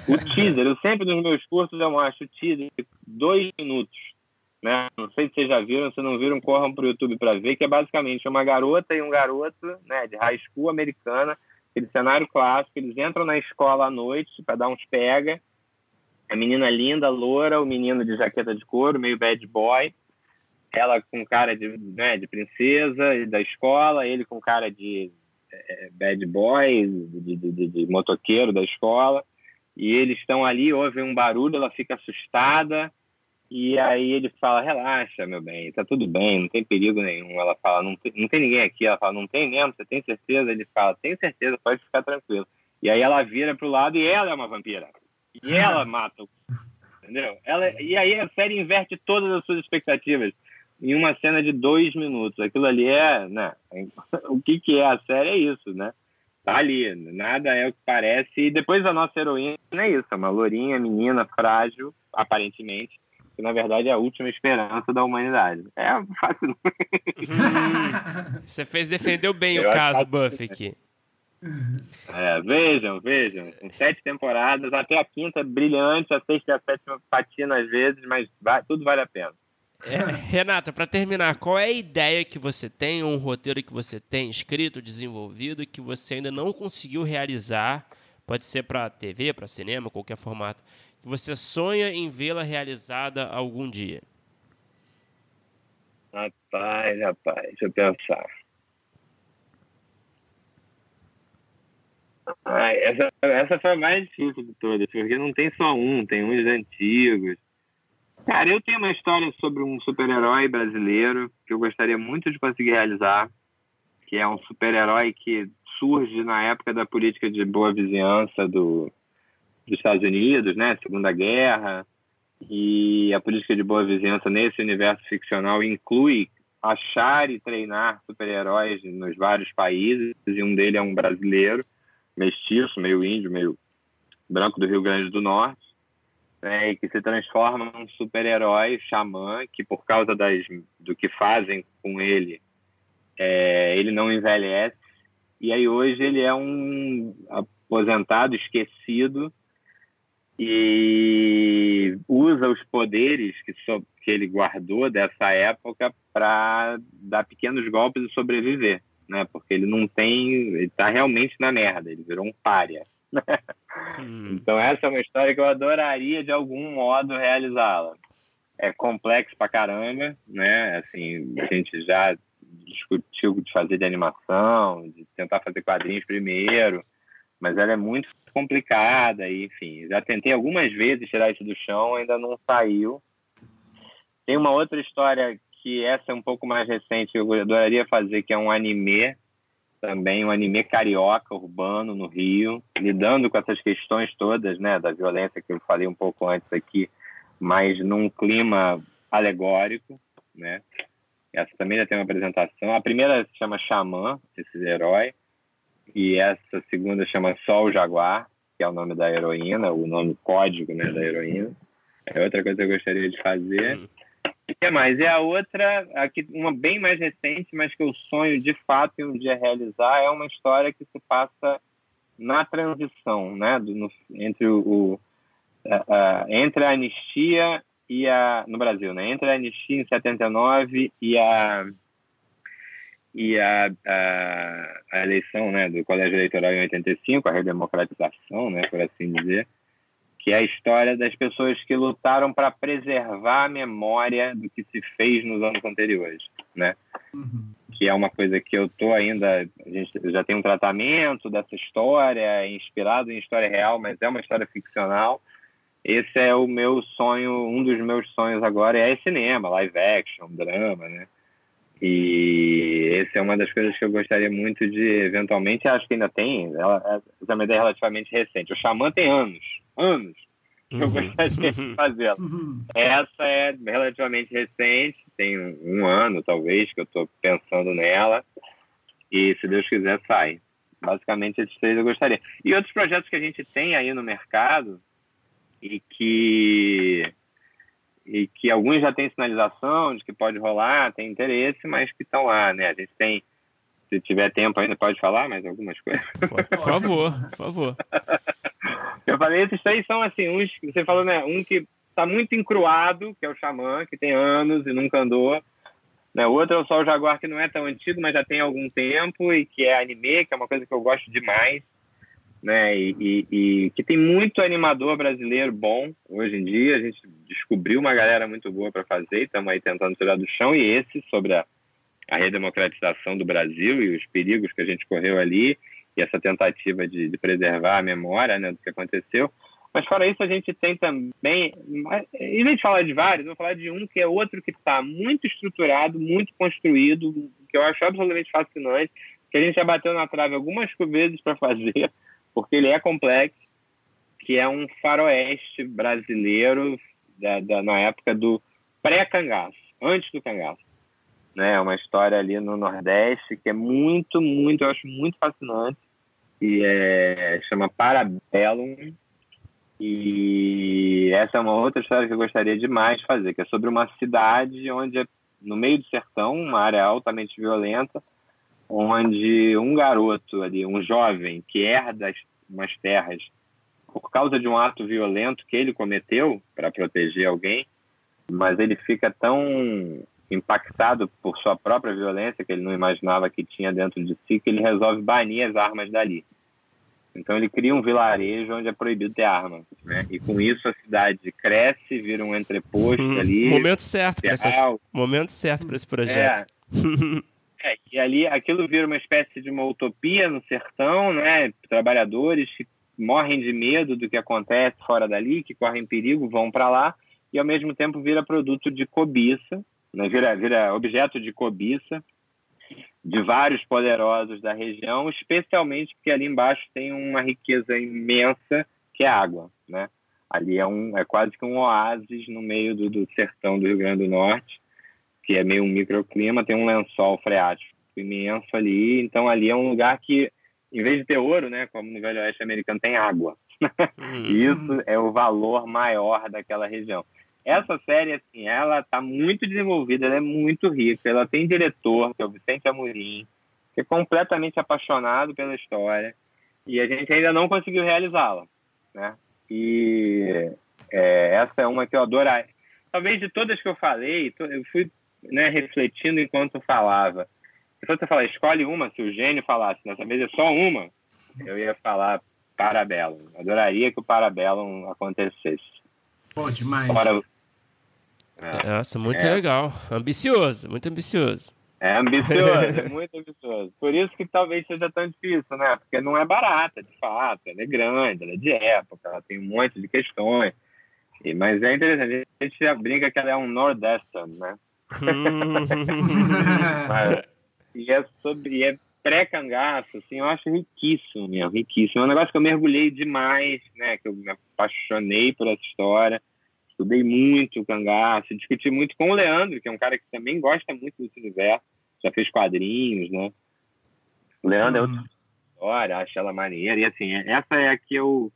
B: O teaser, eu sempre nos meus cursos eu mostro o teaser de dois minutos. né? Não sei se vocês já viram, se não viram, corram para o YouTube para ver, que é basicamente uma garota e um garoto, né, de high school americana, aquele cenário clássico, eles entram na escola à noite para dar uns pega, a menina linda, loura, o menino de jaqueta de couro, meio bad boy, ela com cara de, né, de princesa da escola, ele com cara de é, bad boy, de, de, de, de motoqueiro da escola, e eles estão ali, ouvem um barulho, ela fica assustada, e aí ele fala, relaxa, meu bem, tá tudo bem, não tem perigo nenhum. Ela fala, não tem, não tem ninguém aqui. Ela fala, não tem mesmo, você tem certeza? Ele fala, tenho certeza, pode ficar tranquilo. E aí ela vira pro lado e ela é uma vampira. E ela mata o... Entendeu? Ela, e aí a série inverte todas as suas expectativas em uma cena de dois minutos. Aquilo ali é, né? O que que é a série é isso, né? Tá ali, nada é o que parece. E depois a nossa heroína é isso, é uma lourinha, menina, frágil, aparentemente, que na verdade é a última esperança da humanidade. É fácil.
C: Hum, você fez defendeu bem Eu o caso Buff aqui.
B: É, vejam, vejam. Em sete temporadas, até a quinta brilhante, a sexta e a sétima patina às vezes, mas vai, tudo vale a pena.
C: É, Renata, para terminar, qual é a ideia que você tem, um roteiro que você tem escrito, desenvolvido, que você ainda não conseguiu realizar? Pode ser para TV, para cinema, qualquer formato que você sonha em vê-la realizada algum dia?
B: Rapaz, rapaz, deixa eu pensar. Ai, essa, essa foi a mais difícil de todas, porque não tem só um, tem uns antigos. Cara, eu tenho uma história sobre um super-herói brasileiro que eu gostaria muito de conseguir realizar, que é um super-herói que surge na época da política de boa vizinhança do, dos Estados Unidos, né, Segunda Guerra, e a política de boa vizinhança nesse universo ficcional inclui achar e treinar super-heróis nos vários países, e um deles é um brasileiro, mestiço, meio índio, meio branco do Rio Grande do Norte, né, e que se transforma num super-herói xamã, que por causa das, do que fazem com ele, é, ele não envelhece, e aí hoje ele é um aposentado, esquecido, e usa os poderes que, so, que ele guardou dessa época para dar pequenos golpes e sobreviver, né? Porque ele não tem, ele está realmente na merda, ele virou um pária. Hum. Então essa é uma história que eu adoraria de algum modo realizá-la. É complexo pra caramba, né? Assim, a gente já discutiu de fazer de animação, de tentar fazer quadrinhos primeiro, mas ela é muito complicada, e, enfim. Já tentei algumas vezes tirar isso do chão, ainda não saiu. Tem uma outra história que essa é um pouco mais recente, eu adoraria fazer, que é um anime também, um anime carioca, urbano, no Rio, lidando com essas questões todas, né, da violência que eu falei um pouco antes aqui, mas num clima alegórico, né. Essa também já tem uma apresentação. A primeira se chama Xamã, esse herói e essa segunda chama Sol Jaguar, que é o nome da heroína, o nome código né, da heroína. É outra coisa que eu gostaria de fazer. Que mais? E a outra, aqui, uma bem mais recente, mas que eu sonho de fato em um dia realizar, é uma história que se passa na transição, né, do, no, entre o, o entre a anistia e a no Brasil, né, entre a anistia em 79 e a e a, a, a, eleição né, do Colégio Eleitoral em 85, a redemocratização, né, por assim dizer, que é a história das pessoas que lutaram para preservar a memória do que se fez nos anos anteriores, né? Uhum. Que é uma coisa que eu tô ainda, a gente já tem um tratamento dessa história, inspirado em história real, mas é uma história ficcional. Esse é o meu sonho, um dos meus sonhos agora é cinema, live action, drama, né? E essa é uma das coisas que eu gostaria muito de, eventualmente, acho que ainda tem, ela, essa é uma ideia relativamente recente. O Xamã tem anos, anos, que eu uhum. gostaria de fazê-la. Uhum. Essa é relativamente recente, tem um, um ano, talvez, que eu estou pensando nela. E, se Deus quiser, sai. Basicamente, esses três eu gostaria. E outros projetos que a gente tem aí no mercado e que e que alguns já têm sinalização de que pode rolar, tem interesse, mas que estão lá, né? A gente tem, se tiver tempo ainda, pode falar mais algumas coisas.
C: Por favor, por favor.
B: Eu falei, esses três são assim, uns, você falou, né? Um que está muito encruado, que é o Xamã, que tem anos e nunca andou. Né? O outro é o Sol Jaguar, que não é tão antigo, mas já tem algum tempo, e que é anime, que é uma coisa que eu gosto demais. Né? E, e, e, que tem muito animador brasileiro bom hoje em dia. A gente descobriu uma galera muito boa para fazer, estamos aí tentando tirar do chão. E esse, sobre a, a redemocratização do Brasil e os perigos que a gente correu ali, e essa tentativa de, de preservar a memória né, do que aconteceu. Mas fora isso, a gente tem também, em vez de falar de vários, vou falar de um que é outro que está muito estruturado, muito construído, que eu acho absolutamente fascinante, que a gente já bateu na trave algumas vezes para fazer, porque ele é complexo, que é um faroeste brasileiro da, da na época do pré-cangaço, antes do cangaço. Né? Uma história ali no Nordeste que é muito, muito, eu acho muito fascinante, e é, chama Parabellum, e essa é uma outra história que eu gostaria demais de fazer, que é sobre uma cidade onde, no meio do sertão, uma área altamente violenta, onde um garoto ali, um jovem que herda umas terras por causa de um ato violento que ele cometeu para proteger alguém, mas ele fica tão impactado por sua própria violência que ele não imaginava que tinha dentro de si que ele resolve banir as armas dali. Então ele cria um vilarejo onde é proibido ter arma, né? E com isso a cidade cresce, vira um entreposto hum, ali.
C: Momento certo para esse momento certo para esse projeto.
B: É. é. e ali aquilo vira uma espécie de uma utopia no sertão, né? Trabalhadores que morrem de medo do que acontece fora dali, que correm perigo, vão para lá e ao mesmo tempo vira produto de cobiça, né? Vira vira objeto de cobiça de vários poderosos da região, especialmente porque ali embaixo tem uma riqueza imensa que é água, né? Ali é, um, é quase que um oásis no meio do, do sertão do Rio Grande do Norte, que é meio um microclima, tem um lençol freático imenso ali, então ali é um lugar que, em vez de ter ouro, né, como no Velho Oeste americano, tem água. Uhum. Isso é o valor maior daquela região. Essa série, assim, ela tá muito desenvolvida, ela é muito rica, ela tem diretor, que é o Vicente Amorim, que é completamente apaixonado pela história, e a gente ainda não conseguiu realizá-la, né? E é, essa é uma que eu adoro. Talvez de todas que eu falei, eu fui né, refletindo enquanto eu falava. Se você falar, escolhe uma, se o gênio falasse, dessa vez é só uma, eu ia falar Parabellum. Adoraria que o Parabellum acontecesse.
E: Pô, demais. Fora,
C: é. Nossa, muito é. legal. Ambicioso, muito ambicioso.
B: É ambicioso, é muito ambicioso. Por isso que talvez seja tão difícil, né? Porque não é barata, de fato. Ela é grande, ela é de época, ela tem um monte de questões. E, mas é interessante, a gente já brinca que ela é um Nordestern, né? Mas, e é sobre é pré-cangaço, assim, eu acho riquíssimo mesmo, riquíssimo. É um negócio que eu mergulhei demais, né? Que eu me apaixonei por essa história estudei muito o cangaço, discuti muito com o Leandro, que é um cara que também gosta muito desse universo, já fez quadrinhos, né? O Leandro é uhum. outra história, acha ela maneira, e assim, essa é a que eu.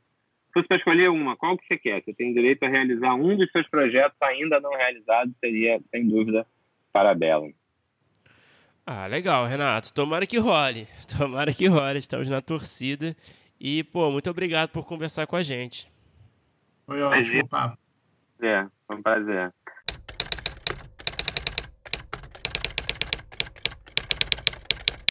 B: Se fosse para escolher uma, qual que você quer? Você tem direito a realizar um dos seus projetos ainda não realizados, seria, sem dúvida, Parabellum.
C: Ah, legal, Renato. Tomara que role. Tomara que role. Estamos na torcida. E, pô, muito obrigado por conversar com a gente.
E: Foi ótimo, papo.
B: É, foi um prazer.